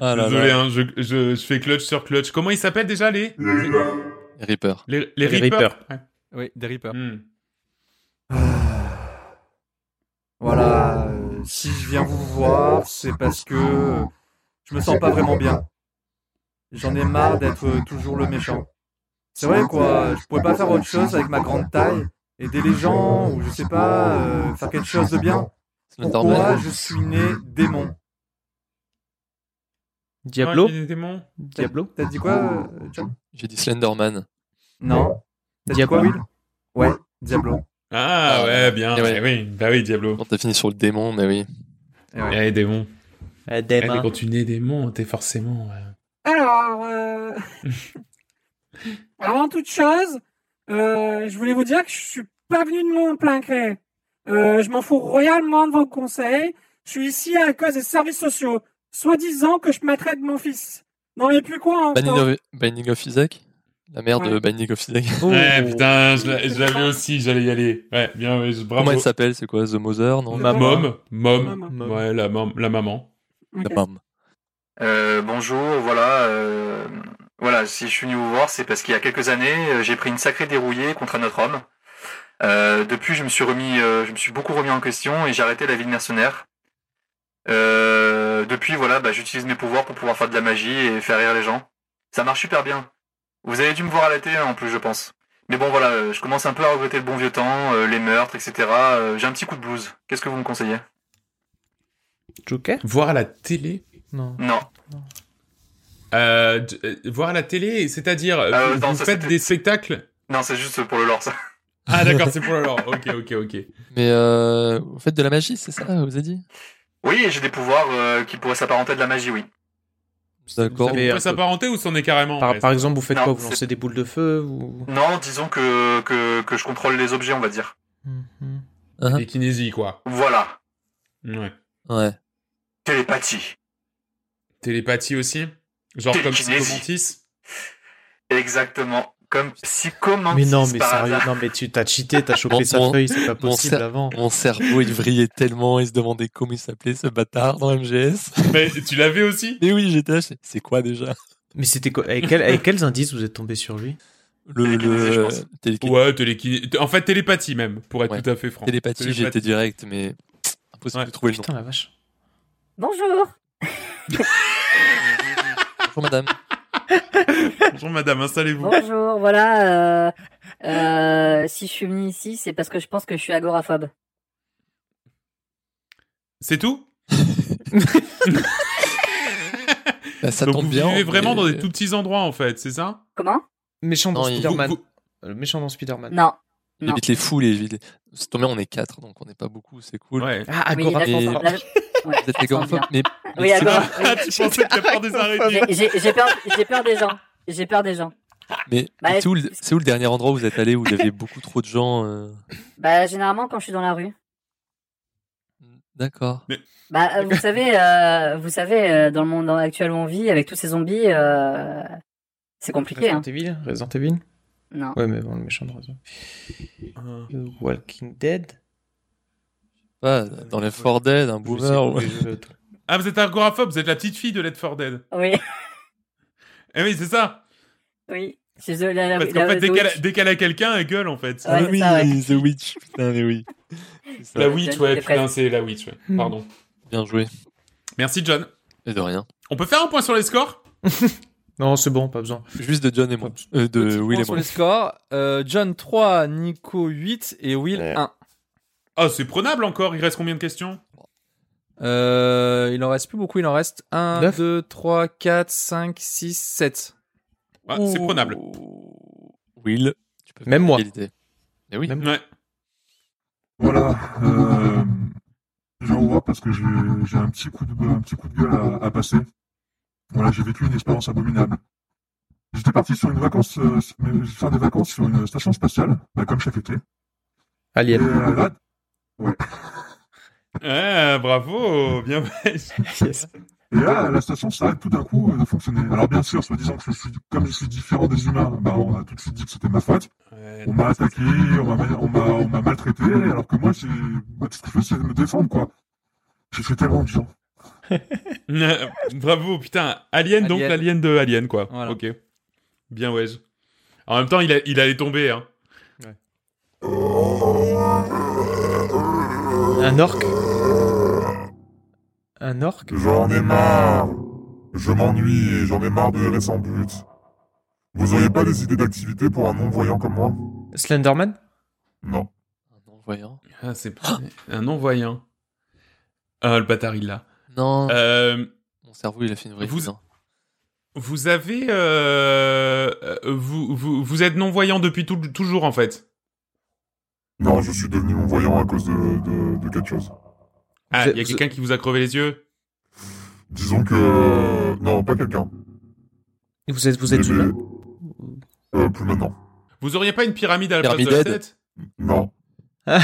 Ah là Désolé, là. hein, je, je, je fais clutch sur clutch. Comment ils s'appellent déjà les Les Reapers. Reaper. les, les, Les Reapers. Ouais. Oui, des Reapers. Hmm. Voilà, euh, si je viens vous voir, c'est parce que je me sens pas vraiment bien. J'en ai marre d'être toujours le méchant. C'est vrai quoi, je pourrais pas faire autre chose avec ma grande taille, aider les gens, ou je sais pas, euh, faire quelque chose de bien. Pourquoi je suis né démon Diablo Ouais. Diablo T'as dit quoi, euh, John? J'ai dit Slenderman. Non T'as dit Diablo quoi, Will? Ouais, Diablo. Ah, ouais, bien. ouais. Eh oui, bah oui, Diablo. Quand t'as fini sur le démon, mais oui. Et ouais. Eh, démons. euh, Eh, quand tu nais démon, t'es forcément... euh, Alors, euh... <laughs> <laughs> avant toute chose, euh, je voulais vous dire que je suis pas venu de mon plein gré. Euh, je m'en fous royalement de vos conseils. Je suis ici à cause des services sociaux, soi-disant que je mettrais de mon fils. Non mais plus quoi Binding encore of, Binding of Isaac? La mère de. Binding of Isaac. Oh. Ouais, putain, je l'a- je l'avais aussi, j'allais y aller. Ouais, bien, bravo. Comment elle s'appelle C'est quoi The Mother Non? Ma mom, mom, ouais, la, mam- la maman. La maman. Euh, bonjour, voilà. euh, voilà, si je suis venu vous voir, c'est parce qu'il y a quelques années, euh, j'ai pris une sacrée dérouillée contre un autre homme. Euh, depuis, je me suis remis, euh, je me suis beaucoup remis en question et j'ai arrêté la vie de mercenaire. Euh, depuis, voilà, bah, j'utilise mes pouvoirs pour pouvoir faire de la magie et faire rire les gens. Ça marche super bien. Vous avez dû me voir à la télé en plus, je pense. Mais bon, voilà, je commence un peu à regretter le bon vieux temps, euh, les meurtres, etc. Euh, j'ai un petit coup de blues. Qu'est-ce que vous me conseillez? Joker? Voir à la télé? Non. Non. Euh, Voir à la télé, c'est-à-dire, euh, Euh, vous, non, vous ça, faites des spectacles Non, c'est juste pour le lore, ça. Ah d'accord, c'est pour le lore. <laughs> Ok, ok, ok. Mais euh, vous faites de la magie, c'est ça Vous avez dit? Oui, j'ai des pouvoirs euh, qui pourraient s'apparenter à de la magie, oui. D'accord. Vous peut s'apparenter ou c'en est carrément Par, ouais, par exemple, vous faites Non, quoi? Vous lancez des boules de feu ou... Non, disons que, que, que je contrôle les objets, on va dire. Mhm. Hein Des kinésies, quoi. Voilà. Ouais. Ouais. Télépathie. Télépathie aussi? Genre comme Télékinésie. Psychomantis Exactement. Comme psychomantis Mais non, mais par sérieux, hasard. non, mais tu t'as cheaté, t'as chopé Mon- sa mon- feuille, c'est pas possible avant. Mon cerveau, il vrillait tellement, il se demandait comment il s'appelait ce bâtard dans MGS. Mais tu l'avais aussi Mais oui, j'étais là, c'est quoi déjà? Mais c'était quoi avec, quel- avec quels indices vous êtes tombé sur lui? Le, Télékinésie, je le Ouais, télékiné... En fait, télépathie même, pour être Ouais. tout à fait franc. télépathie, j'étais direct, mais impossible Ouais. de trouver le nom. Putain la vache. Bonjour. <laughs> Bonjour madame. <laughs> Bonjour madame, installez-vous. Bonjour, voilà. Euh, euh, si je suis venu ici, c'est parce que je pense que je suis agoraphobe. C'est tout <laughs> Bah, ça Donc tombe vous bien. vivez vraiment dans des tout petits endroits en fait, c'est ça? Comment? Méchant dans Non, il- Spider-Man. Vous- Le méchant dans Spider-Man. Non. Il Non. évite les foules et il évite les- C'est tombé, on est quatre, donc on n'est pas beaucoup, c'est cool. Ouais. Ah, Oui. Vous êtes sent mais Oui, Ah, tu pensais que t'as peur des araignées J'ai- peur, j'ai peur des gens. J'ai peur des gens. mais Bah, c'est où, le- c'est où le dernier endroit où vous êtes allé où il y avait <laughs> beaucoup trop de gens euh, Bah, généralement, quand je suis dans la rue. D'accord. Bah, euh, vous savez, euh, vous savez, euh, dans le monde actuel où on vit, avec tous ces zombies, euh, c'est compliqué. Hein. Resident Evil Resident Evil? Non. Ouais, mais bon, le méchant de Resident Ah. Walking Dead? Pas dans les 4 Dead, un Je sais boomer. ou- Ah, vous êtes agoraphobe, vous êtes la petite fille de Left 4 Dead. Oui, Eh oui, c'est ça. oui. C'est The- la- la- Parce qu'en la- fait, dès The qu'elle Witch. dès qu'elle a quelqu'un, elle gueule en fait. Ouais, oui, ça, ouais. The Witch, putain, mais oui. La Witch, ouais, putain, c'est la Witch, ouais. Hmm. Pardon. Bien joué. Merci John. Et de rien. On peut faire un point sur les scores? <laughs> Non, c'est bon, pas besoin. Juste de John et moi. Euh, de Petit Will point et sur moi. les scores. Euh, John 3, Nico 8 et Will Ouais. 1. Ah, c'est prenable encore, il reste combien de questions? Euh, il en reste plus beaucoup, il en reste 1, Neuf. 2, 3, 4, 5, 6, 7. ah, C'est prenable. Will, tu peux faire Même moi. Mais oui. Même- Ouais. Voilà. Euh, je viens vous voir parce que j'ai j'ai un petit coup de un petit coup de gueule à, à passer. Voilà, j'ai vécu une expérience abominable. J'étais parti sur une vacance, euh, faire des vacances sur une station spatiale, bah, comme chaque été. Et Alien. euh, là, Ah, <laughs> bravo, bien fait. Yes. et là, la station s'arrête tout d'un coup euh, de fonctionner. Alors bien sûr, soit disant que je suis, comme je suis différent des humains, bah, on a tout de suite dit que c'était ma faute. Ouais. On m'a attaqué, on m'a maltraité, alors que moi, j'ai bah, tout ce que je fais, c'est de me défendre, quoi. J'ai fait tellement de gens. <laughs> Bravo, putain. Alien, donc Alien. l'alien de Alien, quoi. Voilà. Ok. Bien, ouais. En même temps, il, a- il allait tomber, hein. Un orc Un orc J'en ai marre. Je m'ennuie et j'en ai marre de errer sans but. Vous auriez pas des idées d'activité pour un non-voyant comme moi? Slenderman? Non. Un non-voyant. Ah, c'est un non-voyant. Ah, le bâtard, il l'a. Non, Euh, mon cerveau, il a fait une vraie vous- hein. vous avez... euh, euh, vous, vous, vous êtes non-voyant depuis tout- toujours, en fait. Non, je suis devenu non-voyant à cause de, de, de quelque chose. Ah, il y a quelqu'un qui vous a crevé les yeux? Disons que... Non, pas quelqu'un. Vous êtes, vous êtes humain Euh, plus maintenant. Vous auriez pas une pyramide à la place de la tête? Non. <laughs>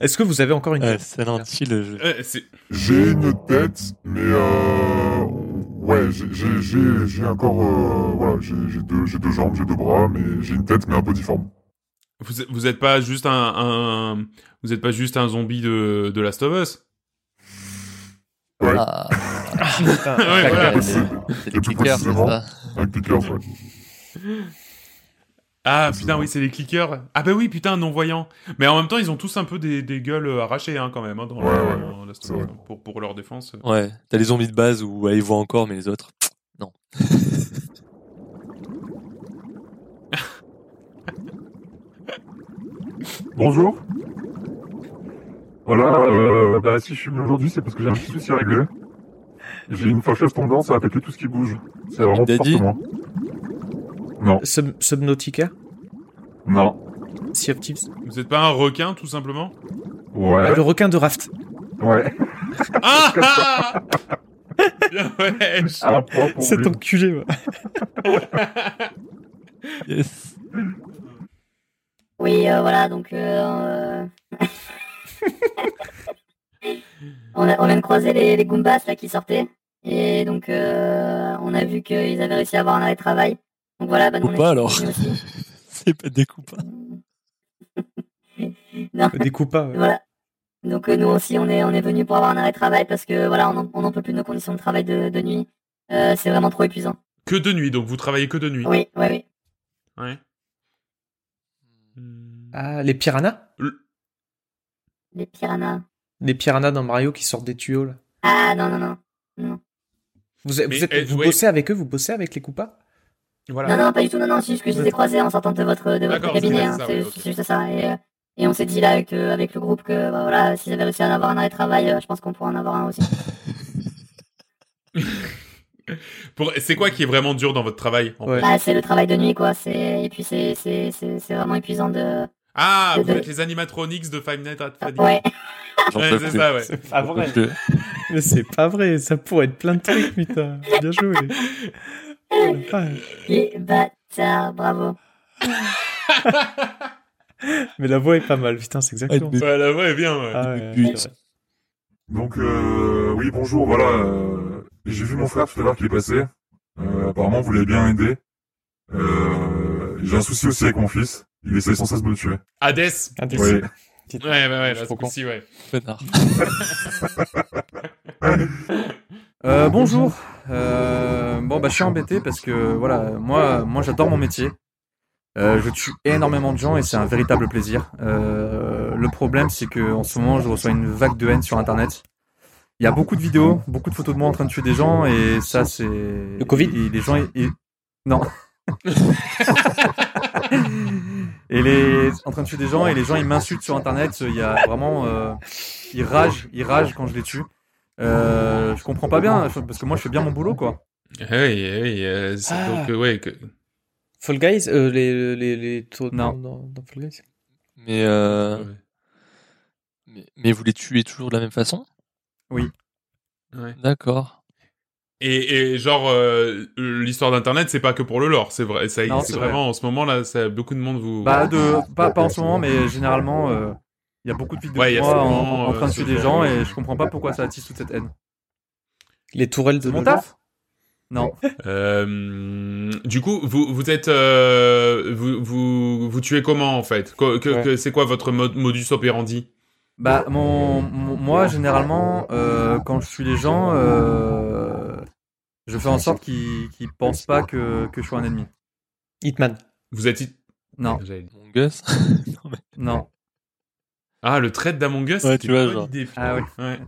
Est-ce que vous avez encore une Ouais, c'est lentille, le jeu. Euh, c'est- J'ai une tête, mais euh... Ouais, j'ai- j'ai j'ai- j'ai encore... Euh... Voilà, j'ai j'ai deux, j'ai deux jambes, j'ai deux bras, mais j'ai une tête, mais un peu difforme. Vous, vous êtes pas juste un, un- vous êtes pas juste un zombie de, de Last of Us? Ouais. Ah, Putain, <laughs> Ouais, c'est ça? Pickers, ouais. Ah putain oui c'est les clickers. Ah bah oui putain non voyants. Mais en même temps ils ont tous un peu des, des gueules euh, arrachées hein, quand même hein, dans, Ouais, la- ouais, dans pour, pour leur défense. Ouais, t'as les zombies de base où ouais, ils voient encore, mais les autres. <tsk> Non. <laughs> Bonjour. Voilà, euh, bah, si je suis venu aujourd'hui, c'est parce que j'ai un petit souci régler. J'ai une fâcheuse tendance à attaquer tout ce qui bouge. C'est vraiment Daddy fortement. Non, Sub- Subnautica non, Sea of Thieves Vous êtes pas un requin tout simplement? Ah, ouais, Le requin de Raft ouais. Ah <laughs> ah Bien, ouais. Cet enculé. <laughs> Yes. Oui, euh, voilà, donc euh, <laughs> on, a, on vient de croiser les, les Goombas là qui sortaient. Et donc euh, on a vu qu'ils avaient réussi à avoir un arrêt de travail. Donc voilà, bah, nous, on pas, alors. <laughs> C'est pas des coups. Non, Des coups pas, ouais. voilà. Donc euh, nous aussi on est on est venu pour avoir un arrêt de travail parce que voilà on en- on n'en peut plus de nos conditions de travail de, de nuit. Euh, c'est vraiment trop épuisant. Que de nuit, donc vous travaillez que de nuit. Oui, oui, oui. Ouais. Hmm. Ah, les piranhas? Les piranhas. Les piranhas dans Mario qui sortent des tuyaux, là. Ah non non non. Vous, vous, Mais, êtes, euh, vous ouais. bossez avec eux Vous bossez avec les coupas? Voilà. Non non pas du tout non non c'est juste que je les ai croisés en sortant de votre de votre cabinet. c'est hein. C'est juste ça et euh, et on s'est dit là avec euh, avec le groupe que bah, voilà s'ils avaient réussi à en avoir un arrêt de travail euh, je pense qu'on pourrait en avoir un aussi. <laughs> Pour- C'est quoi qui est vraiment dur dans votre travail Ouais. Bah, c'est le travail de nuit quoi c'est et puis c'est c'est c'est c'est vraiment épuisant de Ah, de- vous de- êtes les animatronics de Five Nights at Freddy's. ouais <laughs> Ouais, c'est ça, ouais. C'est pas vrai. Mais c'est pas vrai, ça pourrait être plein de trucs, putain. Bien joué. <laughs> Les bâtards bravo. <laughs> Mais la voix est pas mal, putain, c'est exactement Ouais, ça. Ouais, la voix est bien, ouais. Ah ouais. Donc, euh, oui, bonjour, voilà. euh, J'ai vu mon frère tout à l'heure qui est passé. Euh, apparemment, vous l'avez bien aidé. Euh, J'ai un souci aussi avec mon fils. Il essaye sans cesse de me tuer. Hades. Ah. <laughs> Ouais, ouais, ouais, Je là, ce ouais. <laughs> Bonjour. Euh, bon bah je suis embêté parce que voilà, moi moi j'adore mon métier. Euh, je tue énormément de gens et c'est un véritable plaisir. Euh, le problème c'est que en ce moment je reçois une vague de haine sur internet. Il y a beaucoup de vidéos, beaucoup de photos de moi en train de tuer des gens et ça c'est le Covid et les gens ils- ils- non. <laughs> et les en train de tuer des gens et les gens ils m'insultent sur internet, il y a vraiment euh, ils ragent, ils ragent quand je les tue. Euh, je comprends pas bien parce que moi je fais bien mon boulot quoi. Oui, oui, euh, c'est- Ah. donc, euh, ouais, que- Fall Guys, euh, les, les, les tours Non. dans, dans, Fall Guys. Mais, euh, ouais. mais, mais vous les tuez toujours de la même façon? Ouais. D'accord. Et, et genre, euh, l'histoire d'Internet, c'est pas que pour le lore, c'est vrai. C'est c'est vrai. vraiment, en ce moment, là, ça, beaucoup de monde vous... Bah de pas, pas en ce moment mais généralement euh, il y a beaucoup de vidéos Ouais, de moi en, train de euh, tuer des gens et je comprends pas pourquoi ça attise toute cette haine. Les tourelles de mon taf Non. <laughs> Euh, du coup, vous, vous êtes... euh, vous, vous, vous tuez comment, en fait? Que- que- Ouais. que- C'est quoi votre modus operandi? Bah mon, mon- moi généralement euh, quand je suis les gens euh, je fais en sorte qu'ils qu'ils pensent pas que, que je suis un ennemi. Hitman. Vous êtes... Non, J'allais dire. Mon gosse. <laughs> non. Ah, le trait d'Among Us, Ouais, tu vois, genre. idée. Ah oui. Ouais.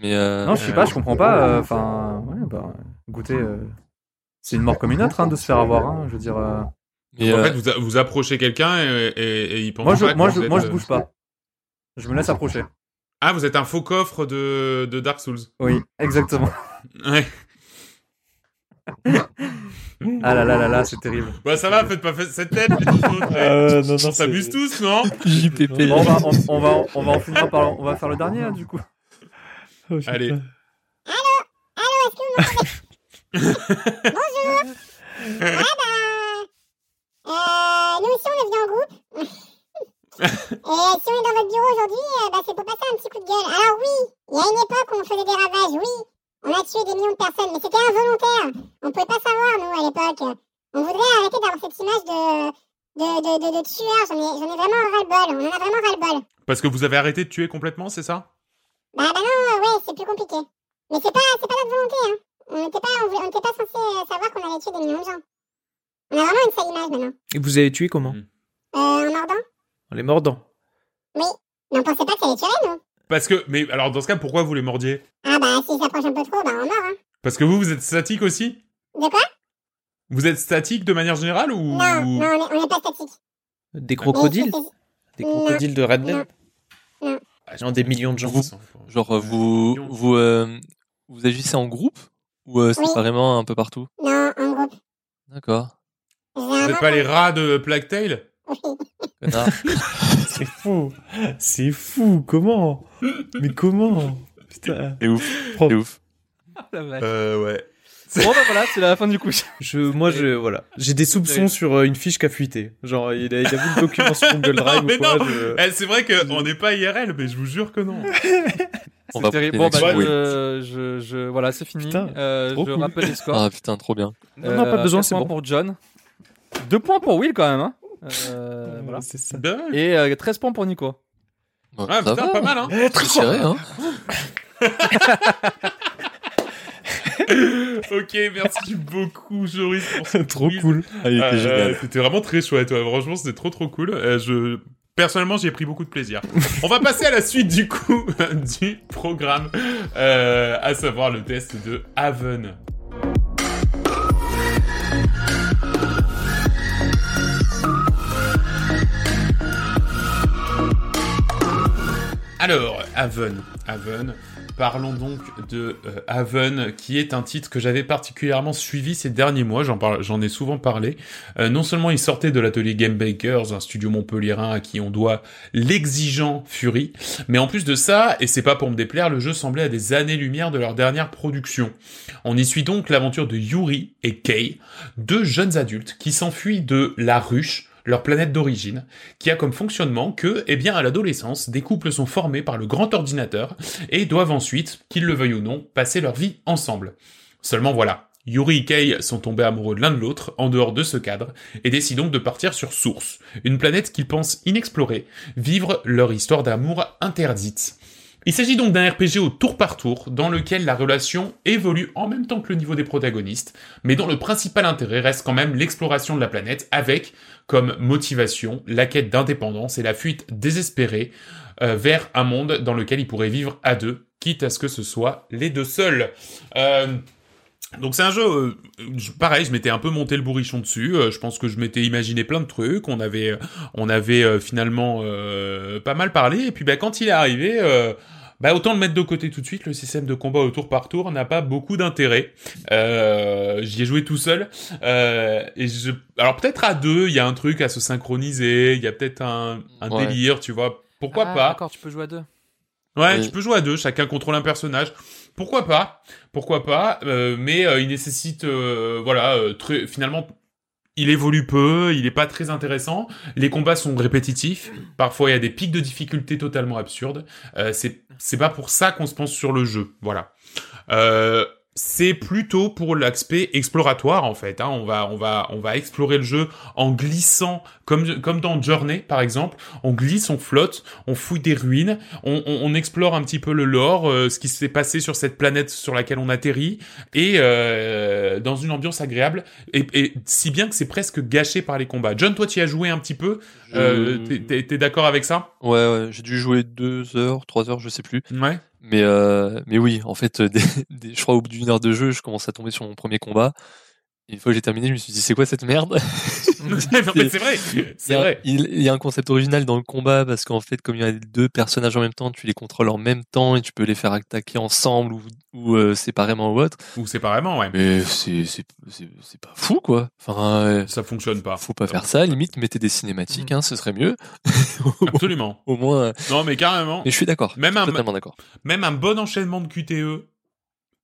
Mais euh, Non, je sais pas, je comprends pas. euh, Enfin, ouais, bah, écoutez, euh, c'est une mort comme une autre hein, de se faire avoir. Hein, je veux dire. euh, mais, en euh, fait, vous, a- vous approchez quelqu'un et, et, et il pense Moi, je, pas que moi, vous je, êtes, moi, je bouge pas. Je me laisse approcher. Ah, vous êtes un faux coffre de, de Dark Souls. Oui, exactement. Ouais. <laughs> Ah là là là là, c'est terrible. Bah ça va, faites pas cette tête, les deux autres. Euh, non, non, On s'amuse tous, non JPP. Bon, on va, on, on va, on va en finir par, on va faire le dernier, hein, du coup. Oh. Allez. Euh, nous aussi, on est venus en groupe. Et si on est dans votre bureau aujourd'hui, euh, bah, c'est pour passer un petit coup de gueule. Alors oui, il y a une époque où on faisait des ravages, oui. On a tué des millions de personnes, mais c'était involontaire. On pouvait pas savoir, nous, à l'époque. On voudrait arrêter d'avoir cette image de, de, de, de, de tueur. J'en ai, j'en ai vraiment ras-le-bol. On en a vraiment ras-le-bol. Parce que vous avez arrêté de tuer complètement, c'est ça? Bah, bah non, ouais, c'est plus compliqué. Mais c'est pas, c'est pas notre volonté, hein. On n'était pas, on n'était pas censé euh, savoir qu'on allait tuer des millions de gens. On a vraiment une sale image maintenant. Et vous avez tué comment? Euh, en mordant En les mordant. Oui. Mais on pensait pas que ça allait tuer, nous. Parce que, mais alors dans ce cas, pourquoi vous les mordiez? Ah bah, s'ils s'approchent un peu trop, bah on mord, hein. Parce que vous, vous êtes statique aussi? De quoi? Vous êtes statique de manière générale ou Non, non, on est, on est pas statique. Des crocodiles? Des crocodiles de Red Dead? Non. Non, des millions de gens. Vous- Genre, euh, vous, vous, euh, vous agissez en groupe ou euh, Oui. séparément un peu partout? Non, en groupe. D'accord. Vous n'êtes pas les rats de Plague Tale? Oui. Connard. <laughs> C'est fou. C'est fou. Comment? Mais comment? Putain. C'est ouf. C'est ouf. La vache. Euh, ouais. Bon bah voilà, c'est la fin du quiz. Je, moi, je, voilà. J'ai des soupçons sur euh, une fiche qui a fuité. Genre, il a, il a vu le document sur Google Drive Non, mais ou quoi. non. je- Eh, c'est vrai qu'on n'est pas IRL, mais je vous jure que non. On C'est va terrible. prendre Bon bah l'action. je, je, je- voilà, c'est fini. Putain, Euh, trop je cool. rappelle les scores. Ah putain, trop bien. Non, non, pas Euh, besoin, c'est bon. pour John. 2 points pour Will quand même. Hein. Euh, voilà. <laughs> C'est ça. Et euh, 13 points pour Nico. Ouais, Ah, ça putain, va. pas mal, hein. C'est serré, hein. <laughs> ok, merci beaucoup, Joris, pour <laughs> Trop quiz. cool. Ah, Euh. C'était vraiment très chouette. ouais. Franchement, c'était trop trop cool. Euh, je personnellement, j'ai pris beaucoup de plaisir. On va passer à la suite du coup du programme, euh, à savoir le test de Haven. Alors, Haven, Haven. Parlons donc de euh, Haven, qui est un titre que j'avais particulièrement suivi ces derniers mois. J'en ai souvent parlé. Euh, non seulement il sortait de l'atelier Game Bakers, un studio montpelliérain à qui on doit l'exigeant Fury, mais en plus de ça, et c'est pas pour me déplaire, le jeu semblait à des années-lumière de leur dernière production. On y suit donc l'aventure de Yuri et Kei, deux jeunes adultes qui s'enfuient de la ruche leur planète d'origine, qui a comme fonctionnement que, eh bien, à l'adolescence, des couples sont formés par le grand ordinateur et doivent ensuite, qu'ils le veuillent ou non, passer leur vie ensemble. Seulement voilà, Yuri et Kei sont tombés amoureux l'un de l'autre en dehors de ce cadre et décident donc de partir sur Source, une planète qu'ils pensent inexplorée, vivre leur histoire d'amour interdite. Il s'agit donc d'un RPG au tour par tour, dans lequel la relation évolue en même temps que le niveau des protagonistes, mais dont le principal intérêt reste quand même l'exploration de la planète, avec comme motivation la quête d'indépendance et la fuite désespérée euh, vers un monde dans lequel ils pourraient vivre à deux, quitte à ce que ce soit les deux seuls. Euh, donc c'est un jeu, euh, pareil, je m'étais un peu monté le bourrichon dessus. euh, je pense que je m'étais imaginé plein de trucs. On avait, on avait euh, finalement euh, pas mal parlé. Et puis bah, quand il est arrivé, euh, bah, autant le mettre de côté tout de suite. Le système de combat au tour par tour n'a pas beaucoup d'intérêt. Euh, J'y ai joué tout seul. Euh, et je, alors peut-être à deux, il y a un truc à se synchroniser. Il y a peut-être un, un Ouais. délire, tu vois. Pourquoi Ah, pas D'accord, tu peux jouer à deux. Ouais, Oui. tu peux jouer à deux, chacun contrôle un personnage. Pourquoi pas Pourquoi pas euh, Mais euh, il nécessite, euh, voilà, finalement, il évolue peu, il est pas très intéressant. Les combats sont répétitifs. Parfois, il y a des pics de difficulté totalement absurdes. C'est c'est pas pour ça qu'on se pense sur le jeu, voilà. C'est plutôt pour l'aspect exploratoire en fait. Hein. On va, on va, on va explorer le jeu en glissant, comme comme dans Journey par exemple. On glisse, on flotte, on fouille des ruines, on, on, on explore un petit peu le lore, euh, ce qui s'est passé sur cette planète sur laquelle on atterrit, et euh, dans une ambiance agréable. Et, et si bien que c'est presque gâché par les combats. John, toi, tu y as joué un petit peu. Euh, Je- t'es- T'es t'es d'accord avec ça? Ouais, ouais, j'ai dû jouer deux heures, trois heures, je sais plus. Ouais. Mais, euh, mais oui, en fait, euh, <laughs> des, je crois au bout d'une heure de jeu, je commence à tomber sur mon premier combat. Une fois que j'ai terminé, je me suis dit, c'est quoi cette merde? <laughs> c'est vrai, Il y, c'est a, vrai. il, il y a un concept original dans le combat parce qu'en fait, comme il y a deux personnages en même temps, tu les contrôles en même temps et tu peux les faire attaquer ensemble ou, ou euh, séparément ou autre. Ou séparément, ouais. Mais c'est pas fou quoi. Enfin, euh, Ça fonctionne pas. faut pas faire ça. Limite, mettez des cinématiques, hein, ce serait mieux. <laughs> Absolument. Au moins. euh, Non, mais carrément. Mais je suis d'accord. Même un, Totalement d'accord. même un bon enchaînement de QTE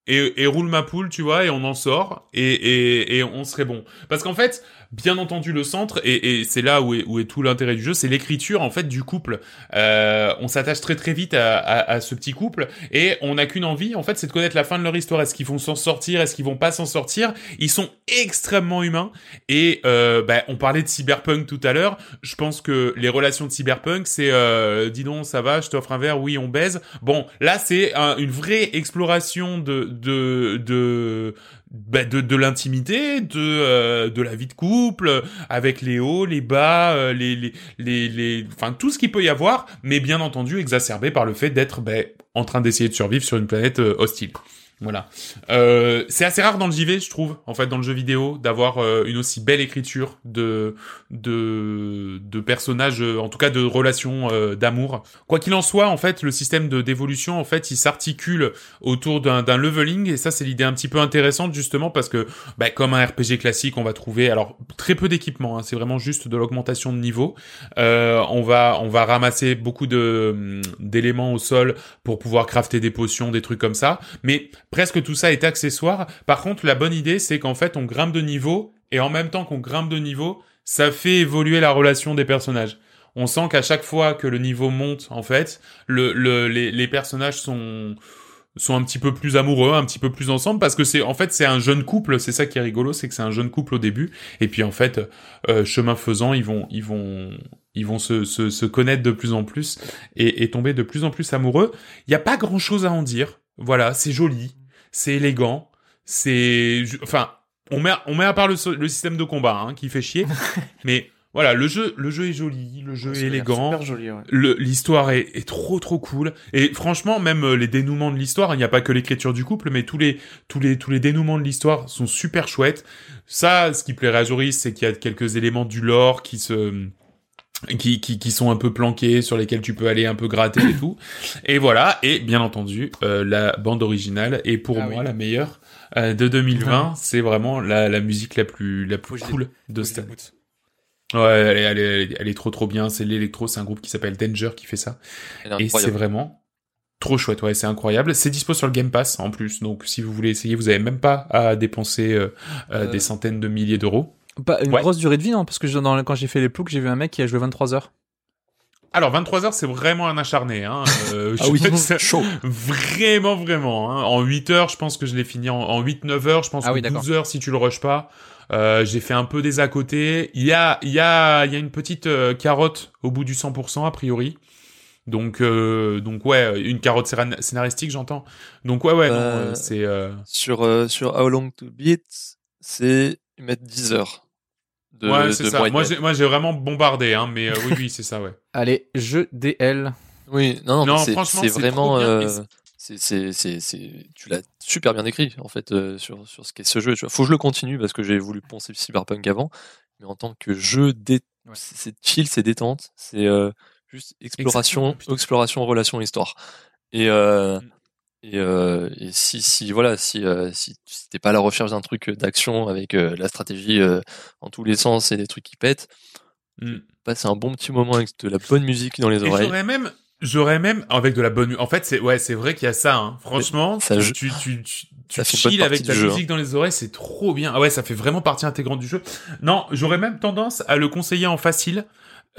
et, et roule ma poule, tu vois, et on en sort et, et, et on serait bon. Parce qu'en fait, bien entendu, le centre et, et c'est là où est, où est tout l'intérêt du jeu, c'est l'écriture en fait du couple. Euh, on s'attache très très vite à, à, à ce petit couple et on n'a qu'une envie, en fait, c'est de connaître la fin de leur histoire. Est-ce qu'ils vont s'en sortir? Est-ce qu'ils vont pas s'en sortir? Ils sont extrêmement humains et euh, bah, on parlait de cyberpunk tout à l'heure. Je pense que les relations de cyberpunk, c'est euh, dis donc ça va, je t'offre un verre, oui on baise. Bon, là c'est un- une vraie exploration de de de bah, de, de l'intimité, de euh, de la vie de couple, avec les hauts, les bas, euh, les les les les, enfin tout ce qu'il peut y avoir, mais bien entendu exacerbé par le fait d'être bah, en train d'essayer de survivre sur une planète euh, hostile. Voilà. Euh, c'est assez rare dans le JV, je trouve, en fait, dans le jeu vidéo, d'avoir euh, une aussi belle écriture de de de personnages, euh, en tout cas de relations euh, d'amour. Quoi qu'il en soit, en fait, le système de d'évolution, en fait, il s'articule autour d'un leveling, et ça, c'est l'idée un petit peu intéressante justement parce que, bah, comme un RPG classique, on va trouver alors très peu d'équipements. Hein, c'est vraiment juste de l'augmentation de niveau. On va on va ramasser beaucoup de d'éléments au sol pour pouvoir crafter des potions, des trucs comme ça, mais presque tout ça est accessoire. Par contre, la bonne idée, c'est qu'en fait, on grimpe de niveau, et en même temps qu'on grimpe de niveau, ça fait évoluer la relation des personnages. On sent qu'à chaque fois que le niveau monte, en fait, le, le, les, les personnages sont sont un petit peu plus amoureux, un petit peu plus ensemble, parce que c'est en fait c'est un jeune couple. C'est ça qui est rigolo, c'est que c'est un jeune couple au début, et puis en fait, euh, chemin faisant, ils vont ils vont ils vont se, se, se connaître de plus en plus et, et tomber de plus en plus amoureux. Il n'y a pas grand chose à en dire. Voilà, c'est joli, c'est élégant, c'est, enfin, on met, on met à part le, système de combat hein, qui fait chier, <laughs> mais voilà, le jeu, le jeu est joli, le jeu est élégant, joli, ouais. l'histoire est, est trop trop cool et franchement même euh, les dénouements de l'histoire il n'y a pas que l'écriture du couple mais tous les tous les tous les dénouements de l'histoire sont super chouettes ça ce qui plairait à Joris c'est qu'il y a quelques éléments du lore qui se qui, qui, qui sont un peu planqués, sur lesquels tu peux aller un peu gratter et tout. Et voilà, et bien entendu, euh, la bande originale est pour Ah moi oui. la meilleure euh, de 2020. C'est vraiment la, la musique la plus, la plus cool de cette année. Ouais, elle est, elle, est, elle est trop trop bien. C'est l'électro, c'est un groupe qui s'appelle Danger qui fait ça. Et c'est vraiment trop chouette, ouais, c'est incroyable. C'est dispo sur le Game Pass en plus, donc si vous voulez essayer, vous avez même pas à dépenser euh, euh, Euh, des centaines de milliers d'euros. Pas une Ouais. grosse durée de vie, non Parce que je- dans- quand j'ai fait les ploucs, j'ai vu un mec qui a joué 23 heures. Alors 23 heures, c'est vraiment un acharné. Hein. Euh, <laughs> Ah oui, <laughs> chaud. Vraiment, vraiment. Hein. En 8 heures, je pense que je l'ai fini en, en 8-9 heures. Je pense Ah que oui, d'accord. 12 heures si tu le rushes pas. Euh, j'ai fait un peu des à côté. Il y a, il y a, il y a une petite euh, carotte au bout du 100% a priori. Donc, euh, donc ouais, une carotte scénar- scénaristique, j'entends. Donc ouais, ouais, c'est. euh, Sur, euh, sur How Long to Beat, c'est mettent 10 heures de, ouais, c'est ça. Moi, j'ai, moi, j'ai vraiment bombardé, hein. Mais euh, oui, oui, c'est ça, ouais. <laughs> Allez, jeu DL. Oui, non, non, Non, c'est franchement, c'est vraiment. trop bien, euh, c'est- c'est, c'est, c'est, c'est- tu l'as super bien écrit en fait euh, sur, sur ce qu'est ce jeu. Tu vois. Faut que je le continue parce que j'ai voulu penser Cyberpunk avant, mais en tant que jeu, dé... Ouais. c'est c'est chill, c'est détente, c'est euh, juste exploration, Exactement, putain. exploration, relation, histoire. Et euh, Mm. Et, euh, et si si voilà si euh, si, t'es pas à la recherche d'un truc d'action avec euh, la stratégie euh, en tous les sens et des trucs qui pètent, Mm. passer un bon petit moment avec de la bonne musique dans les oreilles. j'aurais même, j'aurais même, avec de la bonne, en fait, c'est, ouais, c'est vrai qu'il y a ça, hein. Franchement, Ça tu, tu, tu, tu, chill avec ta jeu, musique dans les oreilles, c'est trop bien. Ah ouais, ça fait vraiment partie intégrante du jeu. Non, j'aurais même tendance à le conseiller en facile,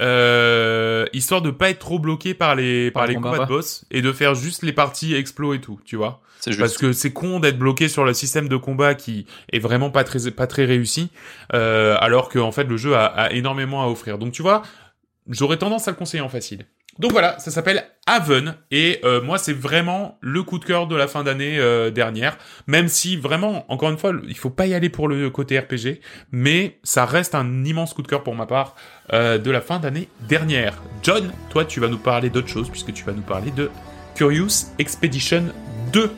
euh, histoire de pas être trop bloqué par les, par Par le les combat, combats de boss et de faire juste les parties explo et tout, tu vois. C'est juste. Parce que c'est con d'être bloqué sur le système de combat qui est vraiment pas très pas très réussi, euh, alors que en fait le jeu a, a énormément à offrir. Donc tu vois, j'aurais tendance à le conseiller en facile. Donc voilà, ça s'appelle Haven et euh, moi c'est vraiment le coup de cœur de la fin d'année euh, dernière. Même si vraiment, encore une fois, il faut pas y aller pour le côté RPG, mais ça reste un immense coup de cœur pour ma part euh, de la fin d'année dernière. John, toi tu vas nous parler d'autre chose puisque tu vas nous parler de Curious Expedition 2.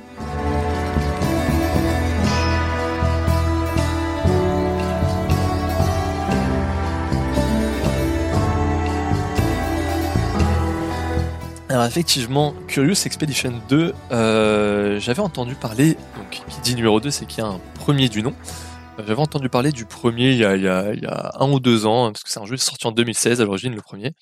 Alors effectivement, Curious Expedition 2, euh, j'avais entendu parler, donc qui dit numéro 2, c'est qu'il y a un premier du nom. Euh, J'avais entendu parler du premier il y, a, il, y a, il y a un ou deux ans, hein, parce que c'est un jeu sorti en 2016 à l'origine, le premier.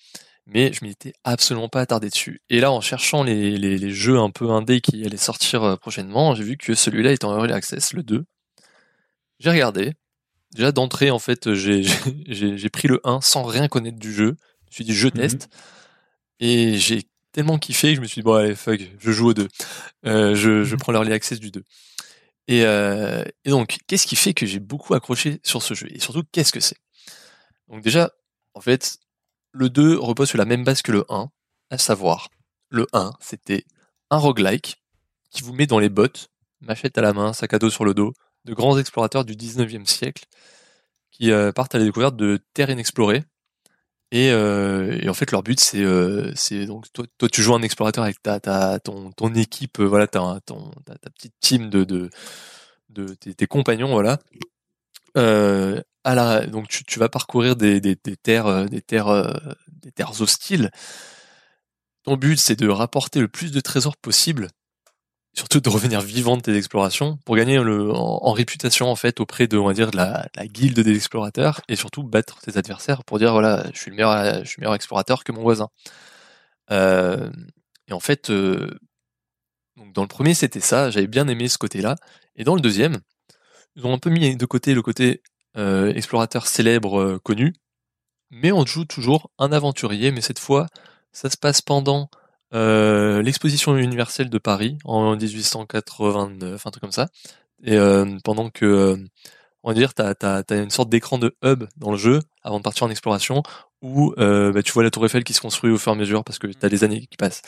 Mais je m'y étais absolument pas attardé dessus. Et là, en cherchant les, les, les jeux un peu indés qui allaient sortir euh, prochainement, j'ai vu que celui-là est en Early Access, le 2. J'ai regardé. Déjà d'entrée, en fait, j'ai <laughs> j'ai- j'ai pris le 1 sans rien connaître du jeu. Je me suis dit, je teste. Et j'ai tellement kiffé que je me suis dit, bon, allez, fuck, je joue au 2. Euh, je, je prends l'early access du 2. Et, euh, et donc, qu'est-ce qui fait que j'ai beaucoup accroché sur ce jeu? Et surtout, qu'est-ce que c'est? Donc déjà, en fait, le 2 repose sur la même base que le 1, à savoir, le 1, c'était un roguelike qui vous met dans les bottes, machette à la main, sac à dos sur le dos, de grands explorateurs du 19e siècle qui euh, partent à la découverte de terres inexplorées Et, euh, et en fait, leur but, c'est, euh, donc toi, tu joues un explorateur avec ta, ton, ton équipe, euh, voilà, ta, ta petite team de, de, de tes, tes compagnons, voilà. À la, donc tu, tu vas parcourir des, des, terres, des terres, des terres hostiles. Ton but, c'est de rapporter le plus de trésors possible, surtout de revenir vivant de tes explorations, pour gagner le, en, réputation en fait auprès de, on va dire, de la, la guilde des explorateurs, et surtout battre tes adversaires pour dire voilà, je suis le meilleur, je suis le meilleur explorateur que mon voisin. Euh, et en fait, euh, donc dans le premier c'était ça, j'avais bien aimé ce côté-là, et dans le deuxième, ils ont un peu mis de côté le côté euh, explorateur célèbre connu, mais on joue toujours un aventurier, mais cette fois, ça se passe pendant euh, l'exposition universelle de Paris en 1889, un truc comme ça. Et euh, pendant que, euh, on va dire, t'as as, une sorte d'écran de hub dans le jeu avant de partir en exploration où euh, bah, tu vois la tour Eiffel qui se construit au fur et à mesure parce que t'as des années qui passent.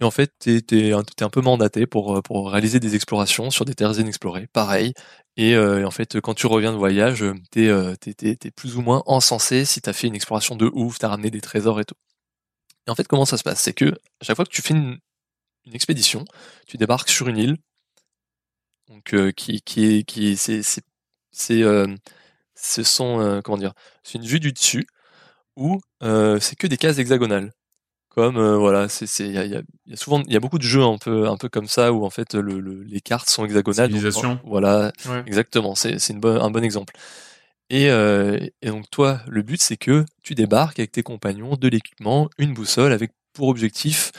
Et en fait, t'es es, un, un peu mandaté pour, pour réaliser des explorations sur des terres inexplorées. Pareil. Et, euh, en fait, quand tu reviens de voyage, t'es es, es, plus ou moins encensé si t'as fait une exploration de ouf, t'as ramené des trésors et tout. Et en fait, comment ça se passe? C'est que à chaque fois que tu fais une, une expédition, tu débarques sur une île, donc euh, qui qui est qui c'est c'est euh, ce sont euh, comment dire, c'est une vue du dessus où c'est que des cases hexagonales. Comme voilà, c'est c'est il y a, y a, souvent il y a beaucoup de jeux un peu un peu comme ça où en fait le, le, les cartes sont hexagonales. Donc, voilà, ouais. exactement. C'est c'est une un bon exemple. Et, euh, et, donc toi, le but c'est que tu débarques avec tes compagnons, de l'équipement, une boussole avec pour objectif.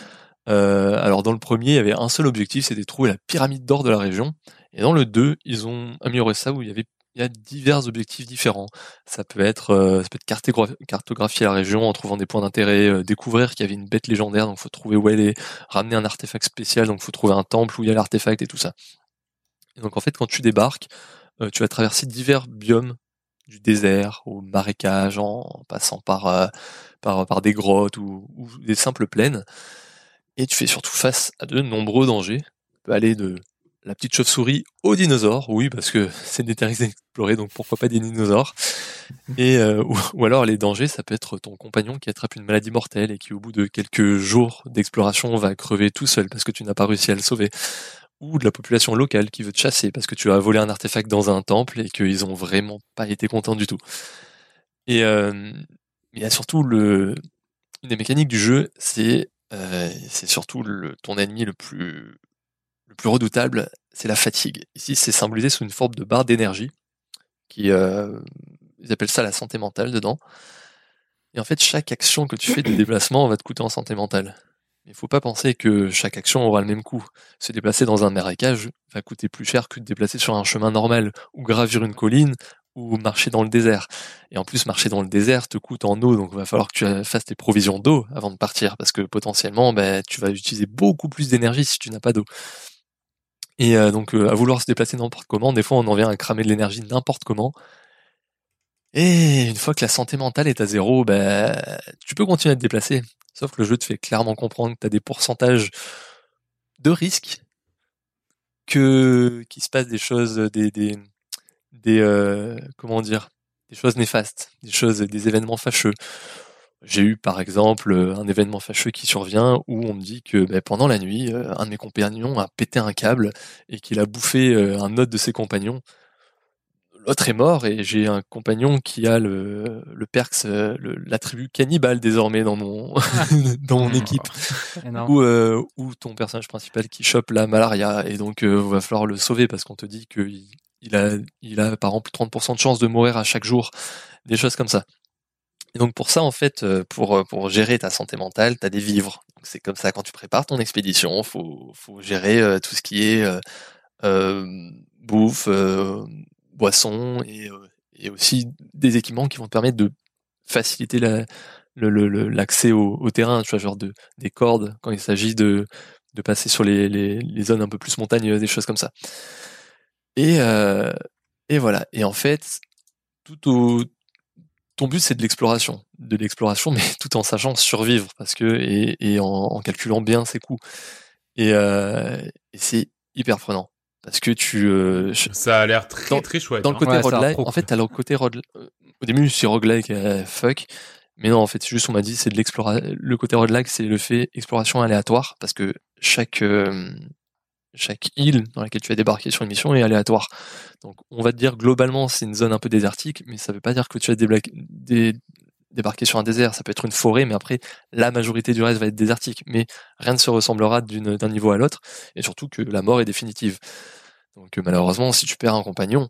Euh, alors dans le premier, il y avait un seul objectif, c'était trouver la pyramide d'or de la région. Et dans le 2, ils ont amélioré ça où il y avait il y a divers objectifs différents. Ça peut être euh, ça peut être cartographier la région en trouvant des points d'intérêt, euh, découvrir qu'il y avait une bête légendaire, donc faut trouver où elle est, ramener un artefact spécial, donc faut trouver un temple où il y a l'artefact et tout ça. Et donc en fait, quand tu débarques, euh, tu vas traverser divers biomes du désert au marécage en passant par, euh, par, par des grottes ou, ou, des simples plaines. Et tu fais surtout face à de nombreux dangers. Tu peux aller de la petite chauve-souris aux dinosaures, oui, parce que <laughs> c'est des terres explorées, donc pourquoi pas des dinosaures. Et euh, ou, ou, alors les dangers, ça peut être ton compagnon qui attrape une maladie mortelle et qui au bout de quelques jours d'exploration va crever tout seul parce que tu n'as pas réussi à le sauver ou de la population locale qui veut te chasser parce que tu as volé un artefact dans un temple et qu'ils ont vraiment pas été contents du tout. Et euh, surtout le une des mécaniques du jeu, c'est euh, surtout ton ennemi le plus le plus redoutable, c'est la fatigue. Ici, c'est symbolisé sous une forme de barre d'énergie qui euh, ils appellent ça la santé mentale dedans. Et en fait, chaque action que tu fais de déplacement va te coûter en santé mentale. Il faut pas penser que chaque action aura le même coût. Se déplacer dans un marécage va coûter plus cher que de déplacer sur un chemin normal, ou gravir une colline, ou marcher dans le désert. Et en plus, marcher dans le désert te coûte en eau, donc il va falloir que tu fasses tes provisions d'eau avant de partir, parce que potentiellement, ben, tu vas utiliser beaucoup plus d'énergie si tu n'as pas d'eau. Et euh, donc, euh, à vouloir se déplacer n'importe comment, des fois on en vient à cramer de l'énergie n'importe comment. Et une fois que la santé mentale est à zéro, ben, tu peux continuer à te déplacer. Sauf que le jeu te fait clairement comprendre que tu as des pourcentages de risques, que qu'il se passe des choses, des des, euh, comment dire, des choses néfastes, des choses, des événements fâcheux. J'ai eu par exemple un événement fâcheux qui survient où on me dit que ben, pendant la nuit, un de mes compagnons a pété un câble et qu'il a bouffé un autre de ses compagnons l'autre est mort et j'ai un compagnon qui a le, le perks, l'attribut cannibale désormais dans mon <laughs> dans mon équipe, <laughs> ou euh, ou ton personnage principal qui chope la malaria. Et donc euh, va falloir le sauver parce qu'on te dit que il, a il a par exemple 30% de chance de mourir à chaque jour, des choses comme ça. Et donc pour ça en fait, pour pour gérer ta santé mentale, t'as des vivres. C'est comme ça quand tu prépares ton expédition, faut faut gérer euh, tout ce qui est euh, bouffe boissons et, euh, et aussi des équipements qui vont te permettre de faciliter la, l'accès au, terrain, tu vois, genre de, des cordes quand il s'agit de, de passer sur les, les, zones un peu plus montagneuses, des choses comme ça. Et, euh, et voilà. Et en fait, tout au, ton but c'est de l'exploration, de l'exploration, mais tout en sachant survivre, parce que et, en, calculant bien ses coûts. Et, euh, et c'est hyper prenant parce que tu euh, ça a l'air très dans, très chouette dans le côté hein. ouais, roguelike en fait t'as le côté roguelike au début c'est roguelike euh, fuck Mais non, en fait, c'est juste on m'a dit c'est de l'exploration. Le côté roguelike, c'est le fait exploration aléatoire parce que chaque euh, chaque île dans laquelle tu vas débarquer sur une mission est aléatoire. Donc, on va te dire globalement c'est une zone un peu désertique, mais ça veut pas dire que tu vas débla- dé- débarquer sur un désert. Ça peut être une forêt, mais après la majorité du reste va être désertique. Mais rien ne se ressemblera d'une- d'un niveau à l'autre, et surtout que la mort est définitive. Donc euh, malheureusement, si tu perds un compagnon,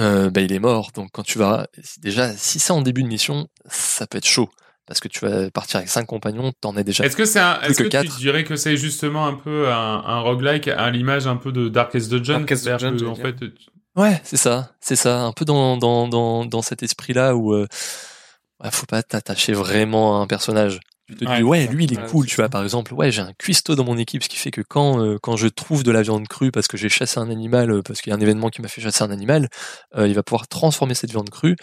euh, bah, il est mort. Donc quand tu vas déjà, si c'est en début de mission, ça peut être chaud parce que tu vas partir avec cinq compagnons, t'en es déjà. Est-ce que c'est est-ce que que, tu dirais que c'est justement un peu un, un roguelike à l'image un peu de Darkest Dungeon? Darkest Dungeon, que, en fait, tu- Ouais, c'est ça, c'est ça, un peu dans dans dans dans cet esprit-là où euh, ouais, faut pas t'attacher vraiment à un personnage. Tu te Ouais, dis ouais, lui il est Ouais, cool, tu vois. Par exemple, ouais, j'ai un cuistot dans mon équipe, ce qui fait que quand euh, quand je trouve de la viande crue parce que j'ai chassé un animal, euh, parce qu'il y a un événement qui m'a fait chasser un animal, euh, il va pouvoir transformer cette viande crue.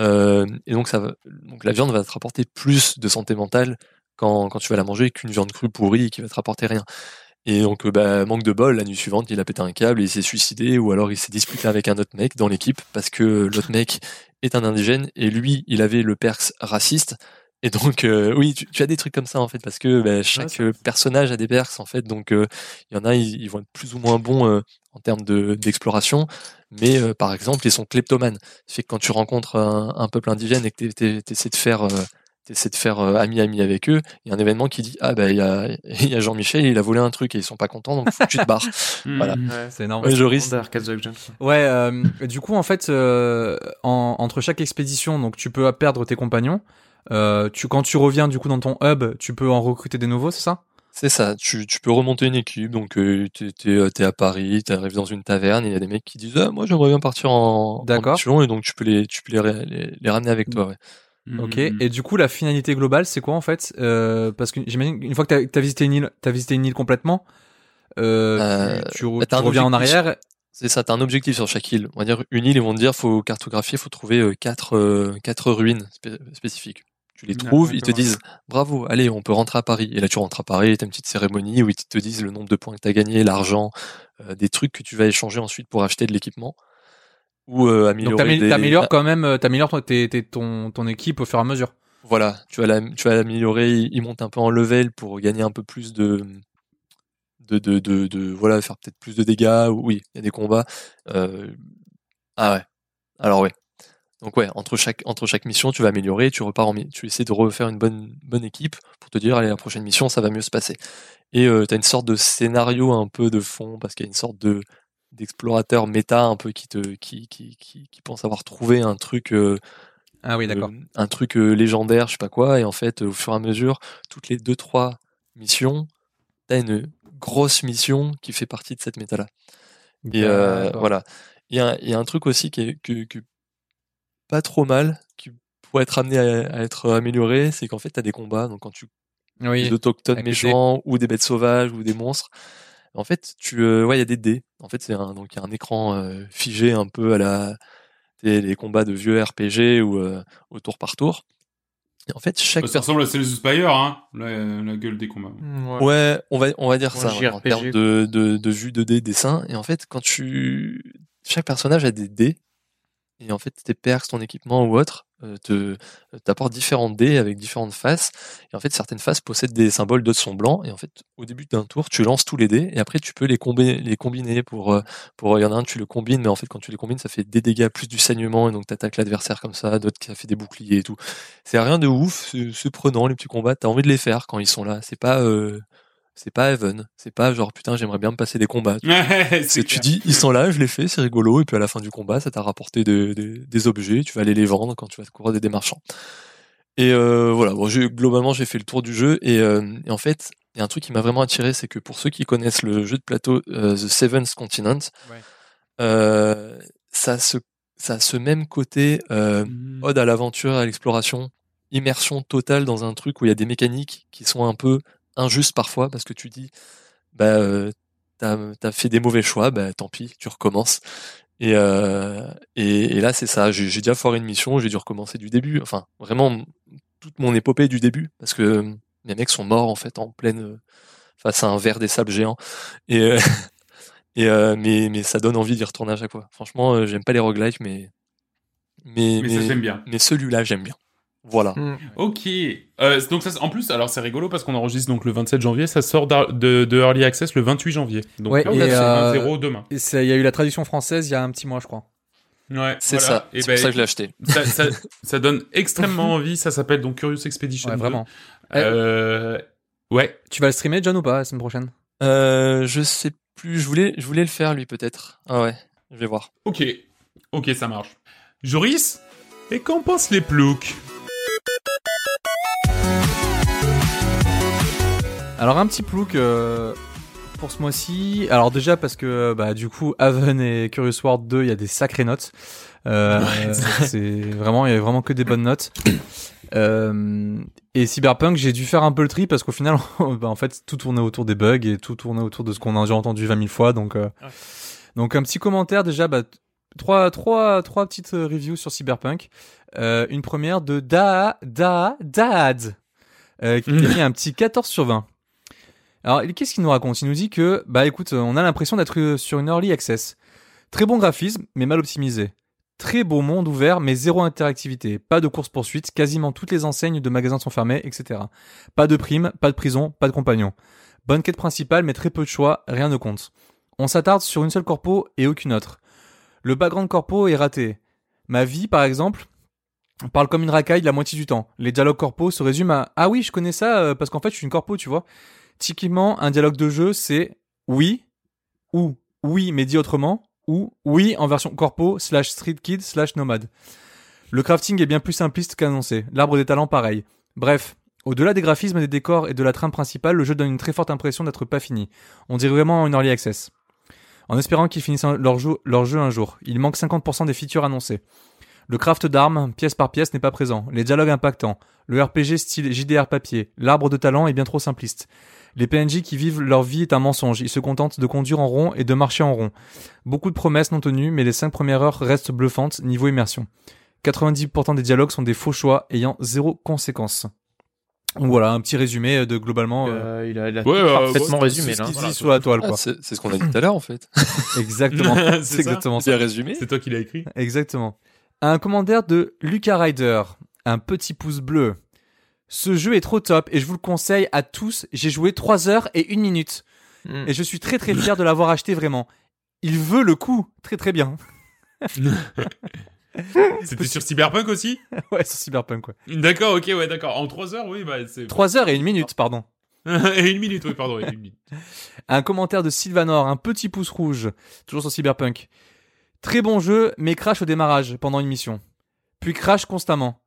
euh, et donc ça va, donc la viande va te rapporter plus de santé mentale quand quand tu vas la manger qu'une viande crue pourrie qui va te rapporter rien. Et donc, bah, manque de bol, la nuit suivante, il a pété un câble et il s'est suicidé, ou alors il s'est disputé avec un autre mec dans l'équipe parce que l'autre mec est un indigène et lui, il avait le perks raciste. Et donc, euh, oui, tu, tu as des trucs comme ça en fait, parce que bah, chaque c'est- euh, personnage a des perks en fait. Donc, euh, il y en a, ils, ils vont être plus ou moins bons euh, en termes de d'exploration, mais par exemple, ils sont kleptomanes. Fait que quand tu rencontres un, un peuple indigène et que tu essaies de faire t'essaies de faire euh, ami ami avec eux, il y a un événement qui dit ah bah il y a, <laughs> il y a Jean-Michel, il a volé un truc et ils sont pas contents donc faut que tu te barres. <laughs> Voilà. Mm. Ouais. C'est énorme. Ouais, Joris. Ouais, euh, du coup, en fait, euh, en- entre chaque expédition, donc tu peux perdre tes compagnons. Euh, tu, quand tu reviens du coup dans ton hub, tu peux en recruter des nouveaux, c'est ça? C'est ça, tu, tu peux remonter une équipe, donc euh, t'es t'es, euh, t'es à Paris, t'arrives dans une taverne, et il y a des mecs qui disent ah moi j'aimerais bien partir en, en D'accord. mission et donc tu peux les tu peux les, les, les ramener avec toi. Ouais. Mm. Ok. Et du coup, la finalité globale, c'est quoi en fait? Euh, Parce que j'imagine qu'une fois que t'as as visité une île, t'as visité une île complètement, euh, Euh, tu, tu re- bah, tu reviens en arrière. C'est ça, t'as un objectif sur chaque île. On va dire une île, ils vont te dire faut cartographier, faut trouver euh, quatre euh, quatre ruines spé- spécifiques. Tu les trouves, ils te disent bravo, allez, on peut rentrer à Paris. Et là, tu rentres à Paris, t'as une petite cérémonie où ils te disent le nombre de points que t'as gagné, l'argent, euh, des trucs que tu vas échanger ensuite pour acheter de l'équipement ou euh, Donc améliorer. des- t'améliores quand même, euh, t'améliores ton, tes- tes- ton, ton équipe au fur et à mesure. Voilà, tu vas la, tu vas l'améliorer, il monte un peu en level pour gagner un peu plus de, de, de, de, de- voilà, faire peut-être plus de dégâts. ou- Oui, il y a des combats. Euh, ah ouais. Alors ouais. Donc ouais, entre chaque, entre chaque mission, tu vas améliorer, tu repars en, tu essaies de refaire une bonne, bonne équipe pour te dire, allez, la prochaine mission, ça va mieux se passer. Et euh, t'as une sorte de scénario un peu de fond, parce qu'il y a une sorte de, d'explorateur méta un peu qui te, qui, qui, qui, qui pense avoir trouvé un truc, euh, Ah oui, d'accord. euh, un truc euh, légendaire, je sais pas quoi, et en fait, au fur et à mesure, toutes les deux trois missions, t'as une grosse mission qui fait partie de cette méta-là. Et euh, D'accord. voilà. Il y a, il y a un truc aussi qui est que, que pas trop mal, qui pourrait être amené à, à être amélioré, c'est qu'en fait, t'as des combats, donc quand tu Oui. des autochtones méchants ou des bêtes sauvages ou des monstres. En fait, tu euh, ouais, il y a des dés. En fait, c'est un donc il y a un écran euh, figé un peu à la les combats de vieux RPG ou euh, au tour par tour. Et en fait, chaque Ça ressemble à Cells of Spire, hein, la, la gueule des combats. Ouais, on va on va dire Ouais, ça ouais, en termes de, de de vue de dés dessin. Et en fait, quand tu chaque personnage a des dés et en fait tes perks, ton équipement ou autre te t'apportent différents dés avec différentes faces. Et en fait, certaines faces possèdent des symboles, d'autres sont blancs. Et en fait, au début d'un tour, tu lances tous les dés et après tu peux les combiner, les combiner pour euh, pour il y en a un tu le combines, mais en fait quand tu les combines, ça fait des dégâts plus du saignement et donc t'attaques l'adversaire comme ça. D'autres ça fait des boucliers et tout. C'est rien de ouf, c'est prenant les petits combats. T'as envie de les faire quand ils sont là. C'est pas euh, c'est pas even. C'est pas genre putain j'aimerais bien me passer des combats. <laughs> C'est tu dis, ils sont là, je les fais, c'est rigolo, et puis à la fin du combat, ça t'a rapporté des, des, des objets, tu vas aller les vendre quand tu vas te courir des marchands. Et euh, voilà, bon, globalement, j'ai fait le tour du jeu, et, euh, et en fait, il y a un truc qui m'a vraiment attiré, c'est que pour ceux qui connaissent le jeu de plateau euh, The Seventh Continent, Ouais. ça, a ce, ça a ce même côté Mhm. ode à l'aventure, à l'exploration, immersion totale dans un truc où il y a des mécaniques qui sont un peu injustes parfois, parce que tu dis, bah, euh, t'as as fait des mauvais choix, bah tant pis, tu recommences. Et, euh, et, et là, c'est ça. J'ai déjà foiré une mission, j'ai dû recommencer du début. Enfin, vraiment toute mon épopée du début, parce que les mecs sont morts en fait en pleine face à un verre des sables géants. Et, euh, <laughs> et euh, mais mais ça donne envie d'y retourner à chaque fois. Franchement, j'aime pas les roguelikes, mais mais Mais bien. mais celui-là, j'aime bien. Voilà. Mm. Ok. Euh, donc ça, en plus, alors c'est rigolo parce qu'on enregistre donc le 27 janvier, ça sort de, de Early Access le 28 janvier. Donc Ouais, et, c'est euh, 1-0 demain. Il y a eu la traduction française il y a un petit mois, je crois. Ouais, C'est voilà. ça. Et C'est ben, pour ça que je l'ai acheté. ça, ça, <laughs> ça donne extrêmement envie. Ça s'appelle donc Curious Expedition. Ouais, 2. vraiment. Euh, ouais. Tu vas le streamer, John, ou pas, la semaine prochaine? Euh, je sais plus. Je voulais, je voulais le faire lui peut-être. Ah ouais. Je vais voir. Ok. Ok, ça marche. Joris Et qu'en pensent les ploucs? Alors un petit plouc euh, pour ce mois-ci. Alors déjà parce que bah du coup Haven et Curious World 2, il y a des sacrées notes. Euh, <laughs> c'est vraiment il y a vraiment que des bonnes notes. Euh, et Cyberpunk, j'ai dû faire un peu le tri parce qu'au final, <laughs> bah, en fait, tout tournait autour des bugs et tout tournait autour de ce qu'on a déjà entendu 20 000 fois. Donc, euh, donc un petit commentaire déjà. Bah, trois, trois, trois petites euh, reviews sur Cyberpunk. Euh, une première de Da Da Dad euh, qui <laughs> a mis un petit 14 sur 20. Alors, qu'est-ce qu'il nous raconte? Il nous dit que, bah écoute, on a l'impression d'être euh, sur une early access. Très bon graphisme, mais mal optimisé. Très beau monde ouvert, mais zéro interactivité. Pas de course-poursuite, quasiment toutes les enseignes de magasins sont fermées, etc. Pas de prime, pas de prison, pas de compagnon. Bonne quête principale, mais très peu de choix, rien ne compte. On s'attarde sur une seule corpo et aucune autre. Le background corpo est raté. Ma vie, par exemple, parle comme une racaille la moitié du temps. Les dialogues corpo se résument à Ah oui, je connais ça euh, parce qu'en fait, je suis une corpo, tu vois. Typiquement, un dialogue de jeu, c'est oui ou oui, mais dit autrement, ou oui en version corpo slash street kid slash nomade. Le crafting est bien plus simpliste qu'annoncé. L'arbre des talents, pareil. Bref, au-delà des graphismes, des décors et de la trame principale, le jeu donne une très forte impression d'être pas fini. On dirait vraiment une early access. En espérant qu'ils finissent leur jeu, leur jeu un jour. Il manque 50% des features annoncées. Le craft d'armes, pièce par pièce, n'est pas présent. Les dialogues impactants. Le RPG style JDR papier. L'arbre de talent est bien trop simpliste. Les PNJ qui vivent leur vie est un mensonge. Ils se contentent de conduire en rond et de marcher en rond. Beaucoup de promesses non tenues, mais les 5 premières heures restent bluffantes niveau immersion. 90% des dialogues sont des faux choix ayant zéro conséquence. Donc voilà, un petit résumé de globalement. euh, Euh, il a, il a Ouais, euh, parfaitement ouais, résumé c'est ce Voilà, la toile, Ah, quoi. c'est c'est ce qu'on a dit tout à l'heure en fait. <laughs> exactement. C'est <laughs> c'est ça exactement ça. Bien résumé. C'est toi qui l'as écrit Exactement. Un commentaire de Lucas Ryder. Un petit pouce bleu. Ce jeu est trop top et je vous le conseille à tous. J'ai joué 3 heures et 1 minute. Mm. Et je suis très très fier de l'avoir acheté vraiment. Il veut le coup. Très très bien. <laughs> C'était sur Cyberpunk aussi ouais, sur Cyberpunk, ouais. D'accord, ok, ouais, d'accord. En 3 heures, oui, bah c'est... 3 heures et 1 minute, pardon. <laughs> et une minute, oui, pardon, et une minute. <laughs> Un commentaire de Sylvanor, un petit pouce rouge, toujours sur Cyberpunk. Très bon jeu, mais crash au démarrage pendant une mission. Puis crash constamment.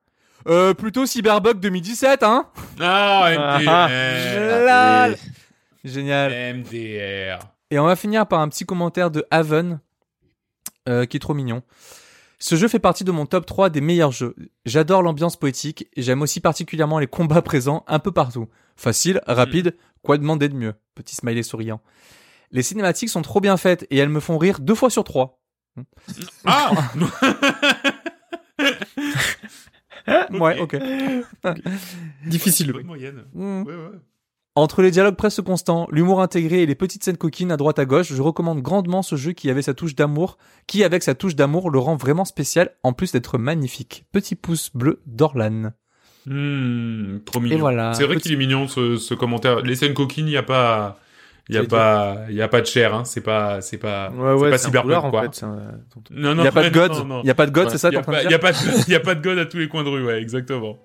Euh, plutôt Cyberbug 2017, hein Ah, Ah, MDR Lal. Génial. MDR Et on va finir par un petit commentaire de Haven, euh, qui est trop mignon. Ce jeu fait partie de mon top 3 des meilleurs jeux. J'adore l'ambiance poétique et j'aime aussi particulièrement les combats présents un peu partout. Facile, rapide, quoi demander de mieux? Petit smiley souriant. Les cinématiques sont trop bien faites et elles me font rire deux fois sur trois. Ah <laughs> <laughs> <laughs> Ouais, ok. <laughs> Difficile. Bonne moyenne. Mm. Ouais, ouais. Entre les dialogues presque constants, l'humour intégré et les petites scènes coquines à droite à gauche, je recommande grandement ce jeu qui avait sa touche d'amour, qui avec sa touche d'amour le rend vraiment spécial en plus d'être magnifique. Petit pouce bleu d'Orlan. Hmm, trop mignon. Et voilà. C'est vrai Petit- qu'il est mignon ce, ce commentaire. Les scènes coquines, il y a pas, il y a pas, il y a pas de chair. Hein. C'est pas, c'est pas, Ouais, pas cyberpunk en quoi. fait. c'est un- Non, Il non, n'y a pas de non, god. non, non. Il y a pas de god, Ouais. c'est ça Il y a pas, y a pas de, <laughs> y a pas de god à tous les coins de rue, ouais, exactement.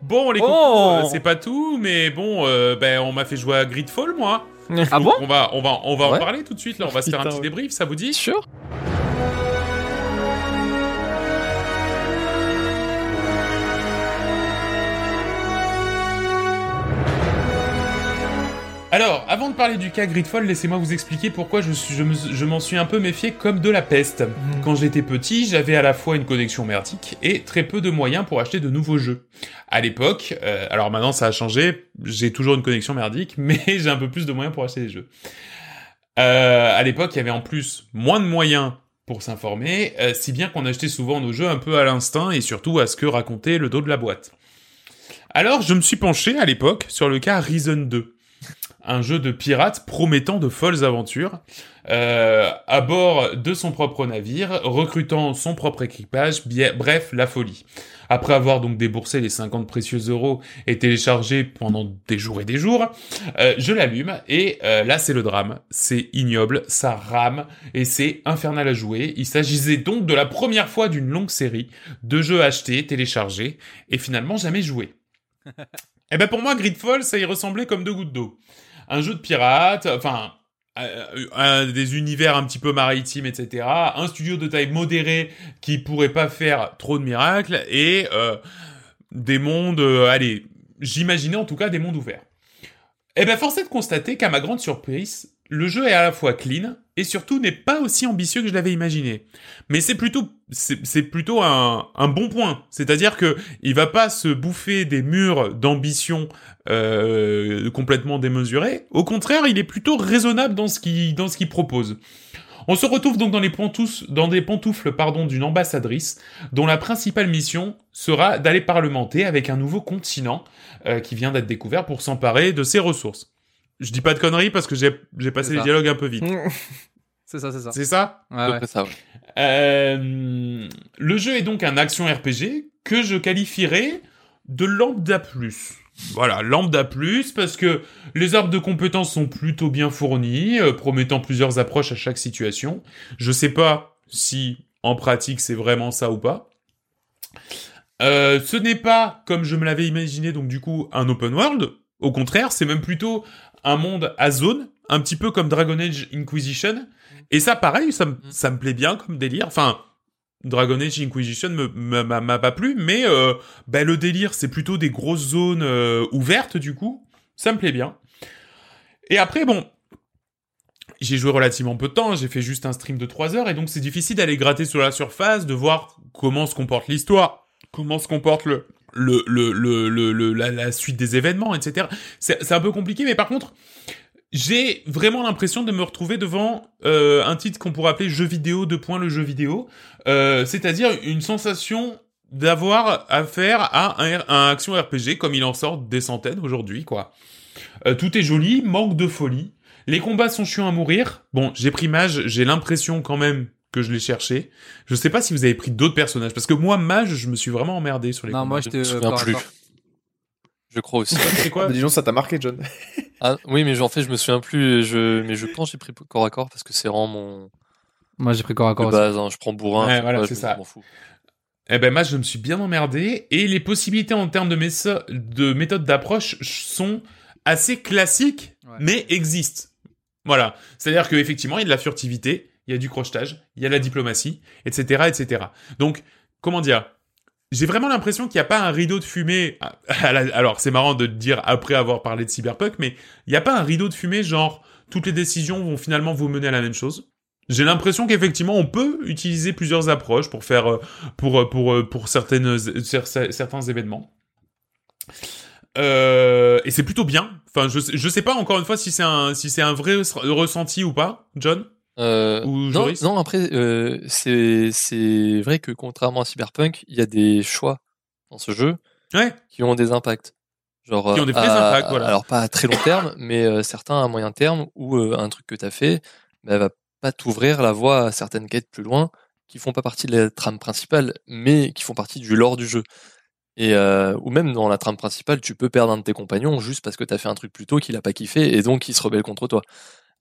Bon, les Oh euh, c'est pas tout, mais bon, euh, ben, on m'a fait jouer à Gridfall, moi. Ah bon On va, on va, on va en parler tout de suite, là. On va se faire un petit débrief, ça vous dit? Sûr Alors, avant de parler du cas Gridfall, laissez-moi vous expliquer pourquoi je, suis- je me- je m'en suis un peu méfié comme de la peste. Quand j'étais petit, j'avais à la fois une connexion merdique et très peu de moyens pour acheter de nouveaux jeux. À l'époque, euh, alors maintenant ça a changé, j'ai toujours une connexion merdique, <laughs> mais j'ai un peu plus de moyens pour acheter des jeux. Euh, à l'époque, il y avait en plus moins de moyens pour s'informer, euh, si bien qu'on achetait souvent nos jeux un peu à l'instinct et surtout à ce que racontait le dos de la boîte. Alors, je me suis penché à l'époque sur le cas Reason 2. Un jeu de pirates promettant de folles aventures, euh, à bord de son propre navire, recrutant son propre équipage, bref, la folie. Après avoir donc déboursé les 50 précieux euros et téléchargé pendant des jours et des jours, euh, je l'allume et euh, là c'est le drame. C'est ignoble, ça rame et c'est infernal à jouer. Il s'agissait donc de la première fois d'une longue série de jeux achetés, téléchargés et finalement jamais joués. <laughs> Et ben pour moi, Gridfall, ça y ressemblait comme deux gouttes d'eau. Un jeu de pirates, enfin euh, un- des univers un petit peu maritimes, etc. Un studio de taille modérée qui pourrait pas faire trop de miracles et euh, des mondes, euh, allez, j'imaginais en tout cas des mondes ouverts. Et ben force est de constater qu'à ma grande surprise, le jeu est à la fois clean et surtout n'est pas aussi ambitieux que je l'avais imaginé. Mais c'est plutôt c'est plutôt un, bon point, c'est-à-dire que il va pas se bouffer des murs d'ambition euh, complètement démesurés. Au contraire, il est plutôt raisonnable dans ce qu'il dans ce qu'il propose. On se retrouve donc dans les pantoufles, des pantoufles pardon d'une ambassadrice dont la principale mission sera d'aller parlementer avec un nouveau continent euh, qui vient d'être découvert pour s'emparer de ses ressources. Je dis pas de conneries parce que j'ai j'ai passé les dialogues un peu vite. <laughs> C'est ça, c'est ça. C'est ça? Ouais, ça, ouais. Euh, le jeu est donc un action RPG que je qualifierais de lambda plus. Voilà, lambda plus parce que les arbres de compétences sont plutôt bien fournis, euh, promettant plusieurs approches à chaque situation. Je sais pas si en pratique c'est vraiment ça ou pas. Euh, ce n'est pas comme je me l'avais imaginé donc du coup un open world. Au contraire, c'est même plutôt un monde à zone, un petit peu comme Dragon Age Inquisition. Et ça, pareil, ça, me- ça me plaît bien comme délire. Enfin, Dragon Age Inquisition m'a pas plu, mais euh, bah, le délire, c'est plutôt des grosses zones euh, ouvertes, du coup. Ça me plaît bien. Et après, bon, j'ai joué relativement peu de temps, j'ai fait juste un stream de 3 heures, et donc c'est difficile d'aller gratter sur la surface, de voir comment se comporte l'histoire, comment se comporte le, le, le, le, le- la, la suite des événements, etc. C'est c'est un peu compliqué, mais par contre, j'ai vraiment l'impression de me retrouver devant euh, un titre qu'on pourrait appeler jeu vidéo de point le jeu vidéo, euh, c'est-à-dire une sensation d'avoir affaire à un, un action RPG comme il en sort des centaines aujourd'hui, quoi. Euh, tout est joli, manque de folie. Les combats sont chiants à mourir. Bon, j'ai pris Mage, j'ai l'impression quand même que je l'ai cherché. Je sais pas si vous avez pris d'autres personnages, parce que moi, Mage, je me suis vraiment emmerdé sur les Non, moi Je euh, souviens corps à plus. Je crois aussi. C'est quoi dis donc, ça t'a marqué, John. <laughs> Ah, oui, mais en fait, je me souviens plus. Je, mais je pense que j'ai pris corps à corps parce que c'est vraiment mon Moi j'ai pris corps à corps de aussi. base. hein. Je prends bourrin. Ouais, je voilà, c'est je ça. fous. Eh ben, moi, je me suis bien emmerdé, et les possibilités en termes de, méso- de méthode d'approche sont assez classiques, Ouais. mais existent. Voilà. C'est-à-dire qu'effectivement, il y a de la furtivité, il y a du crochetage, il y a la diplomatie, etc., etc. Donc, comment dire j'ai vraiment l'impression qu'il n'y a pas un rideau de fumée. Alors, c'est marrant de dire après avoir parlé de Cyberpunk, mais il n'y a pas un rideau de fumée genre toutes les décisions vont finalement vous mener à la même chose. J'ai l'impression qu'effectivement on peut utiliser plusieurs approches pour faire euh, pour euh, pour euh, pour certaines cer- cer- certains événements. Et c'est plutôt bien. Enfin, je je sais pas encore une fois si c'est un si c'est un vrai res- ressenti ou pas, John. Euh, non, non, après, euh, c'est c'est vrai que contrairement à Cyberpunk, il y a des choix dans ce jeu Ouais. qui ont des impacts. Genre, Qui ont des vrais à- impacts, voilà. Alors pas à très long terme, mais euh, certains à moyen terme où euh, un truc que t'as fait, bah, va pas t'ouvrir la voie à certaines quêtes plus loin qui font pas partie de la trame principale, mais qui font partie du lore du jeu. Et euh, ou même dans la trame principale, tu peux perdre un de tes compagnons juste parce que t'as fait un truc plus tôt qu'il a pas kiffé et donc il se rebelle contre toi.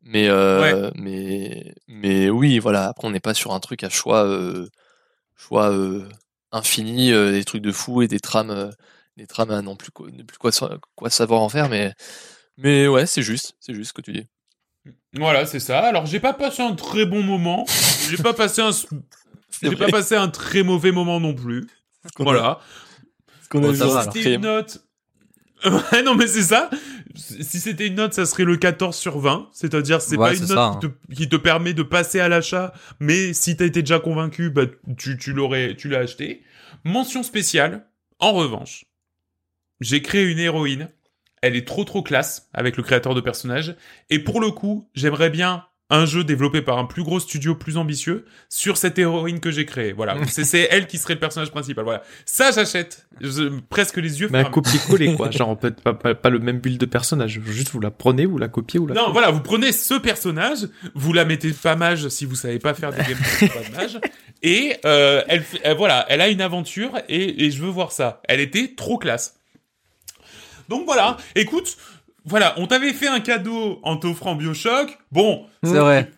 Mais euh, mais mais oui, voilà. Après, on n'est pas sur un truc à choix euh, choix euh, infini, des trucs de fou et des trames des trames à non plus quoi, ne plus quoi, sa- quoi savoir en faire. Mais mais ouais, c'est juste, c'est juste ce que tu dis. Voilà, c'est ça. Alors j'ai pas passé un très bon moment. J'ai pas passé un <laughs> j'ai pas passé un très mauvais moment non plus. Voilà. qu'on Bon, a vu va, en alors. C'était une note. Ouais, non, mais c'est ça. Si c'était une note, ça serait le 14 sur 20. C'est-à-dire, c'est Ouais, pas une note ça, hein. qui, te, qui te permet de passer à l'achat, mais si t'as été déjà convaincu, bah, tu, tu l'aurais, tu l'as acheté. Mention spéciale. En revanche, j'ai créé une héroïne. Elle est trop trop classe avec le créateur de personnage. Et pour le coup, j'aimerais bien un jeu développé par un plus gros studio plus ambitieux sur cette héroïne que j'ai créée. Voilà, <laughs> c'est elle qui serait le personnage principal. Voilà, ça j'achète, presque les yeux Mais un copier-coller, quoi. <laughs> Genre, peut pas, pas, pas le même build de personnage. Juste, vous la prenez, vous la copiez, ou la Non, voilà, vous prenez ce personnage, vous la mettez pas mage si vous savez pas faire des gameplays pas de mage, <laughs> et euh, elle, fait- euh, voilà, elle a une aventure et, et je veux voir ça. Elle était trop classe. Donc voilà, écoute, voilà, on t'avait fait un cadeau en t'offrant Bioshock. Bon, C'est vrai.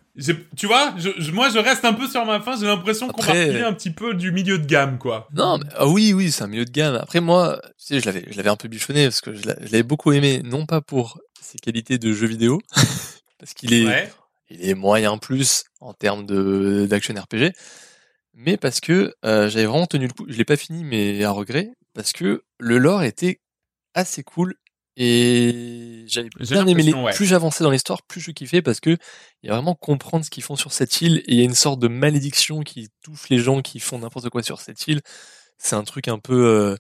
tu vois, je, je- moi je reste un peu sur ma fin. J'ai l'impression qu'on va un petit peu du milieu de gamme, quoi. Non, mais, ah oui, oui, c'est un milieu de gamme. Après, moi, tu sais, je l'avais, je l'avais un peu bichonné parce que je l'a- je l'avais beaucoup aimé, non pas pour ses qualités de jeu vidéo, <laughs> parce qu'il est, Ouais. il est moyen plus en termes de d'action RPG, mais parce que euh, j'avais vraiment tenu le coup. Je l'ai pas fini, mais à regret, parce que le lore était assez cool et j'avais bien aimé. Les... ouais. Plus j'avançais dans l'histoire, plus je kiffais parce que il y a vraiment comprendre ce qu'ils font sur cette île et il y a une sorte de malédiction qui touche les gens qui font n'importe quoi sur cette île. C'est un truc un peu euh,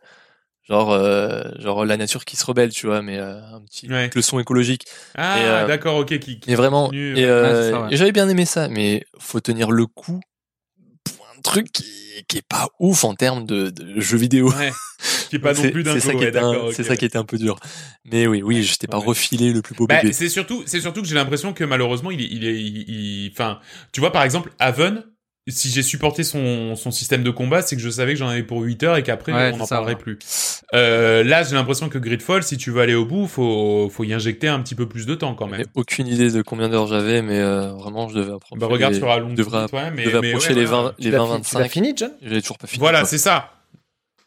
genre euh, genre la nature qui se rebelle, tu vois, mais euh, un petit Ouais. le son écologique. Ah, euh, d'accord, ok, qui, qui Mais vraiment, continue, et, ouais. euh, Ouais, et j'avais bien aimé ça, mais faut tenir le coup truc qui, qui est pas ouf en termes de, de jeux vidéo. Ouais. Qui est pas <laughs> non C'est- plus d'un c'est ça, qui ouais, était un- d'accord, c'est ok, ça qui était un peu dur. Mais oui, oui, je t'ai pas Ouais. refilé le plus beau Bah, c'est surtout, c'est surtout que j'ai l'impression que malheureusement, il est, il est, il, il- enfin, tu vois, par exemple, Haven, si j'ai supporté son, son système de combat, c'est que je savais que j'en avais pour 8 heures et qu'après, Ouais, on n'en parlerait ouais. plus. Euh, là, j'ai l'impression que Gridfall, si tu veux aller au bout, faut, faut y injecter un petit peu plus de temps quand même. Aucune idée de combien d'heures j'avais, mais euh, vraiment, je devais approcher. Bah, regarde les, sur Alon devrais- toi-même, mais, devais mais approcher ouais, les voilà. 20, les Tu l'as 20, fi- tu l'as 25. fini, John? J'avais toujours pas fini. Voilà, c'est ça.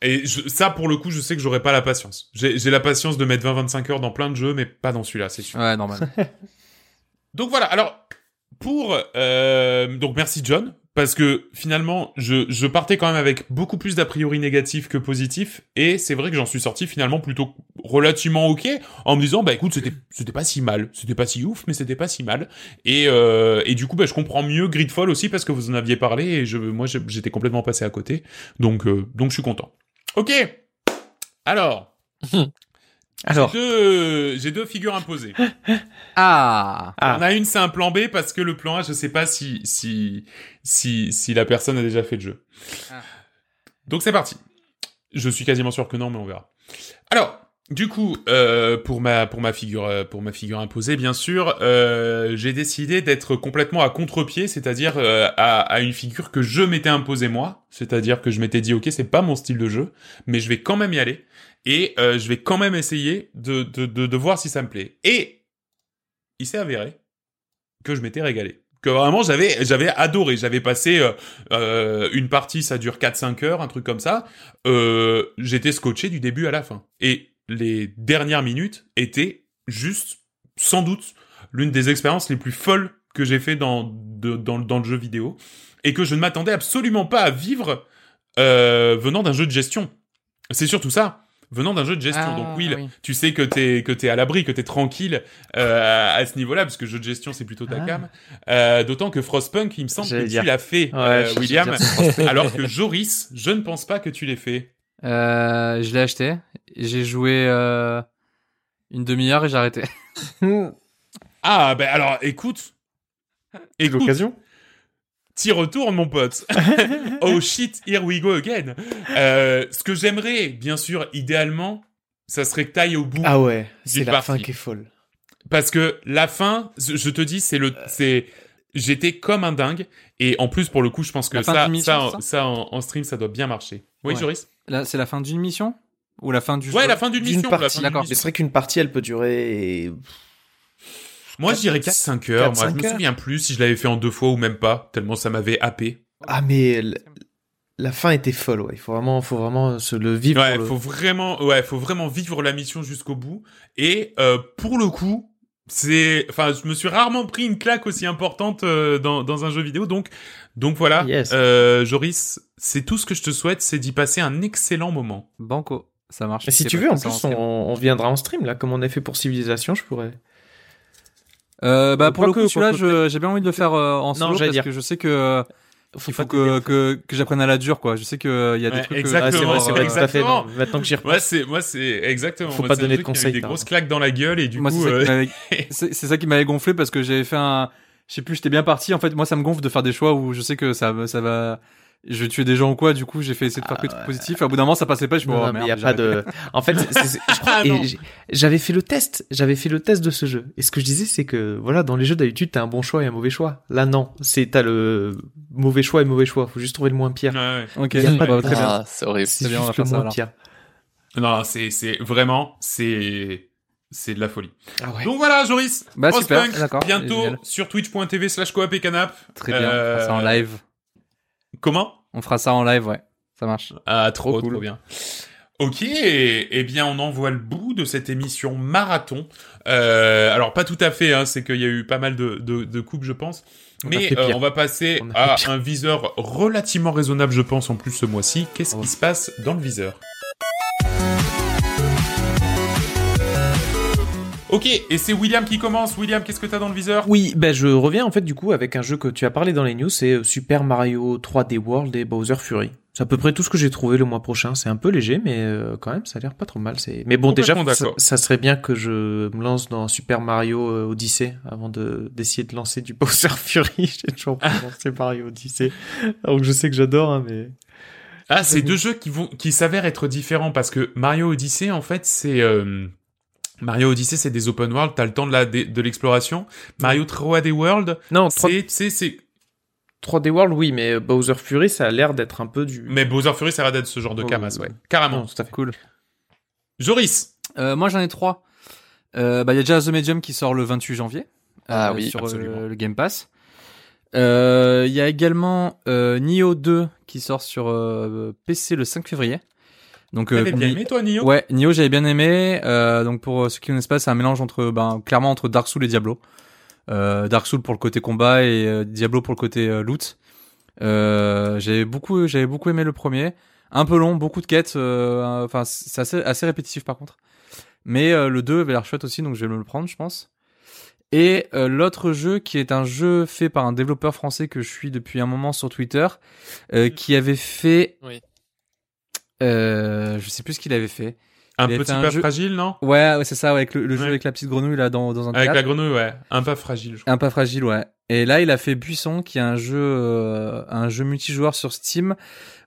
Et je- ça, pour le coup, je sais que j'aurais pas la patience. J'ai j'ai la patience de mettre 20-25 heures dans plein de jeux, mais pas dans celui-là, c'est sûr. Ouais, normal. <laughs> Donc voilà, alors pour euh, donc merci John parce que finalement je, partais quand même avec beaucoup plus d'a priori négatifs que positifs et c'est vrai que j'en suis sorti finalement plutôt relativement ok en me disant bah écoute c'était c'était pas si mal. C'était pas si ouf mais c'était pas si mal. Et euh, et du coup bah je comprends mieux Gridfall aussi parce que vous en aviez parlé et je moi j'étais complètement passé à côté. Donc euh, donc je suis content. Ok. Alors <laughs> Alors, j'ai deux, j'ai deux figures imposées Ah <gasps> ah, on a une, c'est un plan B parce que le plan A, je sais pas si si si si la personne a déjà fait le jeu. Ah. Donc c'est parti. Je suis quasiment sûr que non, mais on verra. Alors, du coup, euh, pour ma pour ma figure euh, pour ma figure imposée, bien sûr, euh, j'ai décidé d'être complètement à contre-pied, c'est-à-dire euh, à, à une figure que je m'étais imposée moi, c'est-à-dire que je m'étais dit ok, c'est pas mon style de jeu, mais je vais quand même y aller et euh, je vais quand même essayer de, de de voir si ça me plaît. Et il s'est avéré que je m'étais régalé. Que vraiment j'avais j'avais adoré, j'avais passé euh, euh, une partie ça dure 4 5 heures, un truc comme ça. J'étais scotché du début à la fin et les dernières minutes étaient juste sans doute l'une des expériences les plus folles que j'ai fait dans dans le jeu vidéo et que je ne m'attendais absolument pas à vivre venant d'un jeu de gestion. C'est surtout ça. Venant d'un jeu de gestion, Ah, donc Will, oui. tu sais que t'es que t'es à l'abri, que t'es tranquille euh, à ce niveau-là, parce que jeu de gestion c'est plutôt ta Ah. cam. Euh, D'autant que Frostpunk, il me semble que tu l'as fait, Ouais, euh, William, alors que Joris, je ne pense pas que tu l'aies fait. Euh, je l'ai acheté. J'ai joué euh, une demi-heure et j'ai arrêté. Ah ben alors écoute, écoute, l'occasion. T'y retournes mon pote. <laughs> oh shit, here we go again. Euh, ce que j'aimerais, bien sûr, idéalement, ça serait que t'ailles au bout. Ah ouais, c'est la partie. fin qui est folle. Parce que la fin, je te dis, c'est le, c'est, j'étais comme un dingue. Et en plus, pour le coup, je pense que La fin ça, d'une mission, ça, ça, ça en, en stream, ça doit bien marcher. Oui, Ouais. Joris? Là, c'est la fin d'une mission Ou la fin du Ouais, jeu la fin d'une mission. partie, d'accord. C'est vrai qu'une partie, elle peut durer. et- Moi, je dirais 4-5 heures. Moi, je me heures. souviens plus si je l'avais fait en deux fois ou même pas, tellement ça m'avait happé. Ah, mais l- la fin était folle, ouais. Il faut vraiment, faut vraiment se le vivre. Ouais, le- faut vraiment, ouais, faut vraiment vivre la mission jusqu'au bout. Et euh, pour le coup, c'est, enfin, je me suis rarement pris une claque aussi importante euh, dans, dans un jeu vidéo. Donc, donc voilà, Yes. euh, Joris, c'est tout ce que je te souhaite, c'est d'y passer un excellent moment. Banco, ça marche. Mais si tu veux, en plus, on, on viendra en stream, là, comme on a fait pour Civilisation, je pourrais. Euh, bah, pour le coup, celui-là, j'ai bien envie de le faire euh, en solo j'allais parce dire. que je sais que euh, il faut pas que, que, que j'apprenne à la dure, quoi. Je sais qu'il y a des Ouais, trucs. exactement. Ah, c'est vrai, c'est vrai, euh, tout à fait. non. Maintenant que j'y repense. Moi, c'est, moi, c'est exactement. Faut moi, pas donner de conseils, Des grosses claques dans la gueule et du Moi, coup, c'est ça, euh, qui m'avait- <laughs> c'est c'est ça qui m'avait gonflé parce que j'avais fait un, je sais plus, j'étais bien parti. En fait, moi, ça me gonfle de faire des choix où je sais que ça, ça va, je vais tuer des gens ou quoi. Du coup, j'ai fait essayer de faire que des trucs positifs. À bout d'un moment, ça passait pas. Je me oh, merde, y a pas de. <laughs> En fait, Ah, j'avais fait le test. J'avais fait le test de ce jeu. Et ce que je disais, c'est que voilà, dans les jeux d'habitude, t'as un bon choix et un mauvais choix. Là, non. C'est t'as le mauvais choix et mauvais choix. Faut juste trouver le moins pire. Ouais, ouais. Ok, Y a pas de- <laughs> très bien. Ah, c'est horrible. C'est bien, on va juste faire le moins pire. Non, c'est, c'est vraiment, c'est, c'est de la folie. Ah ouais. Donc voilà, Joris. Bah, super, d'accord, Bientôt sur twitch.tv slash coop et canap. Très bien. Euh, ça en live. Comment? On fera ça en live, ouais. Ça marche. Ah, trop, Trop trop, cool. bien. Ok, eh bien on en voit le bout de cette émission marathon. Euh, alors pas tout à fait, hein, c'est qu'il y a eu pas mal de, de, de coupes, je pense. On Mais euh, on va passer On à un viseur relativement raisonnable, je pense, en plus ce mois-ci. Qu'est-ce Oh. qui se passe dans le viseur? Ok, et c'est William qui commence. William, qu'est-ce que t'as dans le viseur? Oui, ben je reviens en fait du coup avec un jeu que tu as parlé dans les news, c'est euh, Super Mario 3D World et Bowser Fury. C'est à peu près tout ce que j'ai trouvé le mois prochain. C'est un peu léger, mais euh, quand même, ça a l'air pas trop mal. C'est. Mais bon, déjà, ça, serait bien que je me lance dans Super Mario euh, Odyssey avant de d'essayer de lancer du <laughs> Bowser Fury. <laughs> j'ai toujours pas lancé <laughs> Mario Odyssey, alors que je sais que j'adore, hein, mais. Ah, c'est deux jeux qui vont, qui s'avèrent être différents parce que Mario Odyssey, en fait, c'est euh, Mario Odyssey, c'est des open world. T'as le temps de la de l'exploration. Mario 3D World, Non, 3... c'est c'est c'est. 3D World, oui, mais euh, Bowser Fury, ça a l'air d'être un peu du. Mais Bowser Fury, ça va d'être ce genre de Oh, camas, ouais. Carrément. Non, tout à fait. Cool. Joris. Euh, moi, j'en ai trois. Euh, bah, il y a déjà The Medium qui sort le 28 janvier. Ah euh, oui, sur euh, le Game Pass. Euh, Il y a également euh, Nioh 2 qui sort sur euh, PC le 5 février. Donc, euh, bien aimé toi, Nioh? Ouais, Nioh j'avais bien aimé. Euh, donc pour euh, ceux qui connaissent pas, c'est un mélange entre, ben, clairement entre Dark Souls et Diablo. Euh, Dark Souls pour le côté combat et euh, Diablo pour le côté euh, loot. Euh, j'avais beaucoup, j'avais beaucoup aimé le premier. Un peu long, beaucoup de quêtes. euh, Enfin, c'est assez, assez répétitif par contre. Mais euh, le 2 avait l'air chouette aussi, donc je vais me le prendre, je pense. Et euh, l'autre jeu qui est un jeu fait par un développeur français que je suis depuis un moment sur Twitter, euh, qui avait fait, Oui. Euh, je sais plus ce qu'il avait fait. Un Il a petit fait un pas jeu- fragile, non? Ouais, ouais c'est ça, ouais, avec le, le jeu Ouais. avec la petite grenouille là dans, dans un Avec la grenouille, ouais. Un pas fragile, je crois. Un pas fragile, ouais. Et là, il a fait Buisson, qui est un jeu, euh, un jeu multijoueur sur Steam,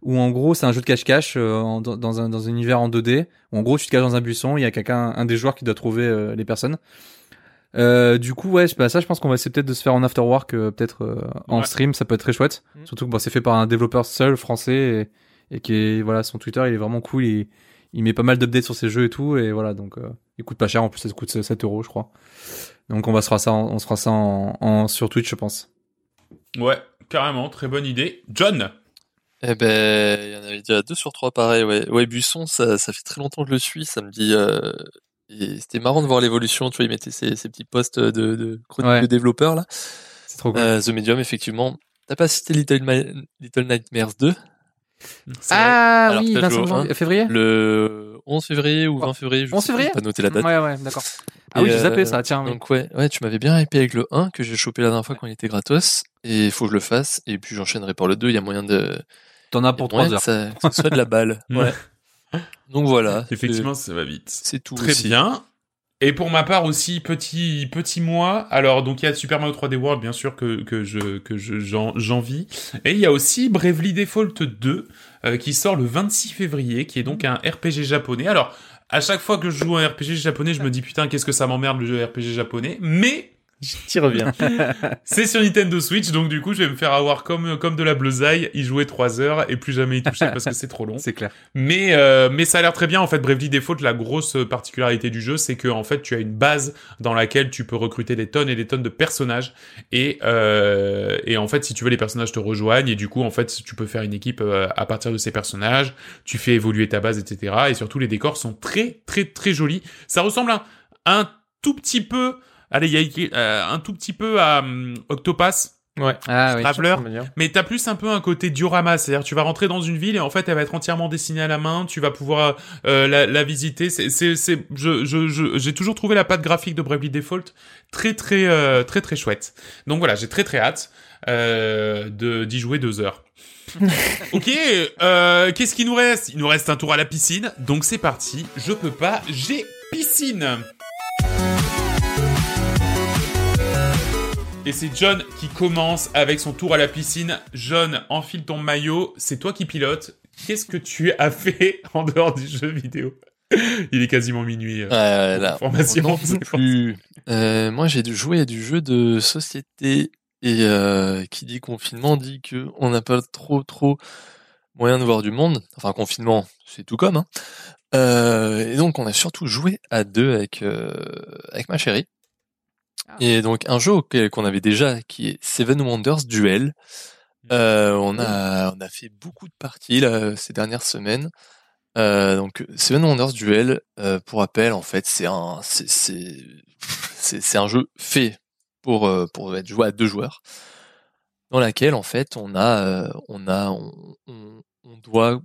où en gros, c'est un jeu de cache-cache euh, dans, un, dans un univers en 2D. Où en gros, tu te caches dans un buisson, il y a quelqu'un, un des joueurs qui doit trouver euh, les personnes. Euh, du coup, ouais, pas ça. Je pense qu'on va essayer peut-être de se faire en afterwork, euh, peut-être euh, en Ouais. stream. Ça peut être très chouette. Mhm. Surtout que bon, c'est fait par un développeur seul français et, et qui est voilà, son Twitter, il est vraiment cool. Il, il met pas mal d'updates sur ses jeux et tout. Et voilà, donc euh, il coûte pas cher. En plus, ça coûte 7 euros, je crois. Donc on va se faire ça, en- on se fera ça en, en- sur Twitch, je pense. Ouais, carrément, très bonne idée. John. Eh ben, il y en avait déjà deux sur trois pareils, ouais. Ouais, Buisson, ça, ça fait très longtemps que je le suis, ça me dit, euh, et c'était marrant de voir l'évolution, tu vois, il mettait ses, ses petits posts de, de chroniques Ouais. de développeurs, là. C'est trop cool. Euh, The Medium, effectivement. T'as pas cité Little, Ma- Little Nightmares 2? Vrai. ah Alors, oui, Janvier- un février. Le 11 février ou 20 février, je 11 sais pas, février pas noté la date. Ouais, ouais, d'accord. Ah Et, oui, j'ai zappé euh, ça, tiens. oui. Donc ouais, ouais, tu m'avais bien hypé avec le 1 que j'ai chopé la dernière fois quand il était gratos et il faut que je le fasse et puis j'enchaînerai par le 2, il y a moyen de T'en as pour moyen 3 heures. que ça, que ce soit de la balle. <laughs> Ouais. Donc voilà, Effectivement, ça va vite. c'est c'est tout Très aussi. bien. Et pour ma part aussi, petit petit mois. Alors donc il y a Super Mario 3D World bien sûr que que je que je j'en- j'envie. Et il y a aussi Bravely Default 2 euh, qui sort le 26 février, qui est donc un RPG japonais. Alors à chaque fois que je joue un RPG japonais, je me dis putain qu'est-ce que ça m'emmerde le jeu RPG japonais. Mais T'y reviens. <laughs> c'est sur Nintendo Switch, donc du coup je vais me faire avoir comme comme de la bleusaille, y jouer 3 heures et plus jamais y toucher parce que c'est trop long. <laughs> C'est clair. Mais euh, mais ça a l'air très bien en fait. Bravely Default, la grosse particularité du jeu, c'est que en fait tu as une base dans laquelle tu peux recruter des tonnes et des tonnes de personnages et euh, et en fait si tu veux les personnages te rejoignent et du coup en fait tu peux faire une équipe euh, à partir de ces personnages. Tu fais évoluer ta base etc. Et surtout les décors sont très très très jolis. Ça ressemble à un tout petit peu, allez il y a euh, un tout petit peu à hum, Octopass. Ouais. Ah. Traveler. Mais t'as plus un peu un côté diorama, c'est-à-dire tu vas rentrer dans une ville et en fait elle va être entièrement dessinée à la main, tu vas pouvoir euh, la, la visiter. C'est, c'est, c'est, je, je, je- j'ai toujours trouvé la patte graphique de Bravely Default très, très, euh, très, très chouette. Donc voilà, j'ai très, très hâte euh, de d'y jouer deux heures. <laughs> ok, euh, qu'est-ce qu'il nous reste? Il nous reste un tour à la piscine, donc c'est parti. Je peux pas, j'ai piscine. Et c'est John qui commence avec son tour à la piscine. John, enfile ton maillot, c'est toi qui pilotes. Qu'est-ce que tu as fait <laughs> en dehors du jeu vidéo? Il est quasiment minuit. euh, là, Information, on n'en <laughs> c'est peut plus. Euh, moi, j'ai joué à du jeu de société et euh, qui dit confinement dit que on n'a pas trop trop moyen de voir du monde. Enfin, confinement, c'est tout comme. Hein. Euh, et donc, on a surtout joué à deux avec avec ma chérie. Et donc, un jeu qu'on avait déjà, qui est Seven Wonders Duel. Euh, on a on a fait beaucoup de parties là, ces dernières semaines. Euh, donc Seven Wonders Duel, euh, pour rappel, en fait, c'est un c'est c'est un jeu fait pour pour être joué à deux joueurs, dans laquelle en fait on a on a on, on, on doit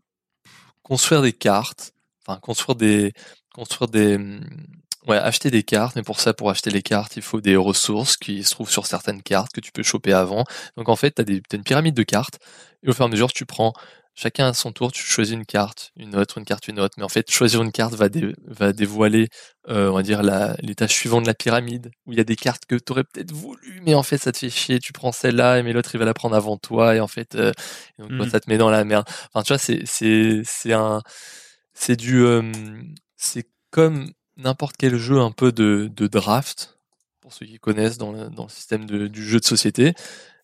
construire des cartes, enfin construire des construire des ouais acheter des cartes, mais pour ça pour acheter les cartes il faut des ressources qui se trouvent sur certaines cartes que tu peux choper avant. Donc en fait t'as des t'as une pyramide de cartes et au fur et à mesure tu prends chacun à son tour, tu choisis une carte, une autre, une carte, une autre. Mais en fait, choisir une carte va, dé- va dévoiler, euh, on va dire, l'étage suivant de la pyramide, où il y a des cartes que tu aurais peut-être voulu, mais en fait, ça te fait chier, tu prends celle-là, mais l'autre, il va la prendre avant toi, et en fait, euh, et donc, toi, Mhm. ça te met dans la merde. Enfin, tu vois, c'est un, c'est du, euh, c'est comme n'importe quel jeu un peu de, de draft, pour ceux qui connaissent dans le, dans le système de- du jeu de société,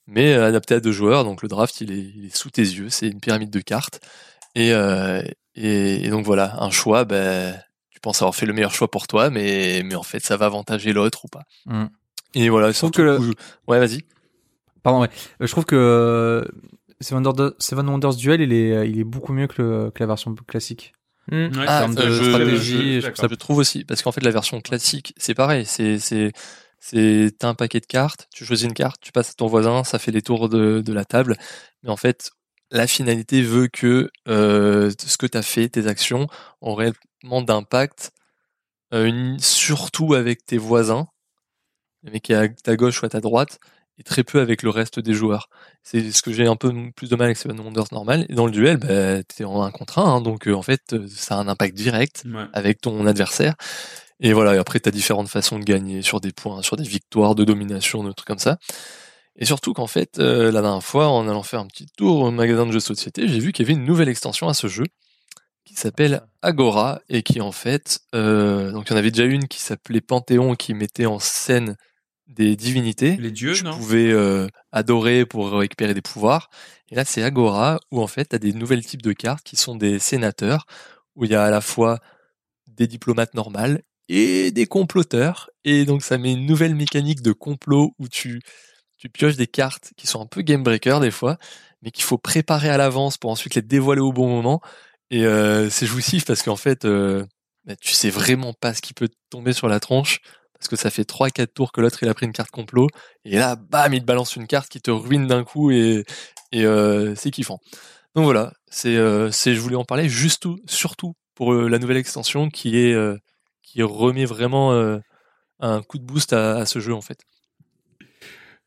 mais euh, adapté à deux joueurs. Donc le draft, il est, il est sous tes yeux, c'est une pyramide de cartes. Et, euh, et, et donc voilà, un choix, ben, tu penses avoir fait le meilleur choix pour toi, mais, mais en fait, ça va avantager l'autre ou pas. Mm. Et voilà, trouve surtout que le- Ouais, vas-y. Pardon, ouais. Euh, Je trouve que Seven Wonders, Seven Wonders Duel, il est, il est beaucoup mieux que, le- que la version classique. Hmm. Ouais, en Ah, termes de euh, je- stratégie, je- je je- trouve ça Je trouve aussi, parce qu'en fait, la version classique, c'est pareil. C'est, c'est, c'est, t'as un paquet de cartes, tu choisis une carte, tu passes à ton voisin, ça fait les tours de, de la table. Mais en fait, la finalité veut que euh, ce que t'as fait, tes actions, ont réellement d'impact, euh, surtout avec tes voisins, le mec qui est à ta gauche ou à ta droite, et très peu avec le reste des joueurs. C'est ce que j'ai un peu plus de mal avec Seven Wonders normal. Et dans le duel, bah, t'es en un contre un, hein, donc euh, en fait, euh, ça a un impact direct Ouais. avec ton adversaire. Et voilà, et après, tu as différentes façons de gagner sur des points, sur des victoires, de domination, de trucs comme ça. Et surtout qu'en fait, euh, la dernière fois, en allant faire un petit tour au magasin de jeux de société, j'ai vu qu'il y avait une nouvelle extension à ce jeu qui s'appelle Agora et qui en fait, euh, donc il y en avait déjà une qui s'appelait Panthéon qui mettait en scène des divinités Les dieux, tu non? pouvais euh, adorer pour récupérer des pouvoirs. Et là, c'est Agora, où en fait, tu as des nouvelles types de cartes qui sont des sénateurs, où il y a à la fois des diplomates normales et des comploteurs. Et donc, ça met une nouvelle mécanique de complot où tu, tu pioches des cartes qui sont un peu game breaker des fois, mais qu'il faut préparer à l'avance pour ensuite les dévoiler au bon moment. Et euh, c'est jouissif parce qu'en fait, euh, bah, tu sais vraiment pas ce qui peut te tomber sur la tronche parce que ça fait 3-4 tours que l'autre il a pris une carte complot et là bam il te balance une carte qui te ruine d'un coup et, euh, c'est kiffant. Donc voilà c'est euh, c'est je voulais en parler juste tout- surtout pour euh, la nouvelle extension qui est euh, qui remet vraiment un coup de boost à ce jeu en fait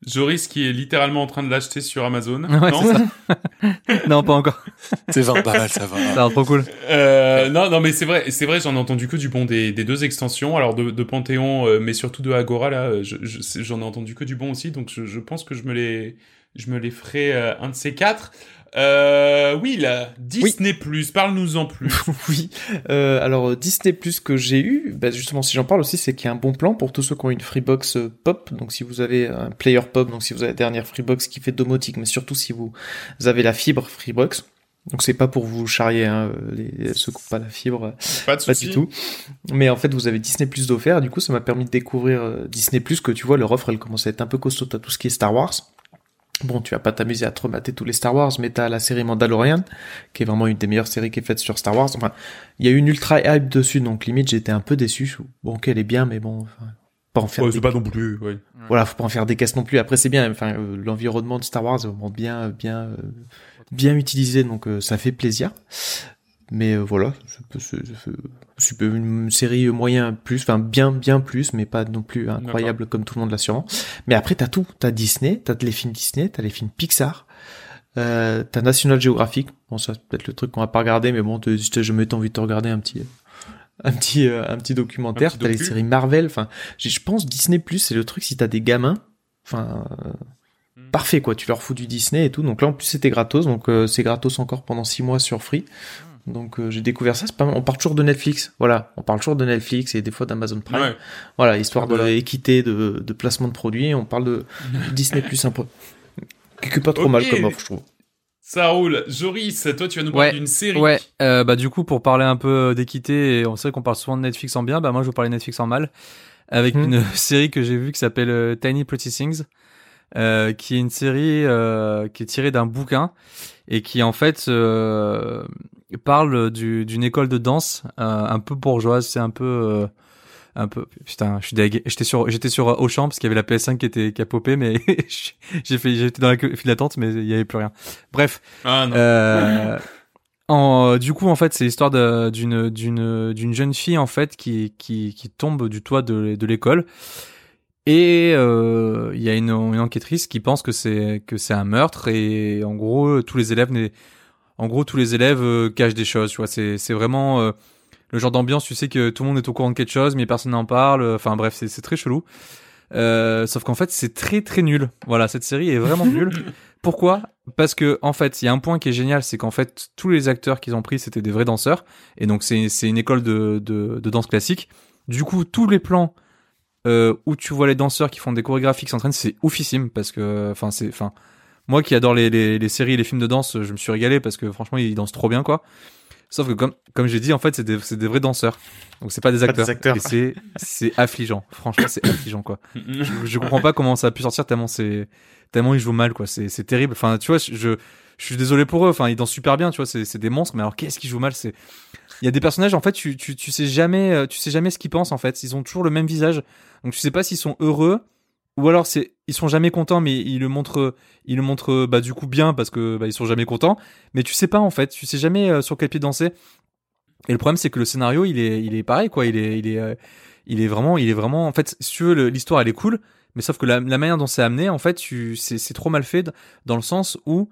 Joris qui est littéralement en train de l'acheter sur Amazon. <laughs> Ouais, non c'est ça. <laughs> non, pas encore. c'est 20 balles ça va Ça a l'air trop cool. Euh, non, non, mais c'est vrai, c'est vrai, j'en ai entendu que du bon des, des deux extensions, alors de, de Panthéon, euh, mais surtout de Agora là, je- je- c'est- j'en ai entendu que du bon aussi, donc je, je pense que je me les, je me les ferai euh, un de ces quatre. Euh, oui, là, Disney Plus, parle-nous en plus. <laughs> oui. Euh, alors Disney Plus que j'ai eu, bah, justement si j'en parle aussi, c'est qu'il y a un bon plan pour tous ceux qui ont une Freebox euh, Pop. Donc si vous avez un Player Pop, donc si vous avez la dernière Freebox qui fait domotique, mais surtout si vous avez la fibre Freebox. Donc c'est pas pour vous charrier, hein, les, ceux qui n'ont pas la fibre, euh, Pas de pas du tout. Mais en fait vous avez Disney Plus d'offert. Du coup ça m'a permis de découvrir euh, Disney Plus que tu vois leur offre elle commence à être un peu costaud. T'as tout ce qui est Star Wars. Bon, tu vas pas t'amuser à te remater tous les Star Wars, mais t'as la série Mandalorian, qui est vraiment une des meilleures séries qui est faite sur Star Wars. Enfin, il y a eu une ultra hype dessus, donc limite j'étais un peu déçu. Bon, ok, elle est bien, mais bon, enfin, pas en faire. Ouais, des... pas non plus, ouais. Voilà, faut pas en faire des caisses non plus. Après, c'est bien. Enfin, euh, l'environnement de Star Wars est vraiment bien, bien, euh, bien utilisé, donc euh, ça fait plaisir. Mais euh, voilà, c'est une série moyen plus, enfin bien, bien plus, mais pas non plus incroyable comme tout le monde l'a sûrement. Mais après, t'as tout. T'as Disney, t'as les films Disney, t'as les films Pixar, euh, t'as National Geographic. Bon, ça c'est peut-être le truc qu'on va pas regarder, mais bon, te- je me envie de te regarder un petit, un petit, euh, un petit documentaire. T'as les docu. séries Marvel. Enfin, je pense Disney Plus, c'est le truc si t'as des gamins. Enfin, euh, parfait quoi. Tu leur fous du Disney et tout. Donc là en plus c'était gratos, donc euh, c'est gratos encore pendant six mois sur Free. Donc euh, j'ai découvert ça. C'est pas mal. On parle toujours de Netflix. Voilà, on parle toujours de Netflix et des fois d'Amazon Prime. Ouais. Voilà, histoire Voilà. d'équité de, de placement de produits. On parle de <laughs> Disney Plus un peu. Quelque pas trop mal comme offre, je trouve. Ça roule. Joris, toi, tu vas nous parler Ouais, d'une série. Ouais, euh, bah du coup pour parler un peu d'équité, et on sait qu'on parle souvent de Netflix en bien, bah moi je vais parler de Netflix en mal, avec Hmm. une <laughs> série que j'ai vue qui s'appelle euh, Tiny Pretty Things, euh, qui est une série euh, qui est tirée d'un bouquin et qui en fait euh, parle du- d'une école de danse euh, un peu bourgeoise, c'est un peu euh, un peu putain, je suis deg. J'étais sur j'étais sur Auchan parce qu'il y avait la PS5 qui était qui a popé mais <laughs> j'ai fait j'étais dans la file d'attente mais il y avait plus rien. Bref, Ah non. euh, en, du coup, en fait, c'est l'histoire d'une d'une d'une jeune fille en fait qui qui qui tombe du toit de, de l'école et euh, il y a une, une enquêtrice qui pense que c'est que c'est un meurtre et en gros tous les élèves en gros tous les élèves euh, cachent des choses. Tu vois, c'est c'est vraiment euh, le genre d'ambiance. Tu sais que tout le monde est au courant de quelque chose mais personne n'en parle. Enfin bref, c'est c'est très chelou. Euh, sauf qu'en fait, c'est très très nul. Voilà, cette série est vraiment nulle. <laughs> Pourquoi? Parce que en fait, il y a un point qui est génial, c'est qu'en fait, tous les acteurs qu'ils ont pris, c'était des vrais danseurs, et donc c'est c'est une école de, de de danse classique. Du coup, tous les plans euh, où tu vois les danseurs qui font des chorégraphies qui s'entraînent, c'est oufissime parce que, enfin, c'est, enfin, moi qui adore les, les les séries, les films de danse, je me suis régalé parce que franchement, ils dansent trop bien, quoi. Sauf que comme comme j'ai dit, en fait, c'est des c'est des vrais danseurs, donc c'est pas des Pas acteurs. des acteurs. Et c'est c'est affligeant. Franchement, c'est affligeant, quoi je, je comprends pas comment ça a pu sortir tellement c'est tellement ils jouent mal quoi c'est c'est terrible enfin tu vois je je suis désolé pour eux enfin ils dansent super bien tu vois c'est des monstres mais alors qu'est-ce qu'ils jouent mal c'est il y a des personnages en fait tu tu tu sais jamais euh, tu sais jamais ce qu'ils pensent en fait ils ont toujours le même visage. Donc tu sais pas s'ils sont heureux ou alors c'est ils sont jamais contents mais ils le montrent ils le montrent bah du coup bien parce que bah ils sont jamais contents. Mais tu sais pas en fait tu sais jamais euh, sur quel pied danser. Et le problème c'est que le scénario il est il est pareil quoi. Il est il est euh, il est vraiment il est vraiment en fait si tu veux l'histoire elle est cool mais sauf que la, manière dont c'est amené en fait c'est trop mal fait dans le sens où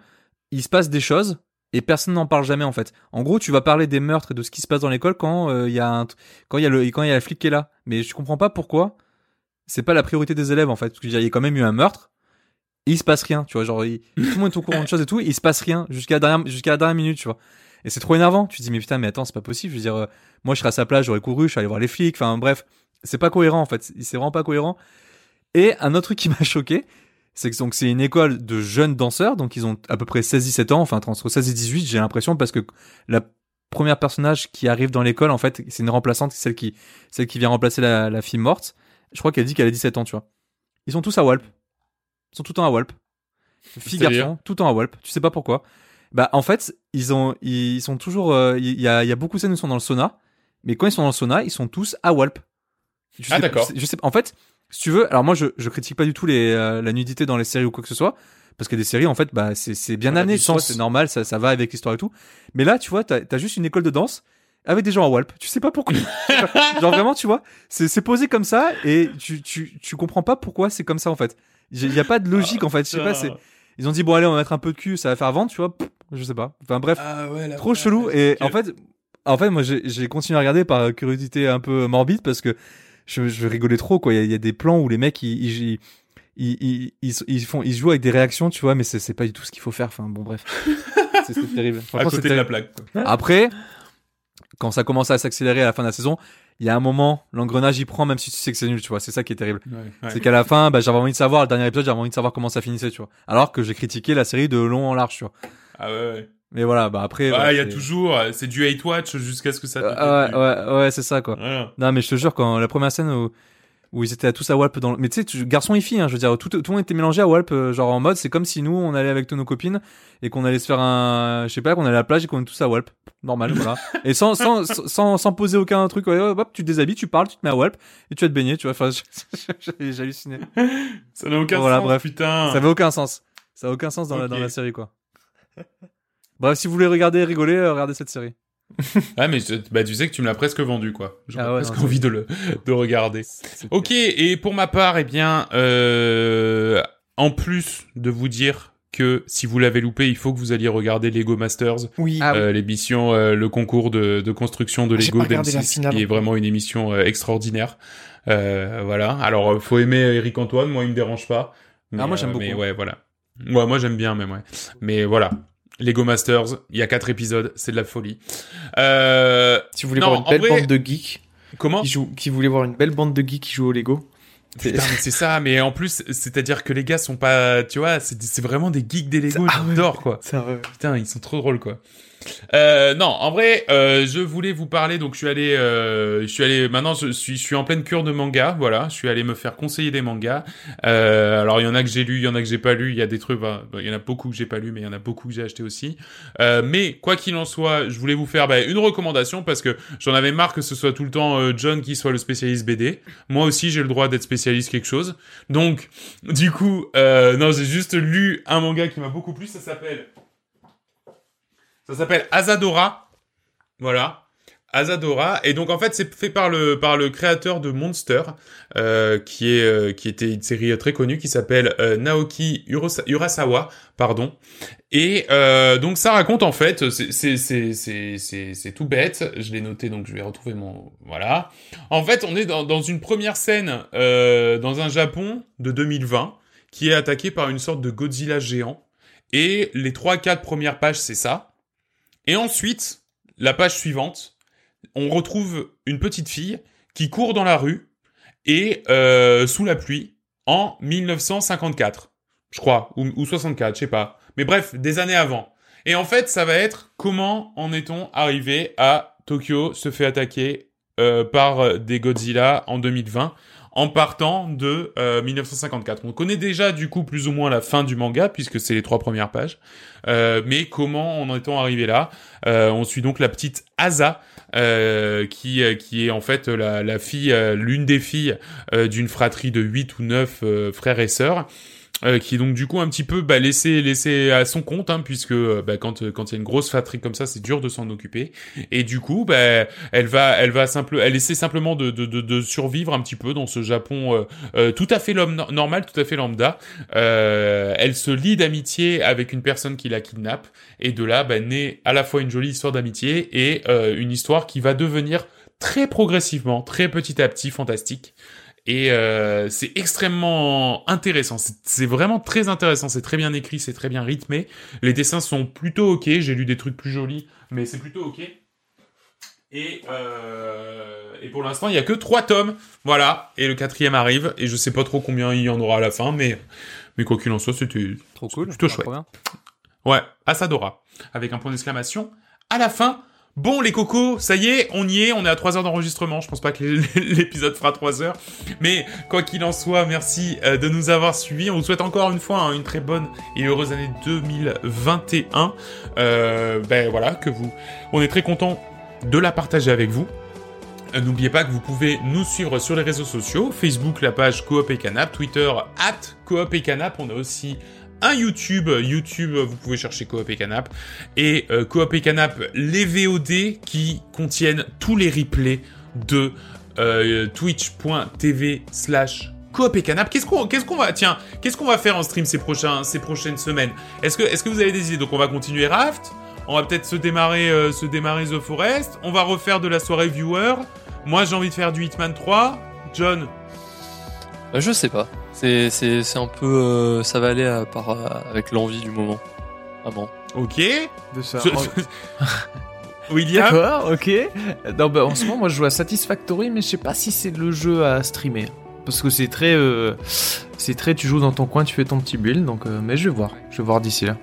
il se passe des choses et personne n'en parle jamais en fait. En gros, tu vas parler des meurtres et de ce qui se passe dans l'école quand euh, il y a un quand il y a le quand il y a la flic qui est là. Mais je comprends pas pourquoi c'est pas la priorité des élèves en fait parce qu'il y a quand même eu un meurtre. Et il se passe rien, tu vois, genre il- <laughs> tout le monde est au courant de choses et tout, et il se passe rien jusqu'à la dernière jusqu'à la dernière minute, tu vois. Et c'est trop énervant. Tu te dis mais putain, mais attends, c'est pas possible. Je veux dire, euh, moi je serais à sa place, j'aurais couru, je suis allé voir les flics. Enfin bref, c'est pas cohérent en fait. C'est vraiment pas cohérent. Et un autre truc qui m'a <laughs> choqué, c'est que donc c'est une école de jeunes danseurs, donc ils ont à peu près 16-17 ans, enfin entre 16 et 18, j'ai l'impression parce que la première personnage qui arrive dans l'école, en fait, c'est une remplaçante, celle qui celle qui vient remplacer la, la fille morte. Je crois qu'elle dit qu'elle a 17 ans, tu vois. Ils sont tous à Walp. Ils sont tout le temps à Walp. Garçons, tout le temps à Walp. Tu sais pas pourquoi. Bah en fait, ils ont ils sont toujours euh, il y a il y a beaucoup de scènes où ils sont dans le sauna, mais quand ils sont dans le sauna, ils sont tous à Walp. Je Ah, d'accord. Je sais en fait, si tu veux, alors moi je je critique pas du tout les euh, la nudité dans les séries ou quoi que ce soit parce que des séries en fait bah c'est c'est bien amené, c'est normal, ça ça va avec l'histoire et tout. Mais là, tu vois, t'as as juste une école de danse avec des gens à Walp. Tu sais pas pourquoi. <laughs> Genre vraiment, tu vois, c'est c'est posé comme ça et tu tu tu comprends pas pourquoi c'est comme ça en fait. Il y a pas de logique en fait. Je sais pas, c'est ils ont dit bon allez on va mettre un peu de cul, ça va faire vendre, tu vois. Je sais pas. Enfin bref, Ah ouais, trop chelou et en fait en fait moi j'ai j'ai continué à regarder par curiosité un peu morbide parce que je, je rigolais trop quoi. Il y, a, il y a des plans où les mecs ils ils, ils, ils, ils, font ils jouent avec des réactions tu vois mais c'est c'est pas du tout ce qu'il faut faire. Enfin bon bref. <laughs> C'est terrible. À côté de la plaque. après quand ça commence à s'accélérer à la fin de la saison il y a un moment l'engrenage y prend même si tu sais que c'est nul tu vois. C'est ça qui est terrible. Ouais, ouais. c'est qu'à la fin bah j'avais envie de savoir le dernier épisode j'avais envie de savoir comment ça finissait tu vois. Alors que j'ai critiqué la série de long en large tu vois. Ah ouais, ouais. Mais voilà bah après Ah, voilà, il y a toujours, c'est du hate watch jusqu'à ce que ça te Euh, ouais, ouais, ouais, c'est ça, quoi. Voilà. Non, mais je te jure, quand la première scène où, où ils étaient à tous à Walp dans le... Mais tu sais, tu- garçon et fille, hein, je veux dire, tout, tout le monde était mélangé à Walp, euh, genre en mode, c'est comme si nous, on allait avec nos copines et qu'on allait se faire un... Je sais pas, qu'on allait à la plage et qu'on est tous à Walp. Normal, <laughs> voilà. Et sans, sans, sans, sans poser aucun truc, ouais, hop, tu te déshabilles, tu parles, tu te mets à Walp et tu vas te baigner, tu vois. Enfin, <laughs> halluciné. Ça n'a aucun Voilà, sens, bref. putain. Ça avait aucun sens. Ça a aucun sens dans, la, dans la série, quoi. Bref, si vous voulez regarder et rigoler, euh, regardez cette série. <laughs> Ah, mais je- bah, tu sais que tu me l'as presque vendu, quoi. J'aurais Ah ouais, presque non, envie de le, de regarder. Ok, et pour ma part, eh bien, euh, en plus de vous dire que si vous l'avez loupé, il faut que vous alliez regarder Lego Masters, Oui. Ah euh, l'émission, euh, le concours de, de construction de J'ai Lego pas regardé la d'M6, finale qui est vraiment une émission euh, extraordinaire. Euh, voilà. Alors, faut aimer Eric Antoine, moi, il me dérange pas. Ah, moi, j'aime Mais beaucoup. ouais, voilà. Ouais, moi j'aime bien même, ouais. Mais voilà. Lego Masters, il y a quatre épisodes, c'est de la folie. Euh, Si vous voulez Non, voir une belle vrai- bande de geeks comment qui jouent, qui voulaient voir une belle bande de geeks qui jouent au Lego. Putain, mais c'est ça, mais en plus, c'est-à-dire que les gars sont pas, tu vois, c'est vraiment des geeks des Lego, Ah ouais. j'adore, quoi. C'est vrai. Putain, ils sont trop drôles, quoi. Euh, non, en vrai, euh, je voulais vous parler, donc je suis allé, euh, je suis allé, maintenant je suis, je suis en pleine cure de manga, voilà, je suis allé me faire conseiller des mangas. Euh, alors il y en a que j'ai lu, il y en a que j'ai pas lu, il y a des trucs, bah, il y en a beaucoup que j'ai pas lu, mais il y en a beaucoup que j'ai acheté aussi. Euh, mais quoi qu'il en soit, je voulais vous faire bah, une recommandation parce que j'en avais marre que ce soit tout le temps euh, John qui soit le spécialiste BD. Moi aussi, j'ai le droit d'être spécialiste quelque chose. Donc, du coup, non, j'ai juste lu un manga qui m'a beaucoup plu. Ça s'appelle, ça s'appelle Azadora. Voilà. Azadora. Et donc en fait c'est fait par le par le créateur de Monster euh, qui est euh, qui était une série très connue qui s'appelle euh, Naoki Urasawa pardon. Et euh, donc ça raconte en fait c'est c'est c'est c'est c'est c'est tout bête. Je l'ai noté donc je vais retrouver mon voilà. En fait on est dans dans une première scène euh, dans un Japon de 2020 qui est attaqué par une sorte de Godzilla géant. Et les trois quatre premières pages c'est ça et ensuite la page suivante on retrouve une petite fille qui court dans la rue et euh, sous la pluie en 1954, je crois, ou, ou 64, je sais pas. Mais bref, des années avant. Et en fait, ça va être comment en est-on arrivé à Tokyo se fait attaquer euh, par des Godzilla en 2020 en partant de euh, 1954. On connaît déjà du coup plus ou moins la fin du manga puisque c'est les trois premières pages. Euh, mais comment en est-on arrivé là? Euh, On suit donc la petite Asa euh, qui euh, qui est en fait la, fille, euh, l'une des filles euh, d'une fratrie de 8 ou 9 euh, frères et sœurs. Euh, qui est donc du coup un petit peu bah, laissé laissé à son compte hein, puisque euh, bah, quand quand il y a une grosse fratrie comme ça c'est dur de s'en occuper. Et du coup bah, elle va elle va simple elle essaie simplement de, de, de, de survivre un petit peu dans ce Japon euh, euh, tout à fait l'homme no- normal tout à fait lambda. Euh, elle se lie d'amitié avec une personne qui la kidnappe. Et de là bah, naît à la fois une jolie histoire d'amitié et euh, une histoire qui va devenir très progressivement très petit à petit fantastique et euh, c'est extrêmement intéressant. C'est- vraiment très intéressant. C'est très bien écrit, c'est très bien rythmé. Les dessins sont plutôt ok. J'ai lu des trucs plus jolis, mais c'est plutôt ok. Et, euh, et pour l'instant, il y a que trois tomes. Voilà. Et le quatrième arrive. Et je sais pas trop combien il y en aura à la fin, mais mais quoi qu'il en soit, c'était cool. plutôt chouette. Ouais, Asadora. Avec un point d'exclamation à la fin. Bon, les cocos, ça y est, on y est, on est à 3 heures d'enregistrement. Je pense pas que <laughs> l'épisode fera 3 heures. Mais quoi qu'il en soit, merci euh, de nous avoir suivis. On vous souhaite encore une fois hein, une très bonne et heureuse année 2021. Euh, ben voilà, que vous... On est très content de la partager avec vous. Euh, N'oubliez pas que vous pouvez nous suivre sur les réseaux sociaux, Facebook, la page Coop et Canap, Twitter, at Coop et Canap. On a aussi un YouTube, YouTube, vous pouvez chercher Coop et Canap, et euh, Coop et Canap, les VOD qui contiennent tous les replays de euh, twitch.tv slash Coop et Canap. Qu'est-ce qu'on, va, tiens, qu'est-ce qu'on va faire en stream ces prochains, ces prochaines semaines? Est-ce que, est-ce que vous avez des idées? Donc on va continuer Raft, on va peut-être se démarrer, euh, se démarrer The Forest, on va refaire de la soirée viewer. Moi j'ai envie de faire du Hitman 3. John, Je sais pas. C'est c'est c'est un peu euh, ça va aller à euh, avec l'envie du moment. Vraiment. ok. De ça. Ce- Oh, <laughs> William, D'accord, ok. Non, bah, en ce moment, moi, je joue à Satisfactory, mais je sais pas si c'est le jeu à streamer. Parce que c'est très, euh, c'est très, tu joues dans ton coin, tu fais ton petit build, donc, euh, mais je vais voir, je vais voir d'ici là.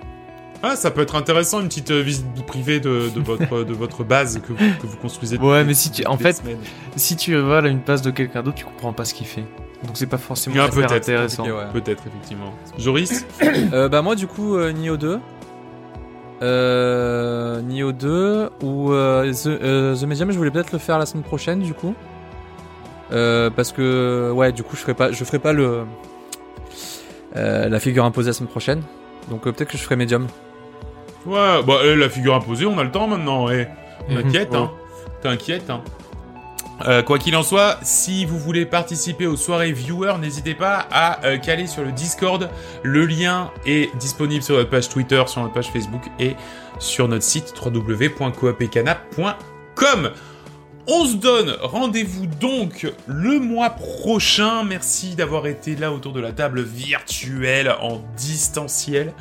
ah, ça peut être intéressant une petite euh, visite privée de, de votre de votre base que vous, que vous construisez. Ouais, depuis mais si tu, en des fait, semaines. si tu vas à une base de quelqu'un d'autre, tu comprends pas ce qu'il fait. Donc c'est pas forcément Ah, peut-être, intéressant. Ouais. Peut-être effectivement. <laughs> Joris, <coughs> Euh, bah moi du coup euh, Nioh 2 euh, Nioh 2 ou euh, The, euh, The Medium je voulais peut-être le faire la semaine prochaine du coup euh, parce que ouais du coup je ferai pas je ferai pas le euh, la figure imposée la semaine prochaine donc euh, peut-être que je ferai Medium ouais, bah euh, la figure imposée, on a le temps maintenant. Et on Mhm. inquiète, hein. T'inquiète, hein. Euh, quoi qu'il en soit, si vous voulez participer aux soirées viewers, n'hésitez pas à euh, caler sur le Discord. Le lien est disponible sur notre page Twitter, sur notre page Facebook et sur notre site www.coopécanap.com. On se donne rendez-vous donc le mois prochain. Merci d'avoir été là autour de la table virtuelle en distanciel.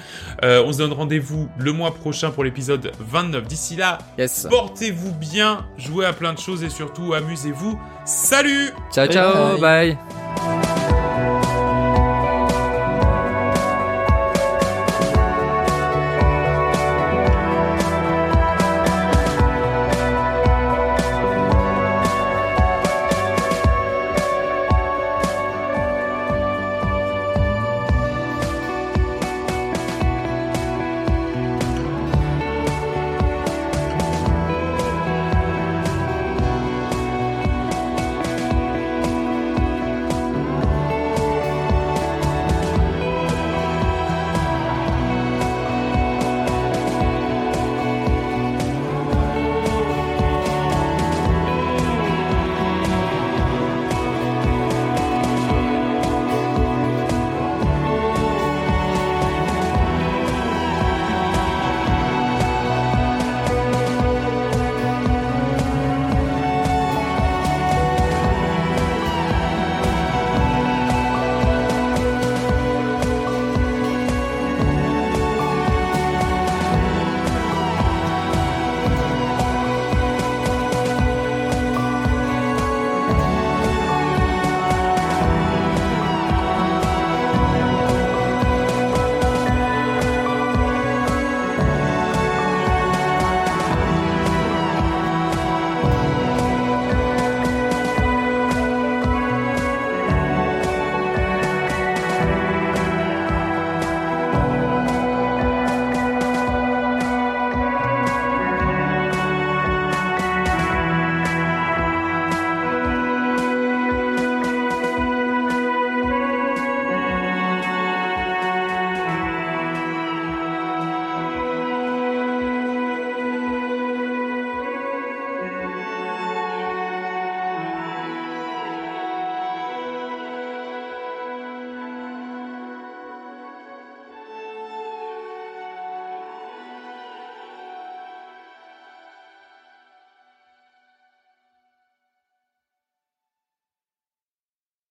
Euh, on se donne rendez-vous le mois prochain pour l'épisode 29. D'ici là, Yes. portez-vous bien, jouez à plein de choses et surtout amusez-vous. Salut Ciao, ciao, bye.